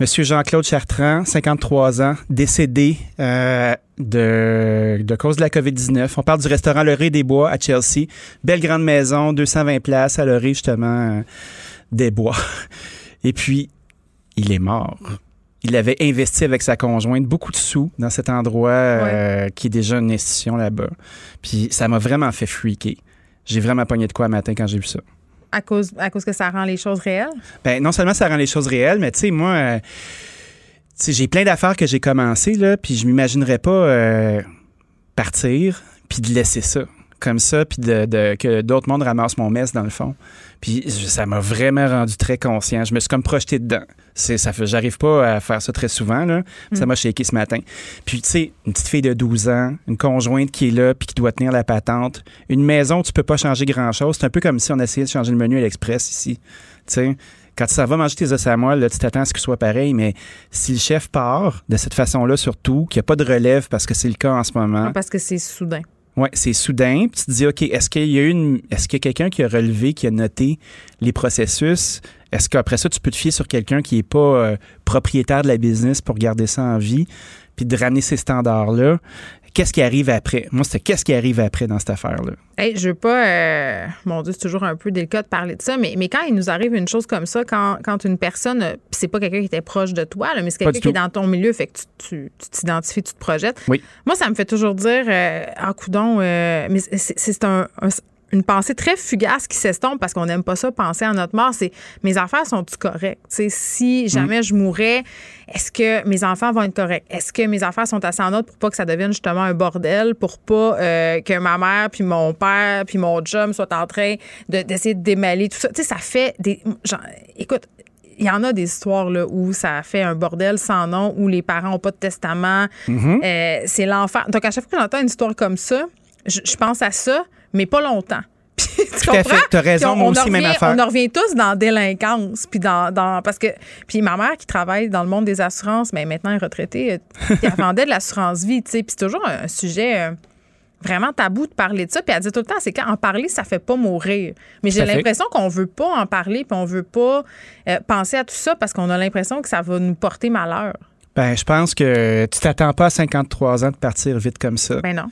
Monsieur Jean-Claude Chartrand, 53 ans, décédé euh, de, de cause de la COVID-19. On parle du restaurant Le Ré des Bois à Chelsea. Belle grande maison, 220 places à Le Ré, justement, euh, des Bois. Et puis, il est mort. Il avait investi avec sa conjointe beaucoup de sous dans cet endroit euh, qui est déjà une institution là-bas. Puis ça m'a vraiment fait freaker. J'ai vraiment pogné de quoi un matin quand j'ai vu ça. À cause, à cause que ça rend les choses réelles? Ben, non seulement ça rend les choses réelles, mais tu sais, moi, euh, j'ai plein d'affaires que j'ai commencées, là, puis je m'imaginerais pas euh, partir, puis de laisser ça comme ça, puis de, de- que d'autres mondes ramassent mon mess dans le fond. Puis ça m'a vraiment rendu très conscient. Je me suis comme projeté dedans. C'est, ça fait, j'arrive pas à faire ça très souvent, là. Ça Mm. m'a shaké ce matin. Puis, tu sais, une petite fille de 12 ans, une conjointe qui est là, puis qui doit tenir la patente. Une maison où tu peux pas changer grand-chose. C'est un peu comme si on essayait de changer le menu à l'Express ici. Tu sais, quand tu vas manger tes os à moelle, là, tu t'attends à ce que ce soit pareil, mais si le chef part de cette façon-là, surtout, qu'il n'y a pas de relève parce que c'est le cas en ce moment. Parce que c'est soudain. Oui, c'est soudain. Puis tu te dis, OK, est-ce qu'il y a une. Est-ce qu'il quelqu'un qui a relevé, qui a noté les processus? Est-ce qu'après ça, tu peux te fier sur quelqu'un qui n'est pas euh, propriétaire de la business pour garder ça en vie, puis de ramener ces standards-là? Qu'est-ce qui arrive après? Moi, c'était qu'est-ce qui arrive après dans cette affaire-là? Hey, je veux pas. euh, mon Dieu, c'est toujours un peu délicat de parler de ça, mais, mais quand il nous arrive une chose comme ça, quand, quand une personne, euh, c'est pas quelqu'un qui était proche de toi, là, mais c'est quelqu'un qui est dans ton milieu, fait que tu tu- tu t'identifies, tu te projettes. Oui. Moi, ça me fait toujours dire, euh, ah, coudon, euh, mais c'est c'est un- un- une pensée très fugace qui s'estompe parce qu'on n'aime pas ça penser à notre mort. C'est mes affaires sont-tu correctes? Si jamais je mourais, est-ce que mes enfants vont être corrects? Est-ce que mes affaires sont assez en ordre pour pas que ça devienne justement un bordel, pour pas euh, que ma mère, puis mon père, puis mon chum soient en train de- d'essayer de, démêler tout ça? Tu sais, ça fait des. genre, écoute, il y en a des histoires là, où ça fait un bordel sans nom, où les parents n'ont pas de testament. Mhm. Euh, c'est l'enfant. Donc, à chaque fois que j'entends une histoire comme ça, je, je pense à ça, mais pas longtemps. Puis, tu Tout à comprends? fait. T'as raison, on- moi aussi, même revient- affaire. On en revient tous dans la délinquance. Puis dans, dans- parce que puis ma mère qui travaille dans le monde des assurances, mais maintenant elle est retraitée, euh, elle vendait de l'assurance vie, tu sais. Puis c'est toujours un, sujet euh, vraiment tabou de parler de ça. Puis elle dit tout le temps, c'est quand en parler, ça fait pas mourir. Mais j'ai l'impression qu'on veut pas en parler, puis on veut pas euh, penser à tout ça parce qu'on a l'impression que ça va nous porter malheur. Ben, je pense que tu t'attends pas à 53 ans de partir vite comme ça. Ben non.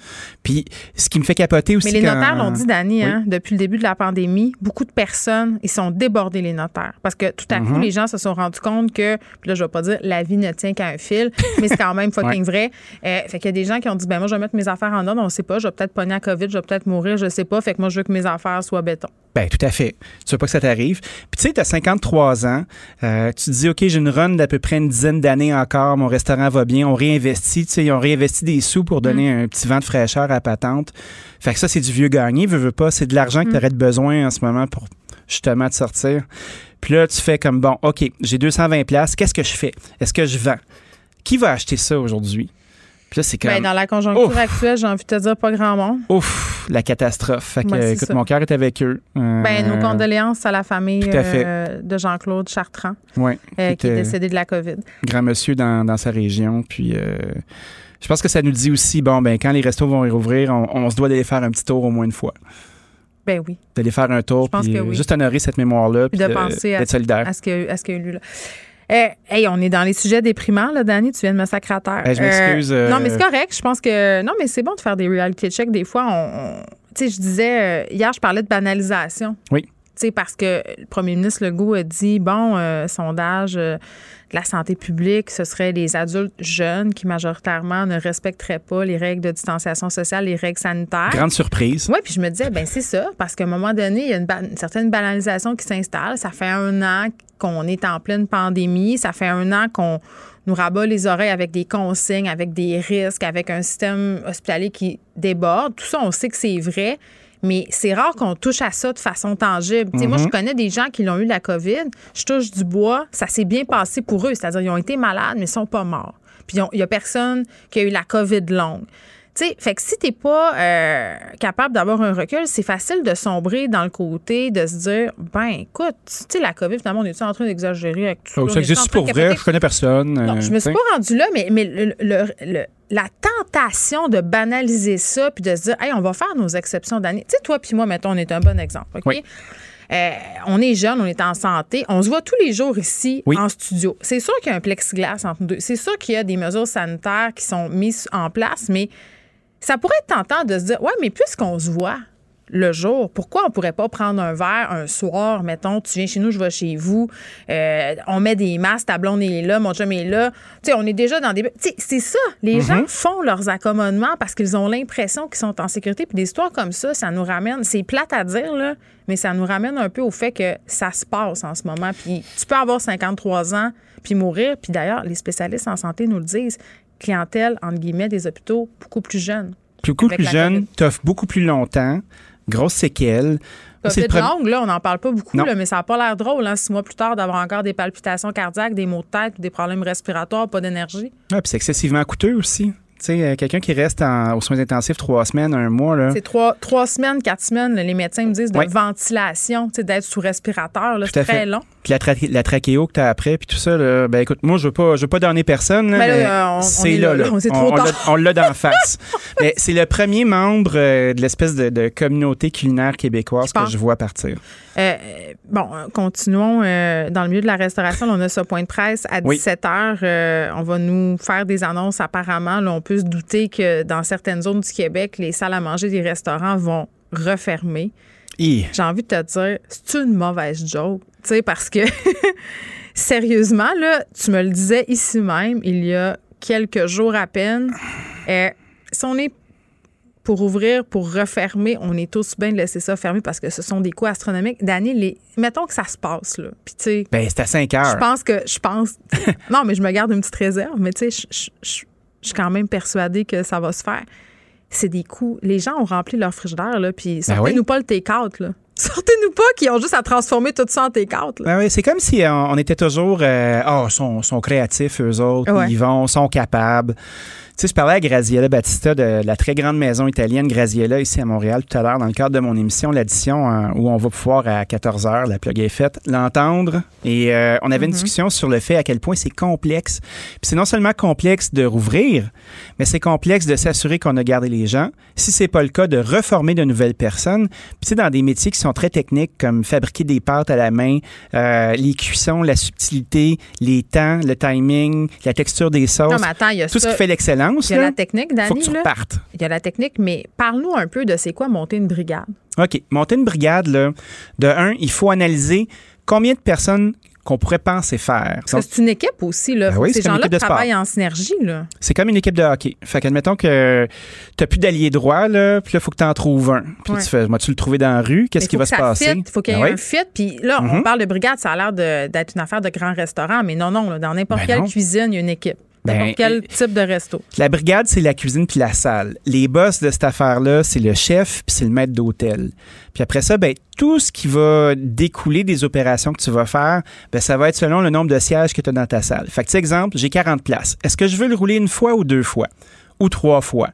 Puis, ce qui me fait capoter aussi. Mais les quand- notaires l'ont dit, Dani, Oui. hein, depuis le début de la pandémie, beaucoup de personnes, ils sont débordés, les notaires. Parce que tout à coup, Mhm. les gens se sont rendus compte que, puis là, je vais pas dire la vie ne tient qu'à un fil, mais c'est quand même fucking vrai. Euh, fait qu'il y a des gens qui ont dit, ben moi, je vais mettre mes affaires en ordre, on sait pas, je vais peut-être pogner à COVID, je vais peut-être mourir, je sais pas. Fait que moi, je veux que mes affaires soient béton. Ben, tout à fait. Tu veux pas que ça t'arrive. Puis, tu sais, tu as 53 ans. euh, tu te dis, OK, j'ai une run d'à peu près une dizaine d'années encore. Mon restaurant va bien. On réinvestit. Tu sais, ils ont réinvesti des sous pour donner un petit vent de fraîcheur à patente. Fait que ça, c'est du vieux gagné. Veux, veux pas. C'est de l'argent que tu aurais besoin en ce moment pour justement te sortir. Puis là, tu fais comme, bon, OK, j'ai 220 places. Qu'est-ce que je fais? Est-ce que je vends? Qui va acheter ça aujourd'hui? Puis là, c'est comme. Ben, dans la conjoncture Ouf. actuelle, j'ai envie de te dire pas grand monde. Ouf, la catastrophe. Fait que, Ouais, c'est écoute, ça. mon cœur est avec eux. Euh, Ben, nos condoléances à la famille à euh, de Jean-Claude Chartrand, Ouais, euh, qui est décédé de la COVID. grand monsieur dans, dans sa région. Puis, je pense que ça nous dit aussi, bon, ben, quand les restos vont rouvrir, on, on se doit d'aller faire un petit tour au moins une fois. Ben oui. D'aller faire un tour, puis oui. juste honorer cette mémoire-là, puis de de- penser à, d'être solidaire. à ce qu'il y a eu- à ce qu'il y a eu là. Euh, hey, on est dans les sujets déprimants, là, Danny. Tu viens de me sacrer à terre. Hey, je m'excuse, euh, non, mais c'est correct. Je pense que. Non, mais c'est bon de faire des reality checks. Des fois, on. on- tu sais, je disais. euh, hier, je parlais de banalisation. Oui. Parce que le premier ministre Legault a dit bon, euh, sondage euh, de la santé publique, ce serait les adultes jeunes qui majoritairement ne respecteraient pas les règles de distanciation sociale, les règles sanitaires. Grande surprise. Oui, puis je me disais, ben c'est ça, parce qu'à un moment donné, il y a une, ba- une certaine banalisation qui s'installe. Ça fait un an qu'on est en pleine pandémie. Ça fait un an qu'on nous rabat les oreilles avec des consignes, avec des risques, avec un système hospitalier qui déborde. Tout ça, on sait que c'est vrai. Mais c'est rare qu'on touche à ça de façon tangible. Moi, Mhm. je connais des gens qui l'ont eu la COVID. Je touche du bois. Ça s'est bien passé pour eux. C'est-à-dire, ils ont été malades, mais ils sont pas morts. Puis, il y a personne qui a eu la COVID longue. Tu sais, fait que si t'es pas euh, capable d'avoir un recul, c'est facile de sombrer dans le côté de se dire, ben écoute, tu sais, la COVID, finalement, on est en train d'exagérer avec tout ça? Oh, ça existe pour vrai, je connais personne. Non, euh, je me suis pas rendue là, mais, mais le- le- le- la tentation de banaliser ça puis de se dire, hey, on va faire nos exceptions d'année. Tu sais, toi puis moi, mettons, on est un bon exemple, OK? Oui. Euh, on est jeune, on est en santé, on se voit tous les jours ici Oui. en studio. C'est sûr qu'il y a un plexiglas entre nous deux. C'est sûr qu'il y a des mesures sanitaires qui sont mises en place, mais ça pourrait être tentant de se dire, ouais, mais puisqu'on se voit le jour, pourquoi on pourrait pas prendre un verre un soir, mettons, tu viens chez nous, je vais chez vous, euh, on met des masques, ta blonde est là, mon chum est là, tu sais, on est déjà dans des... Tu sais, c'est ça, les gens font leurs accommodements parce qu'ils ont l'impression qu'ils sont en sécurité, puis des histoires comme ça, ça nous ramène, c'est plate à dire, là, mais ça nous ramène un peu au fait que ça se passe en ce moment, puis tu peux avoir 53 ans, puis mourir, puis d'ailleurs, les spécialistes en santé nous le disent, clientèle, entre guillemets, des hôpitaux beaucoup plus jeunes. Beaucoup plus la jeune, t'offres beaucoup plus longtemps, grosse séquelle. C'est longue, là, on n'en parle pas beaucoup, là, mais ça n'a pas l'air drôle, hein, six mois plus tard, d'avoir encore des palpitations cardiaques, des maux de tête, des problèmes respiratoires, pas d'énergie. Ouais, puis c'est excessivement coûteux aussi. Tu sais, euh, quelqu'un qui reste en- aux soins intensifs trois semaines, un mois, là. C'est trois, trois semaines, quatre semaines, là, les médecins me disent de Ouais. ventilation, tu sais, d'être sous respirateur, là, c'est très fait. long. Puis la, tra- la trachéo que tu as après, puis tout ça, là, ben écoute, moi, je veux pas, je veux pas donner personne. là, Mais là, mais euh, on- c'est est là, là, On- trop on l'a- d'en face. mais c'est le premier membre euh, de l'espèce de, de communauté culinaire québécoise que je vois partir. Euh, bon, continuons. euh, dans le milieu de la restauration, on a ce point de presse à Oui. 17 h. euh, on va nous faire des annonces apparemment. Là, on peut se douter que dans certaines zones du Québec, les salles à manger des restaurants vont refermer. J'ai envie de te dire, c'est une mauvaise joke. Tu sais, parce que sérieusement, là, tu me le disais ici même, il y a quelques jours à peine. euh, si on est pour ouvrir, pour refermer, on est tous bien de laisser ça fermer parce que ce sont des coûts astronomiques. Dani, les... mettons que ça se passe, là. Puis, tu sais, Ben, c'est à 5 heures. je pense que, je pense, non, mais je me garde une petite réserve, mais tu sais, je- je- je suis quand même persuadée que ça va se faire. C'est des coûts. Les gens ont rempli leur frigidaire, là, puis Ben sortez-nous oui. pas le take-out, là. Sortez-nous pas qui ont juste à transformer tout ça en take-out, là. Ben oui, c'est comme si on, on était toujours. euh, Ah, sont, sont créatifs, eux autres. Ouais. Ils vont, sont capables. Tu sais, je parlais à Graziella Battista de la très grande maison italienne Graziella ici à Montréal tout à l'heure dans le cadre de mon émission, l'addition euh, où on va pouvoir à 14 h la plug est faite, l'entendre. Et euh, on avait une Mhm. discussion sur le fait à quel point c'est complexe. Puis c'est non seulement complexe de rouvrir, mais c'est complexe de s'assurer qu'on a gardé les gens. Si c'est pas le cas, de reformer de nouvelles personnes. Puis sais, dans des métiers qui sont très techniques comme fabriquer des pâtes à la main, euh, les cuissons, la subtilité, les temps, le timing, la texture des sauces. Non, mais attends, il y a tout ça. ce qui fait l'excellence. Il y a là, la technique, Dani. faut que tu repartes. Il y a la technique, mais parle-nous un peu de c'est quoi monter une brigade. OK. Monter une brigade, là, de un, il faut analyser combien de personnes qu'on pourrait penser faire. C'est une équipe aussi, là. Ben oui, Ces c'est comme une gens-là équipe de sport. travaillent en synergie, là. C'est comme une équipe de hockey. Fait qu'admettons que tu plus d'alliés droits, là, puis là, il faut que tu en trouves un. Puis Ouais. tu fais, moi, tu le trouver dans la rue, qu'est-ce qui va se passer? fit, Il faut qu'il y ait Ben un oui. fit. Puis là, on Mhm. parle de brigade, ça a l'air d'être une affaire de grand restaurant, mais non, non, là, dans n'importe Ben quelle non. cuisine, il y a une équipe. Ben, quel type de resto. La brigade, c'est la cuisine puis la salle. Les boss de cette affaire-là, c'est le chef puis c'est le maître d'hôtel. Puis après ça, ben, tout ce qui va découler des opérations que tu vas faire, ben, ça va être selon le nombre de sièges que tu as dans ta salle. Fait que, exemple, j'ai 40 places. Est-ce que je veux le rouler une fois ou deux fois? Ou trois fois?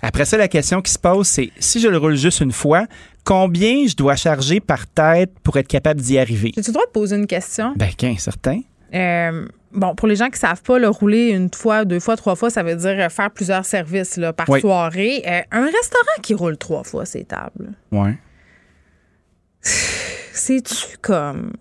Après ça, la question qui se pose, c'est si je le roule juste une fois, combien je dois charger par tête pour être capable d'y arriver? J'ai-tu le droit de poser une question? Ben, 15, certain. Euh, bon, pour les gens qui savent pas, le rouler une fois, deux fois, trois fois, ça veut dire euh, faire plusieurs services là, par Oui. soirée. Euh, un restaurant qui roule trois fois ses tables, Ouais. c'est-tu comme.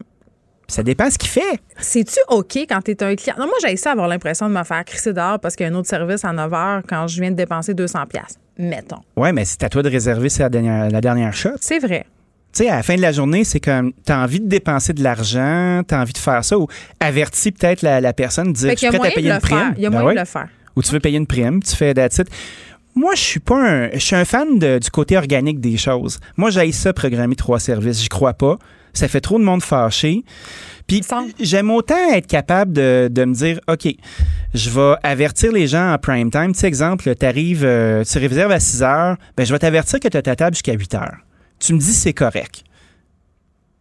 Ça dépend ce qu'il fait. C'est-tu OK quand tu es un client? Non, moi, j'ai ça avoir l'impression de me faire crisser dehors parce qu'il y a un autre service à 9 h quand je viens de dépenser 200$. piastres. Mettons. Ouais, mais c'est à toi de réserver c'est la dernière, la dernière shot. C'est vrai. Tu sais, à la fin de la journée, c'est comme, t'as envie de dépenser de l'argent, t'as envie de faire ça, ou avertis peut-être la, la personne, dire, je suis prête à payer une prime. Il y a Ben moyen ouais. de le faire. Ou tu veux payer une prime, tu fais it. Moi, je suis pas un, je suis un fan de- du côté organique des choses. Moi, j'ai ça programmer trois services. J'y crois pas. Ça fait trop de monde fâché. Puis j'aime autant être capable de, de me dire, OK, je vais avertir les gens en prime time. Tu sais, exemple, tu arrives, euh, tu réserves à 6 heures, ben, je vais t'avertir que tu as ta table jusqu'à 8 heures. Tu me dis c'est correct.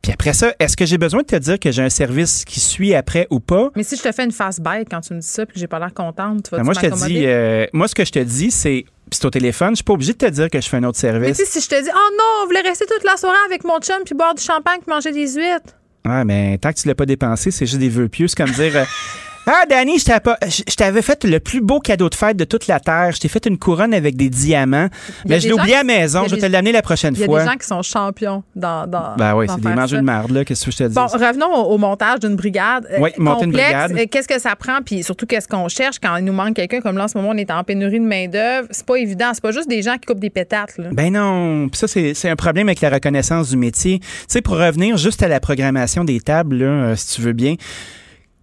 Puis après ça, est-ce que j'ai besoin de te dire que j'ai un service qui suit après ou pas? Mais si je te fais une face bête quand tu me dis ça puis que j'ai pas l'air contente, tu vas Ben, moi, je te dis, euh, moi, ce que je te dis, c'est, puis c'est au téléphone, je suis pas obligé de te dire que je fais un autre Mais service. tu sais, si je te dis, oh non, on voulait rester toute la soirée avec mon chum puis boire du champagne puis manger des huîtres. Ouais, mais tant que tu l'as pas dépensé, c'est juste des vœux pieux. C'est comme dire euh, Ah, Danny, je t'avais pas- je je t'avais fait le plus beau cadeau de fête de toute la Terre. Je t'ai fait une couronne avec des diamants. Mais je l'ai oublié à la maison. Je vais te l'amener la prochaine Il y a fois. des gens qui sont champions dans. dans Ben oui, c'est des mangeux de marde, là. Qu'est-ce que je te dis? Bon, revenons au, au montage d'une brigade. Euh, Oui, monter une brigade. Qu'est-ce que ça prend? Puis surtout, qu'est-ce qu'on cherche quand il nous manque quelqu'un? Comme là, en ce moment, on est en pénurie de main-d'œuvre. C'est pas évident. C'est pas juste des gens qui coupent des pétates. Là. Ben non, Puis ça c'est c'est un problème avec la reconnaissance du métier. Tu sais, pour revenir juste à la programmation des tables, là, euh, si tu veux bien,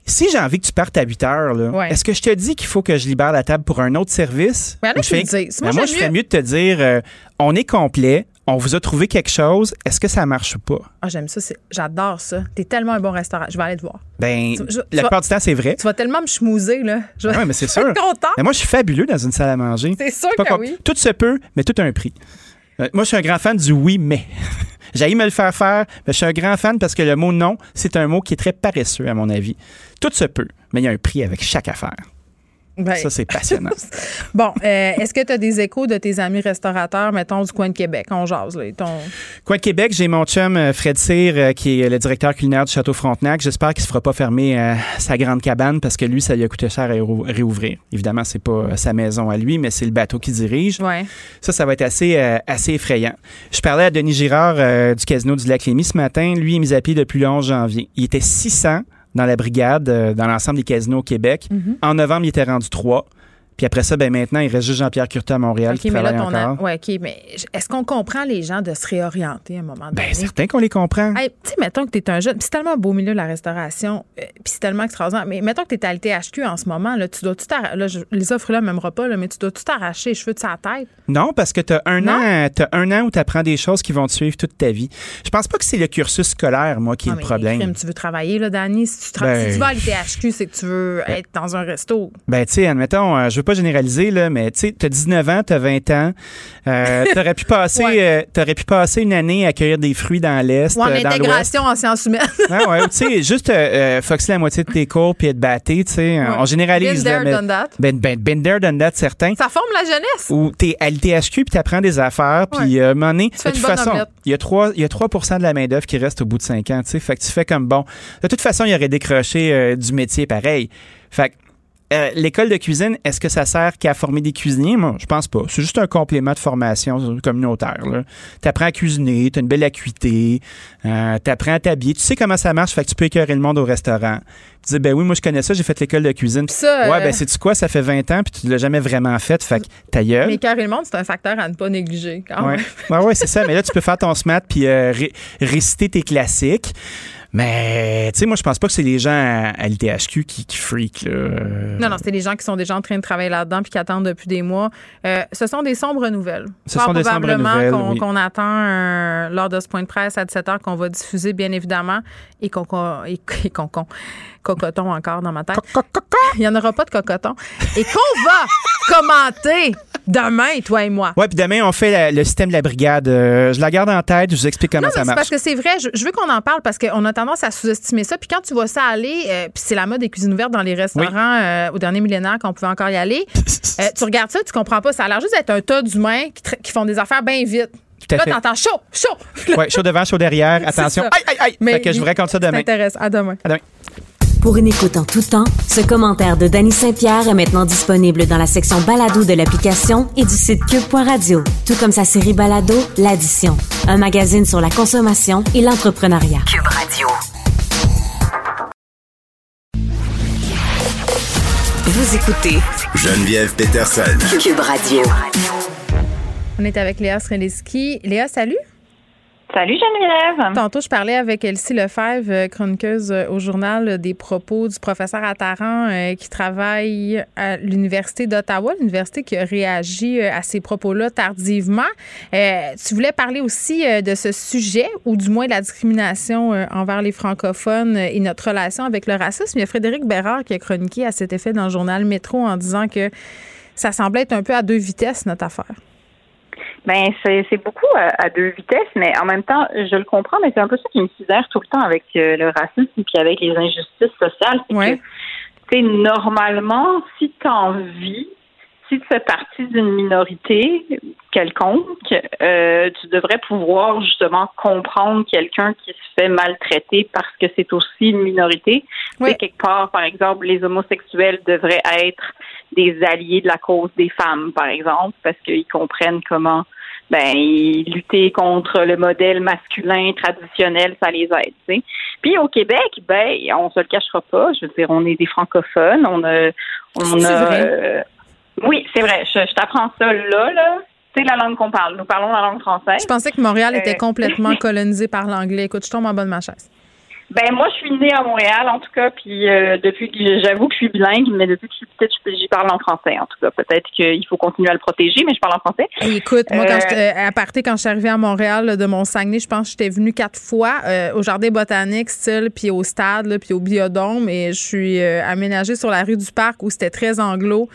si j'ai envie que tu partes à 8 heures, là, Ouais. est-ce que je te dis qu'il faut que je libère la table pour un autre service? Ben, là, je fais-. Moi, Ben, moi, je ferais mieux- de te dire, euh, on est complet, on vous a trouvé quelque chose, est-ce que ça marche ou pas? Ah, j'aime ça. J'adore ça. T'es tellement un bon restaurant. Je vais aller te voir. Ben, Tu- je- tu la plupart du temps, c'est vrai. Tu vas tellement me schmouser, là. Je vais Oui, mais c'est je vais sûr. content. Mais moi, je suis fabuleux dans une salle à manger. C'est sûr que oui. Tout se peut, mais tout a un prix. Euh, Moi, je suis un grand fan du oui, mais. J'ai me le faire faire, mais je suis un grand fan parce que le mot non, c'est un mot qui est très paresseux, à mon avis. Tout se peut, mais il y a un prix avec chaque affaire. Ben, Ça, c'est passionnant. Bon, euh, est-ce que tu as des échos de tes amis restaurateurs, mettons, du coin de Québec? On jase, là. Ton... Coin de Québec, j'ai mon chum euh, Fred Cyr, euh, qui est le directeur culinaire du Château Frontenac. J'espère qu'il se fera pas fermer euh, sa grande cabane parce que lui, ça lui a coûté cher à ré- réouvrir. Évidemment, c'est pas sa maison à lui, mais c'est le bateau qui dirige. Ça, ça va être assez, euh, assez effrayant. Je parlais à Denis Girard du Casino du Lac-Lémy ce matin. Lui, il est mis à pied depuis le 11 janvier. Il était 600 dans la brigade, euh, dans l'ensemble des casinos au Québec. Mhm. En novembre, il était rendu 3. Puis après ça, ben maintenant, il reste juste Jean-Pierre Curtin à Montréal OK, qui mais là, travaille ton. encore. Ouais, OK, mais est-ce qu'on comprend les gens de se réorienter à un moment donné? Ben, certain qu'on les comprend. Hey, tu sais, mettons que tu es un jeune, puis c'est tellement beau milieu la restauration, euh, puis c'est tellement extraordinaire. Mais mettons que tu es à l'THQ en ce moment, là, tu dois tout. Là, je- les offres là, m'aimeront pas, là, mais tu dois tout arracher les cheveux de sa tête. Non, parce que tu as un Non? an, t'as un an où tu apprends des choses qui vont te suivre toute ta vie. Je pense pas que c'est le cursus scolaire, moi, qui est Ah, le problème. tu veux travailler, là, Dani? Si tu, Ben- si tu vas à l'THQ, c'est que tu veux être dans un resto. Ben, tu sais, admettons, euh, je veux pas généraliser, là, mais tu sais, t'as 19 ans, t'as 20 ans, euh, t'aurais pu passer, euh, t'aurais pu passer une année à cueillir des fruits dans l'Est, Ou en euh, dans l'Ouest. intégration en sciences humaines. Ah ouais, tu sais, juste euh, euh, foxer la moitié de tes cours puis être batté, tu sais, on généralise. Been là, there, mais- done that. Ben, ben, been there, done that, certain. Ça forme la jeunesse. Ou t'es à l'THQ puis t'apprends des affaires, puis à un moment donné, fais de toute façon, il y a 3 il y a 3 de la main-d'œuvre qui reste au bout de 5 ans, tu sais. Fait que tu fais comme bon. De toute façon, il y aurait décroché du métier pareil. Fait que euh, l'école de cuisine, est-ce que ça sert qu'à former des cuisiniers? Moi, je pense pas. C'est juste un complément de formation communautaire. Tu apprends à cuisiner, tu as une belle acuité, euh, tu apprends à t'habiller, tu sais comment ça marche, fait que tu peux écœurer le monde au restaurant. Tu dis, ben oui, moi je connais ça, j'ai fait l'école de cuisine. ça, ouais, euh, ben c'est-tu quoi, ça fait 20 ans, puis tu l'as jamais vraiment fait, fait que ta gueule. Mais carrément, le monde, c'est un facteur à ne pas négliger. Quand Ouais, même. ouais, ouais, c'est ça. Mais là, tu peux faire ton SMAT puis euh, ré- réciter tes classiques. Mais, tu sais, moi, je pense pas que c'est les gens à, à l'ITHQ qui, qui freak, là. Non, non, c'est des gens qui sont déjà en train de travailler là-dedans puis qui attendent depuis des mois. Euh, ce sont des sombres nouvelles. Ce sont des sombres probablement nouvelles, qu'on oui. qu'on attend euh, lors de ce point de presse à 17h qu'on va diffuser, bien évidemment, et qu'on qu'on- et, et qu'on qu'on- cocoton encore dans ma tête. Il n'y en aura pas de cocoton. Et qu'on va commenter demain, toi et moi. Ouais, puis demain, on fait la- le système de la brigade. Euh, je la garde en tête, je vous explique comment Non, mais ça marche. parce que c'est vrai. Je, je veux qu'on en parle parce qu'on a tendance à sous-estimer ça. Puis quand tu vois ça aller, euh, puis c'est la mode des cuisines ouvertes dans les restaurants euh, au dernier millénaire qu'on pouvait encore y aller. tu regardes ça, tu comprends pas. Ça a l'air juste d'être un tas d'humains qui, qui font des affaires bien vite. Tout à Là, t'entends chaud, chaud. Ouais, chaud devant, chaud derrière. Attention. Aïe, aïe, aïe. Mais fait que je vous raconte ça Ça demain. À demain. À demain. Pour une écoute en tout temps, ce commentaire de Danny Saint-Pierre est maintenant disponible dans la section balado de l'application et du site cube.radio, tout comme sa série balado L'Addition, un magazine sur la consommation et l'entrepreneuriat. Cube Radio. Vous écoutez Geneviève Peterson. Cube Radio. On est avec Léa Sreliski. Léa, salut. Salut Geneviève. Tantôt, je parlais avec Elsie Lefebvre, euh, chroniqueuse euh, au journal, euh, des propos du professeur Attaran qui travaille à l'Université d'Ottawa, l'université qui a réagi à ces propos-là tardivement. Tu voulais parler aussi de ce sujet, ou du moins de la discrimination envers les francophones et notre relation avec le racisme. Il y a Frédéric Bérard qui a chroniqué à cet effet dans le journal Métro en disant que ça semblait être un peu à deux vitesses, notre affaire. Ben c'est beaucoup à, à deux vitesses, mais en même temps, je le comprends, mais c'est un peu ça qui me sidère tout le temps avec euh, le racisme puis avec les injustices sociales, c'est que normalement, si tu en vis, si tu fais partie d'une minorité quelconque, euh, tu devrais pouvoir justement comprendre quelqu'un qui se fait maltraiter parce que c'est aussi une minorité. Quelque part, par exemple, les homosexuels devraient être des alliés de la cause des femmes, par exemple, parce qu'ils comprennent comment ben lutter contre le modèle masculin traditionnel, ça les aide. tu sais. Puis au Québec, ben on se le cachera pas. Je veux dire, on est des francophones, on a, on a. vrai. euh, oui, c'est vrai. Je, je t'apprends ça là, là. C'est la langue qu'on parle. Nous parlons la langue française. Je pensais que Montréal était Euh, complètement colonisé par l'anglais. Écoute, je tombe en bas de ma chaise. Ben moi, je suis née à Montréal, en tout cas, puis euh, depuis que j'avoue que je suis bilingue, mais depuis que je suis petite, je- j'y parle en français. En tout cas, peut-être qu'il faut continuer à le protéger, mais je parle en français. Écoute, moi, quand Euh, j'étais à partir, quand je suis arrivée à Montréal là, de mon Saguenay, je pense que j'étais venue quatre fois euh, au jardin botanique, style, puis au stade, là, puis au biodôme. Et je suis euh, aménagée sur la rue du Parc où c'était très anglo.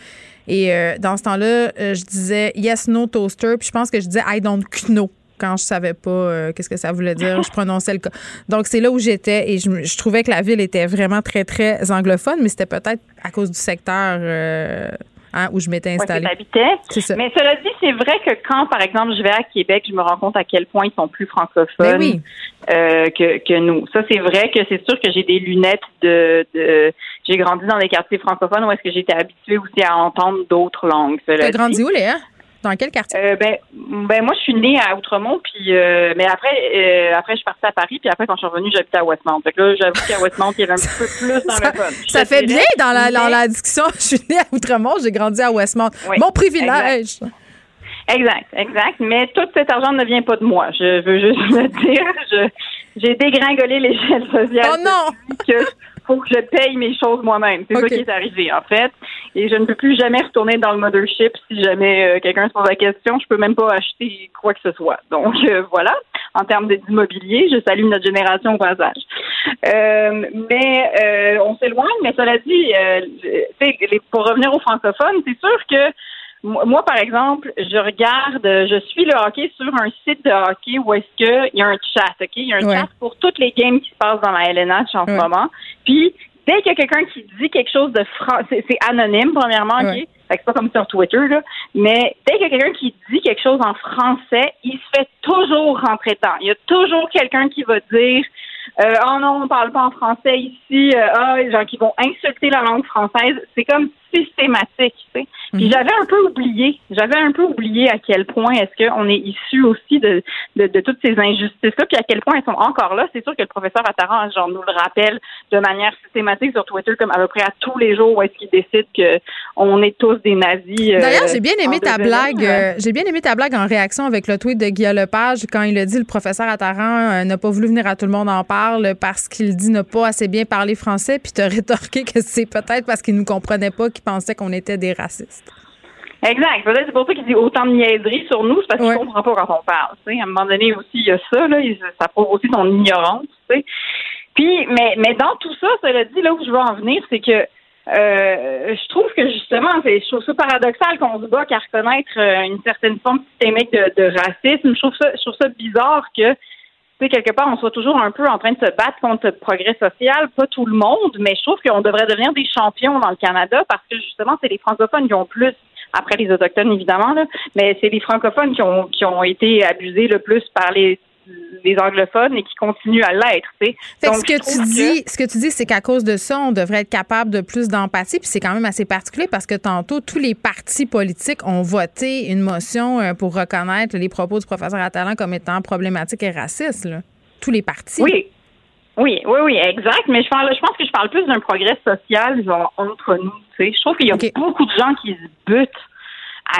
Et euh, dans ce temps-là, euh, je disais yes, no toaster. Puis je pense que je disais I don't know quand je savais pas euh, qu'est-ce que ça voulait dire. Je prononçais le cas. Donc, c'est là où j'étais et je, trouvais que la ville était vraiment très, très anglophone, mais c'était peut-être à cause du secteur euh, hein, où je m'étais installée. ça. Mais cela dit, c'est vrai que quand, par exemple, je vais à Québec, je me rends compte à quel point ils sont plus francophones Ben oui. euh, que, que nous. Ça, c'est vrai que c'est sûr que j'ai des lunettes de... de j'ai grandi dans des quartiers francophones où est-ce que j'étais habituée aussi à entendre d'autres langues. T'as grandi où, Léa? Dans quel quartier? Euh, ben, ben moi je suis née à Outremont puis euh, mais après euh, après je suis partie à Paris puis après quand je suis revenue j'habitais à Westmount. Fait que là j'avoue qu'à Westmount il y avait un petit peu plus. Je Ça te fait dirais. bien dans la, dans la discussion. Je suis née à Outremont, j'ai grandi à Westmont. Oui, Mon privilège. Exact, exact. Mais tout cet argent ne vient pas de moi. Je veux juste le dire. J'ai dégringolé l'échelle sociale. Oh non! Que faut que je paye mes choses moi-même. C'est ça qui est arrivé, en fait. Et je ne peux plus jamais retourner dans le mothership si jamais euh, quelqu'un se pose la question. Je peux même pas acheter quoi que ce soit. Donc, euh, voilà. en termes d'immobilier. Je salue notre génération au passage. Euh, mais euh, on s'éloigne, mais cela dit, euh, pour revenir aux francophones, c'est sûr que moi, par exemple, je regarde, je suis le hockey sur un site de hockey où est-ce qu'il y a un chat, OK? Il y a un chat pour toutes les games qui se passent dans la LNH en ce moment. Puis, dès qu'il y a quelqu'un qui dit quelque chose de français, c'est anonyme, premièrement, OK? c'est pas comme sur Twitter, là. Mais dès qu'il y a quelqu'un qui dit quelque chose en français, il se fait toujours rentrer temps. Il y a toujours quelqu'un qui va dire euh, oh non, on parle pas en français ici, euh, ah, les gens qui vont insulter la langue française. C'est comme systématique, tu sais. Puis mhm. j'avais un peu oublié, j'avais un peu oublié à quel point est-ce qu'on est issu aussi de, de, de toutes ces injustices-là, puis à quel point elles sont encore là. C'est sûr que le professeur Attaran, genre, nous le rappelle de manière systématique sur Twitter, comme à peu près à tous les jours où est-ce qu'il décide que on est tous des nazis. Euh, D'ailleurs, j'ai bien aimé ta blague. Euh, j'ai bien aimé ta blague en réaction avec le tweet de Guillaume Lepage quand il a dit le professeur Attaran euh, n'a pas voulu venir à tout le monde en parle parce qu'il dit ne pas assez bien parler français, puis as rétorqué que c'est peut-être parce qu'il nous comprenait pas, qu'il pensait qu'on était des racistes. Exact. Peut-être c'est pour ça qu'il dit autant de niaiseries sur nous, c'est parce qu'il ne comprend pas quand on parle. À un moment donné aussi, il y a ça, là, ça prouve aussi son ignorance. Tu Puis, mais, mais dans tout ça, cela dit, là où je veux en venir, c'est que euh, je trouve que justement, je trouve ça paradoxal qu'on se bat qu'à reconnaître euh, une certaine forme systémique de, de racisme. Je trouve ça, je trouve ça bizarre que quelque part, on soit toujours un peu en train de se battre contre le progrès social. Pas tout le monde, mais je trouve qu'on devrait devenir des champions dans le Canada parce que justement, c'est les francophones qui ont plus après les autochtones évidemment, là, mais c'est les francophones qui ont qui ont été abusés le plus par les les anglophones et qui continuent à l'être. ce que tu dis, ce que tu dis, c'est qu'à cause de ça, on devrait être capable de plus d'empathie. Puis c'est quand même assez particulier parce que tantôt, tous les partis politiques ont voté une motion euh, pour reconnaître les propos du professeur Attalant comme étant problématiques et racistes. Tous les partis. Oui. Oui, oui, oui, exact. Mais je, je pense que je parle plus d'un progrès social genre, entre nous. Je trouve qu'il y a beaucoup de gens qui se butent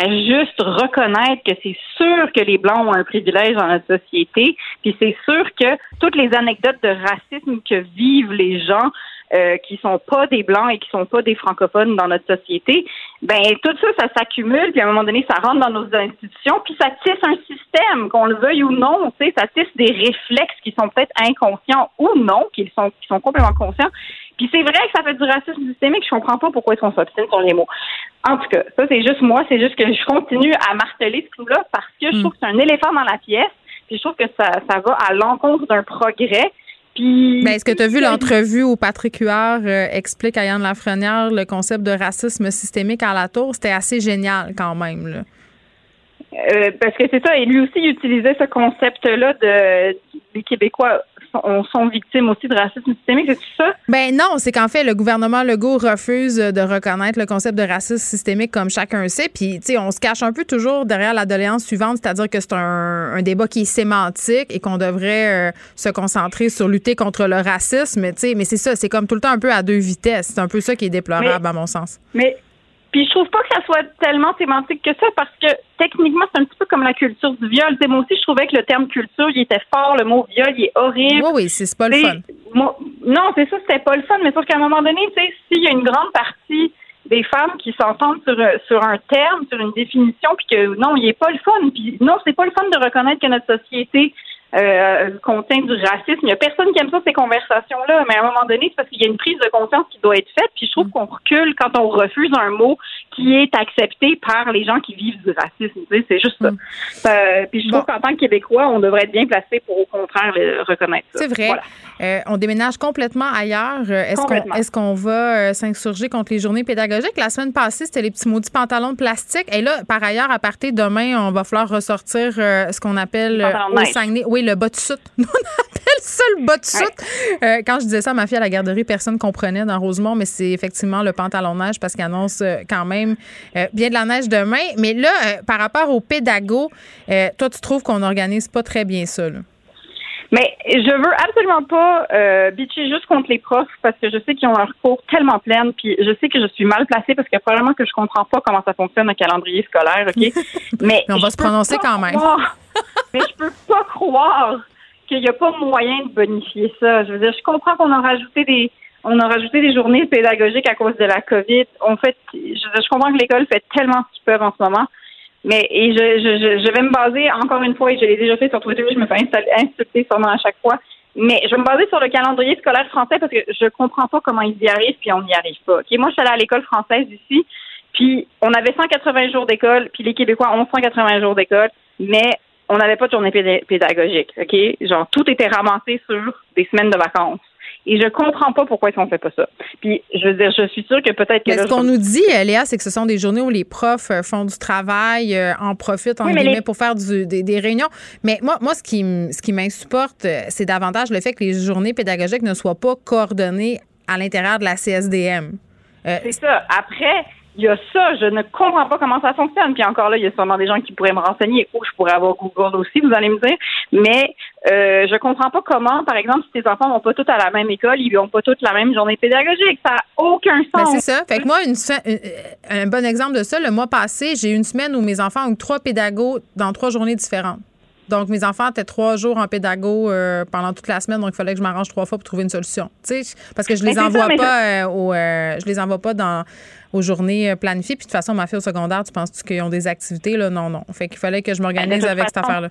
à juste reconnaître que c'est sûr que les Blancs ont un privilège dans notre société, puis c'est sûr que toutes les anecdotes de racisme que vivent les gens euh, qui sont pas des blancs et qui sont pas des francophones dans notre société, ben tout ça, ça s'accumule, puis à un moment donné, ça rentre dans nos institutions, puis ça tisse un système, qu'on le veuille ou non, tu sais, ça tisse des réflexes qui sont peut-être inconscients ou non, qui sont qui sont complètement conscients, puis c'est vrai que ça fait du racisme systémique. Je comprends pas pourquoi est-ce qu'on s'obstine sur les mots. En tout cas, ça c'est juste moi, c'est juste que je continue à marteler ce clou-là parce que je trouve que c'est un éléphant dans la pièce. Puis je trouve que ça, ça va à l'encontre d'un progrès. Puis. Mais est-ce que tu as vu l'entrevue où Patrick Huard euh, explique à Yann Lafrenière le concept de racisme systémique à la tour? C'était assez génial quand même. Là. Euh, parce que c'est ça, et lui aussi il utilisait ce concept-là de des Québécois sont, victimes aussi de racisme systémique, c'est ça? Ben non, c'est qu'en fait, le gouvernement Legault refuse de reconnaître le concept de racisme systémique comme chacun sait. Puis, tu sais, on se cache un peu toujours derrière la doléance suivante, c'est-à-dire que c'est un, débat qui est sémantique et qu'on devrait euh, se concentrer sur lutter contre le racisme. Tu sais, mais c'est ça, c'est comme tout le temps un peu à deux vitesses. C'est un peu ça qui est déplorable, à mon sens. Mais puis je trouve pas que ça soit tellement sémantique que ça parce que techniquement, c'est un petit peu comme la culture du viol. moi aussi, je trouvais que le terme culture, il était fort. Le mot viol, il est horrible. Oui, oui, c'est pas le fun. non, c'est ça, c'était pas le fun. Mais sauf qu'à un moment donné, tu sais, s'il y a une grande partie des femmes qui s'entendent sur, sur un terme, sur une définition, puis que non, il est pas le fun. Puis non, c'est pas le fun de reconnaître que notre société euh, contient du racisme. Il n'y a personne qui aime ça, ces conversations-là, mais à un moment donné, c'est parce qu'il y a une prise de conscience qui doit être faite, puis je trouve qu'on recule quand on refuse un mot qui est accepté par les gens qui vivent du racisme. c'est juste ça. Mm. Euh, puis je trouve qu'en tant que Québécois, on devrait être bien placé pour au contraire le reconnaître C'est vrai. Euh, on déménage complètement ailleurs. Est-ce qu'on va s'insurger contre les journées pédagogiques? La semaine passée, c'était les petits maudits pantalons de plastique. Et là, par ailleurs, à partir de demain, on va falloir ressortir ce qu'on appelle au Saguenay. Oui, le bas de soute. on appelle ça le bas de soute. Euh, quand je disais ça à ma fille à la garderie, personne ne comprenait dans Rosemont, mais c'est effectivement le pantalon neige parce qu'il annonce euh, quand même euh, bien de la neige demain. Mais là, par rapport aux pédagogues, toi, tu trouves qu'on n'organise pas très bien ça, Mais je veux absolument pas euh, bitcher juste contre les profs parce que je sais qu'ils ont un cours tellement plein, puis je sais que je suis mal placée parce que probablement que je comprends pas comment ça fonctionne un calendrier scolaire, ok? Mais, on va se prononcer quand même. Mais je peux pas croire qu'il n'y a pas moyen de bonifier ça. Je veux dire, je comprends qu'on a rajouté des on a rajouté des journées pédagogiques à cause de la COVID. Fait, je, comprends que l'école fait tellement ce qu'ils peuvent en ce moment. Mais je, je, je, vais me baser encore une fois, et je l'ai déjà fait sur Twitter, je me fais insulter sûrement à chaque fois. Mais je vais me baser sur le calendrier scolaire français parce que je comprends pas comment ils y arrivent puis on n'y arrive pas. Okay, moi, je suis allée à l'école française ici, puis on avait 180 jours d'école, puis les Québécois ont 180 jours d'école, mais on n'avait pas de journée pédagogique. OK? Genre, tout était ramassé sur des semaines de vacances. Et je comprends pas pourquoi ils ne fait pas ça. Puis, je veux dire, je suis sûre que peut-être que. ce qu'on nous dit, Léa, c'est que ce sont des journées où les profs euh, font du travail, euh, en profitent, en guillemets, pour faire des, réunions. Mais moi, moi ce qui, ce qui m'insupporte, euh, c'est davantage le fait que les journées pédagogiques ne soient pas coordonnées à l'intérieur de la CSDM. c'est ça. Après, il y a ça, je ne comprends pas comment ça fonctionne. Puis encore là, il y a sûrement des gens qui pourraient me renseigner. Ou je pourrais avoir Google aussi, vous allez me dire. Mais euh, je comprends pas comment, par exemple, si tes enfants vont pas tous à la même école, ils n'ont pas tous la même journée pédagogique. Ça n'a aucun ben, sens. c'est ça. Fait que moi, une, euh, un bon exemple de ça, le mois passé, j'ai eu une semaine où mes enfants ont trois pédagogues dans trois journées différentes. Donc, mes enfants étaient trois jours en pédago euh, pendant toute la semaine, donc il fallait que je m'arrange trois fois pour trouver une solution. parce que je les envoie pas au, je les envoie pas dans aux journées euh, planifiées. Puis de toute façon, ma fille au secondaire, tu penses-tu qu'ils ont des activités? Là? Non, non. Fait qu'il fallait que je m'organise avec cette affaire-là.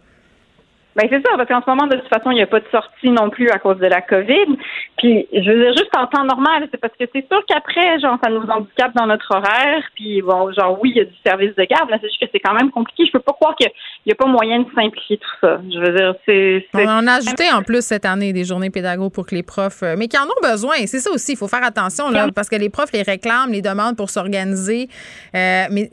Ben c'est ça, parce qu'en ce moment, de toute façon, il n'y a pas de sortie non plus à cause de la COVID. Puis, je veux dire, juste en temps normal, c'est parce que c'est sûr qu'après, genre, ça nous handicape dans notre horaire. Puis, bon, genre, oui, il y a du service de garde, mais c'est juste que c'est quand même compliqué. Je peux pas croire qu'il n'y a pas moyen de simplifier tout ça. Je veux dire, c'est. On en a ajouté en plus cette année des journées pédago pour que les profs, euh, mais qui en ont besoin. C'est ça aussi, il faut faire attention, là, parce que les profs les réclament, les demandent pour s'organiser. Euh, mais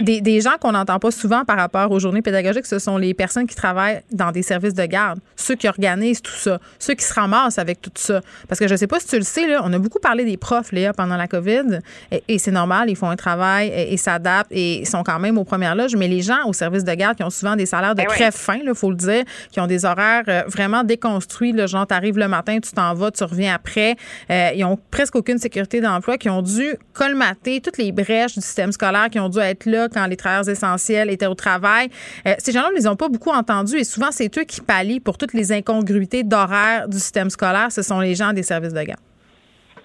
des, des gens qu'on n'entend pas souvent par rapport aux journées pédagogiques, ce sont les personnes qui travaillent dans des services de garde, ceux qui organisent tout ça, ceux qui se ramassent avec tout ça. Parce que je ne sais pas si tu le sais, là, on a beaucoup parlé des profs, Léa, pendant la COVID, et, c'est normal, ils font un travail et, s'adaptent et sont quand même aux premières loges, mais les gens au service de garde qui ont souvent des salaires de ben crève fin, il faut le dire, qui ont des horaires euh, vraiment déconstruits, le genre, tu arrives le matin, tu t'en vas, tu reviens après, euh, ils ont presque aucune sécurité d'emploi, qui ont dû colmater toutes les brèches du système scolaire, qui ont dû être là quand les travailleurs essentiels étaient au travail. Euh, ces gens-là, ils les ont pas beaucoup entendus et souvent, c'est eux qui pallient pour toutes les incongruités d'horaire du système scolaire. Ce sont les gens des services de garde.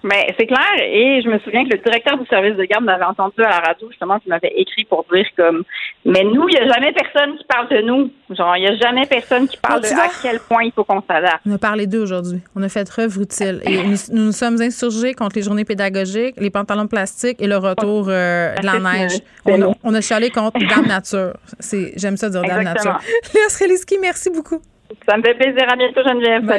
Mais c'est clair, et je me souviens que le directeur du service de garde m'avait entendu à la radio, justement, qui m'avait écrit pour dire comme Mais nous, il n'y a jamais personne qui parle de nous. Genre, il n'y a jamais personne qui parle de à quel point il faut qu'on s'adapte. On a parlé d'eux aujourd'hui. On a fait œuvre utile. Et nous, nous, sommes insurgés contre les journées pédagogiques, les pantalons plastiques et le retour euh, de la neige. On a, on a chialé contre Dame Nature. J'aime ça dire Dame Nature. Léa Sreliski, merci beaucoup. Ça me fait plaisir. À bientôt, Geneviève.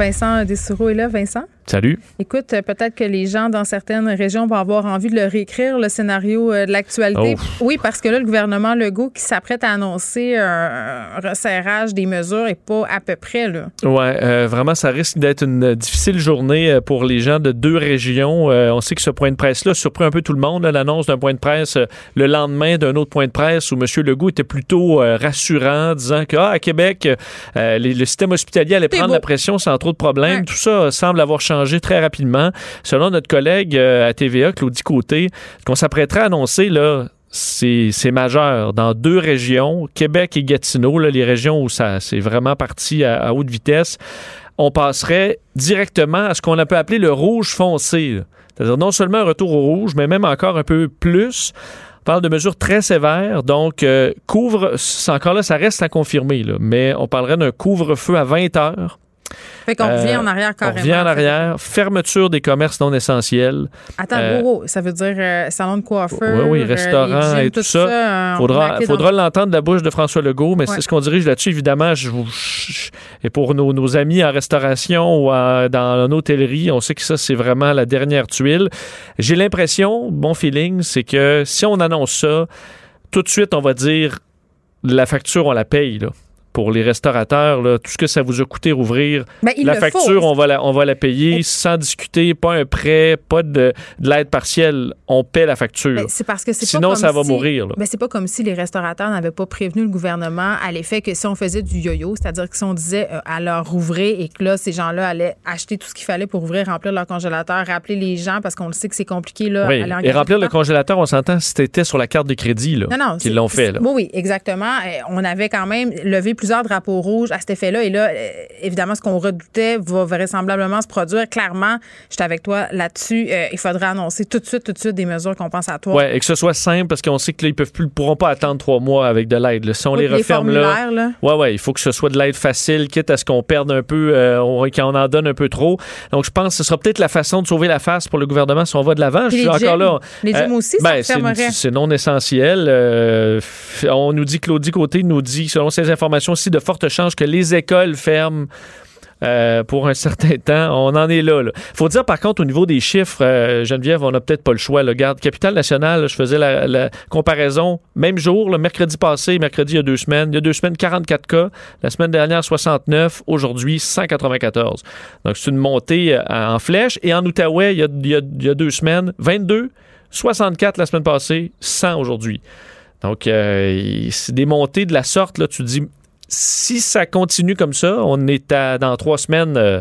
Vincent Dessoureau est là. Vincent? Salut. Écoute, euh, peut-être que les gens dans certaines régions vont avoir envie de le réécrire, le scénario euh, de l'actualité. Oh. Oui, parce que là, le gouvernement Legault qui s'apprête à annoncer un, resserrage des mesures est pas à peu près. Là. Oui, euh, vraiment, ça risque d'être une difficile journée pour les gens de deux régions. on sait que ce point de presse-là surpris un peu tout le monde, l'annonce d'un point de presse le lendemain d'un autre point de presse où M. Legault était plutôt rassurant, disant que ah, à Québec, le système hospitalier allait prendre la pression sans trop de problèmes. Tout ça semble avoir changé très rapidement. Selon notre collègue euh, à TVA, Claudie Côté, qu'on s'apprêterait à annoncer, là, c'est majeur dans deux régions, Québec et Gatineau, les régions où ça c'est vraiment parti à, haute vitesse. On passerait directement à ce qu'on peut appeler le rouge foncé. C'est-à-dire non seulement un retour au rouge, mais même encore un peu plus. On parle de mesures très sévères, donc euh, couvre, encore là, ça reste à confirmer, mais on parlerait d'un couvre-feu à 20 heures fait qu'on revient en arrière carrément. On revient en arrière. Fermeture des commerces non essentiels. Attends, euh, ça veut dire euh, salon de coiffeur. Oui, oui, restaurant et tout, ça. Faudra, faudra l'entendre de la bouche de François Legault, mais c'est ce qu'on dirige là-dessus, évidemment. Je, et pour nos, amis en restauration ou dans l'hôtellerie, on sait que ça, c'est vraiment la dernière tuile. J'ai l'impression, bon feeling, c'est que si on annonce ça, tout de suite, on va dire la facture, on la paye. Là pour les restaurateurs, là, tout ce que ça vous a coûté rouvrir, Ben, la facture, faut. on va la, on va la payer sans discuter, pas un prêt, pas de, de l'aide partielle. On paie la facture. Ben, c'est parce que c'est pas Sinon, comme ça va si- mourir. là. Ben, c'est pas comme si les restaurateurs n'avaient pas prévenu le gouvernement à l'effet que si on faisait du yo-yo, c'est-à-dire que si on disait euh, à leur rouvrir et que là, ces gens-là allaient acheter tout ce qu'il fallait pour ouvrir, remplir leur congélateur, rappeler les gens parce qu'on le sait que c'est compliqué. Là, Oui. Et remplir le congélateur, on s'entend, c'était sur la carte de crédit là, Non, non. qu'ils l'ont fait. Là. c'est- Oui, oui, exactement. Euh, On avait quand même levé plusieurs drapeaux rouges à cet effet-là. Et là, euh, évidemment, ce qu'on redoutait va vraisemblablement se produire. Clairement, je suis avec toi là-dessus. Euh, il faudrait annoncer tout de suite, tout de suite des mesures compensatoires. Ouais, et que ce soit simple parce qu'on sait que là, ils peuvent plus, pourront pas attendre trois mois avec de l'aide. Si on Oui, les referme là, ouais, ouais, il faut que ce soit de l'aide facile, quitte à ce qu'on perde un peu, euh, on- qu'on en donne un peu trop. Donc, je pense que ce sera peut-être la façon de sauver la face pour le gouvernement si on va de l'avant. Je suis encore gyms. là. Les gyms aussi, ben, c'est- non essentiel. Euh, on nous dit, Claudie Côté nous dit, selon ses informations aussi, de fortes chances que les écoles ferment. euh, pour un certain temps. On en est là. Il faut dire, par contre, au niveau des chiffres, euh, Geneviève, on n'a peut-être pas le choix. Là. Garde, Capitale Nationale, je faisais la, comparaison. Même jour, le mercredi passé, mercredi il y a deux semaines. Il y a deux semaines, 44 cas. La semaine dernière, 69. Aujourd'hui, 194. Donc, c'est une montée euh, en flèche. Et en Outaouais, il y a, deux semaines, 22. 64 la semaine passée, 100 aujourd'hui. Donc, c'est des montées de la sorte. Là, tu dis, si ça continue comme ça, on est à, dans trois semaines. euh,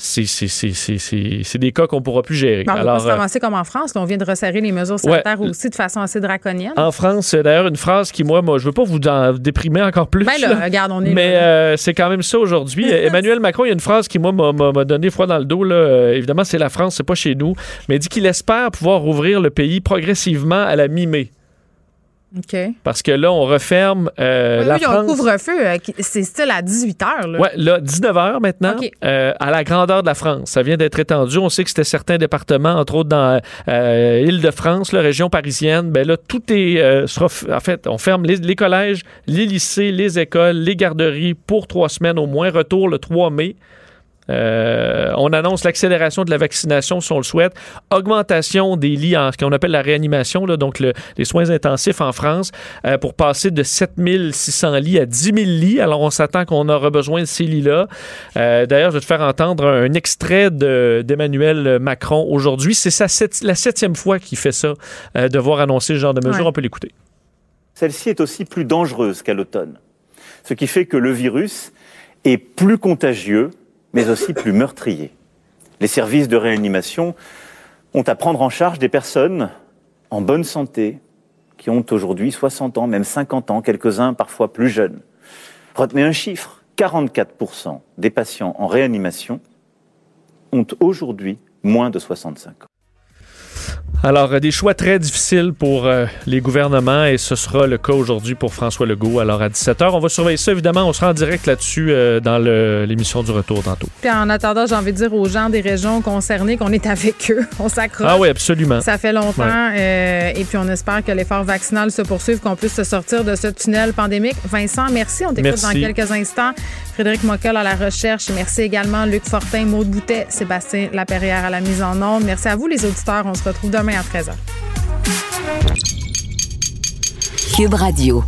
c'est- des cas qu'on pourra plus gérer. On ne va pas euh, comme en France. là. on vient de resserrer les mesures sanitaires aussi de façon assez draconienne. en France, c'est d'ailleurs une phrase qui, moi, moi je veux pas vous en déprimer encore plus. Ben là, regarde, on est Mais euh, c'est quand même ça aujourd'hui. Emmanuel Macron, il y a une phrase qui, moi, m'a- donné froid dans le dos. Là. Évidemment, c'est la France, c'est pas chez nous. Mais il dit qu'il espère pouvoir rouvrir le pays progressivement à la mi-mai. Parce que là, on referme euh, Oui, la oui, il y a un France. couvre-feu. euh, c'est style à 18 h. Là. Ouais, là, 19h maintenant, OK. euh, à la grandeur de la France. Ça vient d'être étendu. On sait que c'était certains départements, entre autres dans euh, Île-de-France, la région parisienne. Ben là, tout est. sera en fait, on ferme les, les collèges, les lycées, les écoles, les garderies pour trois semaines au moins. Retour le 3 mai. Euh, on annonce l'accélération de la vaccination si on le souhaite, augmentation des lits en ce qu'on appelle la réanimation, là, donc le- les soins intensifs en France, euh, pour passer de 7600 lits à 10 000 lits. Alors on s'attend qu'on aura besoin de ces lits-là. Euh, D'ailleurs, je vais te faire entendre un extrait de- d'Emmanuel Macron aujourd'hui. C'est sept- la septième fois qu'il fait ça, euh, devoir annoncer ce genre de mesures. Ouais. On peut l'écouter. Celle-ci est aussi plus dangereuse qu'à l'automne. Ce qui fait que le virus est plus contagieux, mais aussi plus meurtrier. Les services de réanimation ont à prendre en charge des personnes en bonne santé, qui ont aujourd'hui 60 ans, même 50 ans, quelques-uns parfois plus jeunes. Retenez un chiffre, 44% des patients en réanimation ont aujourd'hui moins de 65 ans. Alors, euh, des choix très difficiles pour euh, les gouvernements et ce sera le cas aujourd'hui pour François Legault. Alors, à 17h, on va surveiller ça, évidemment. On sera en direct là-dessus euh, dans l'émission du retour tantôt. Puis en attendant, j'ai envie de dire aux gens des régions concernées qu'on est avec eux. On s'accroche. Ah oui, absolument. Ça fait longtemps. Ouais. euh, et puis on espère que l'effort vaccinal se poursuive, qu'on puisse se sortir de ce tunnel pandémique. Vincent, merci. On t'écoute dans quelques instants. Frédéric Mockel à la recherche. Merci également Luc Fortin, Maude Boutet, Sébastien Laperrière à la mise en onde. Merci à vous les auditeurs. On se retrouve demain à 13h. Cube Radio.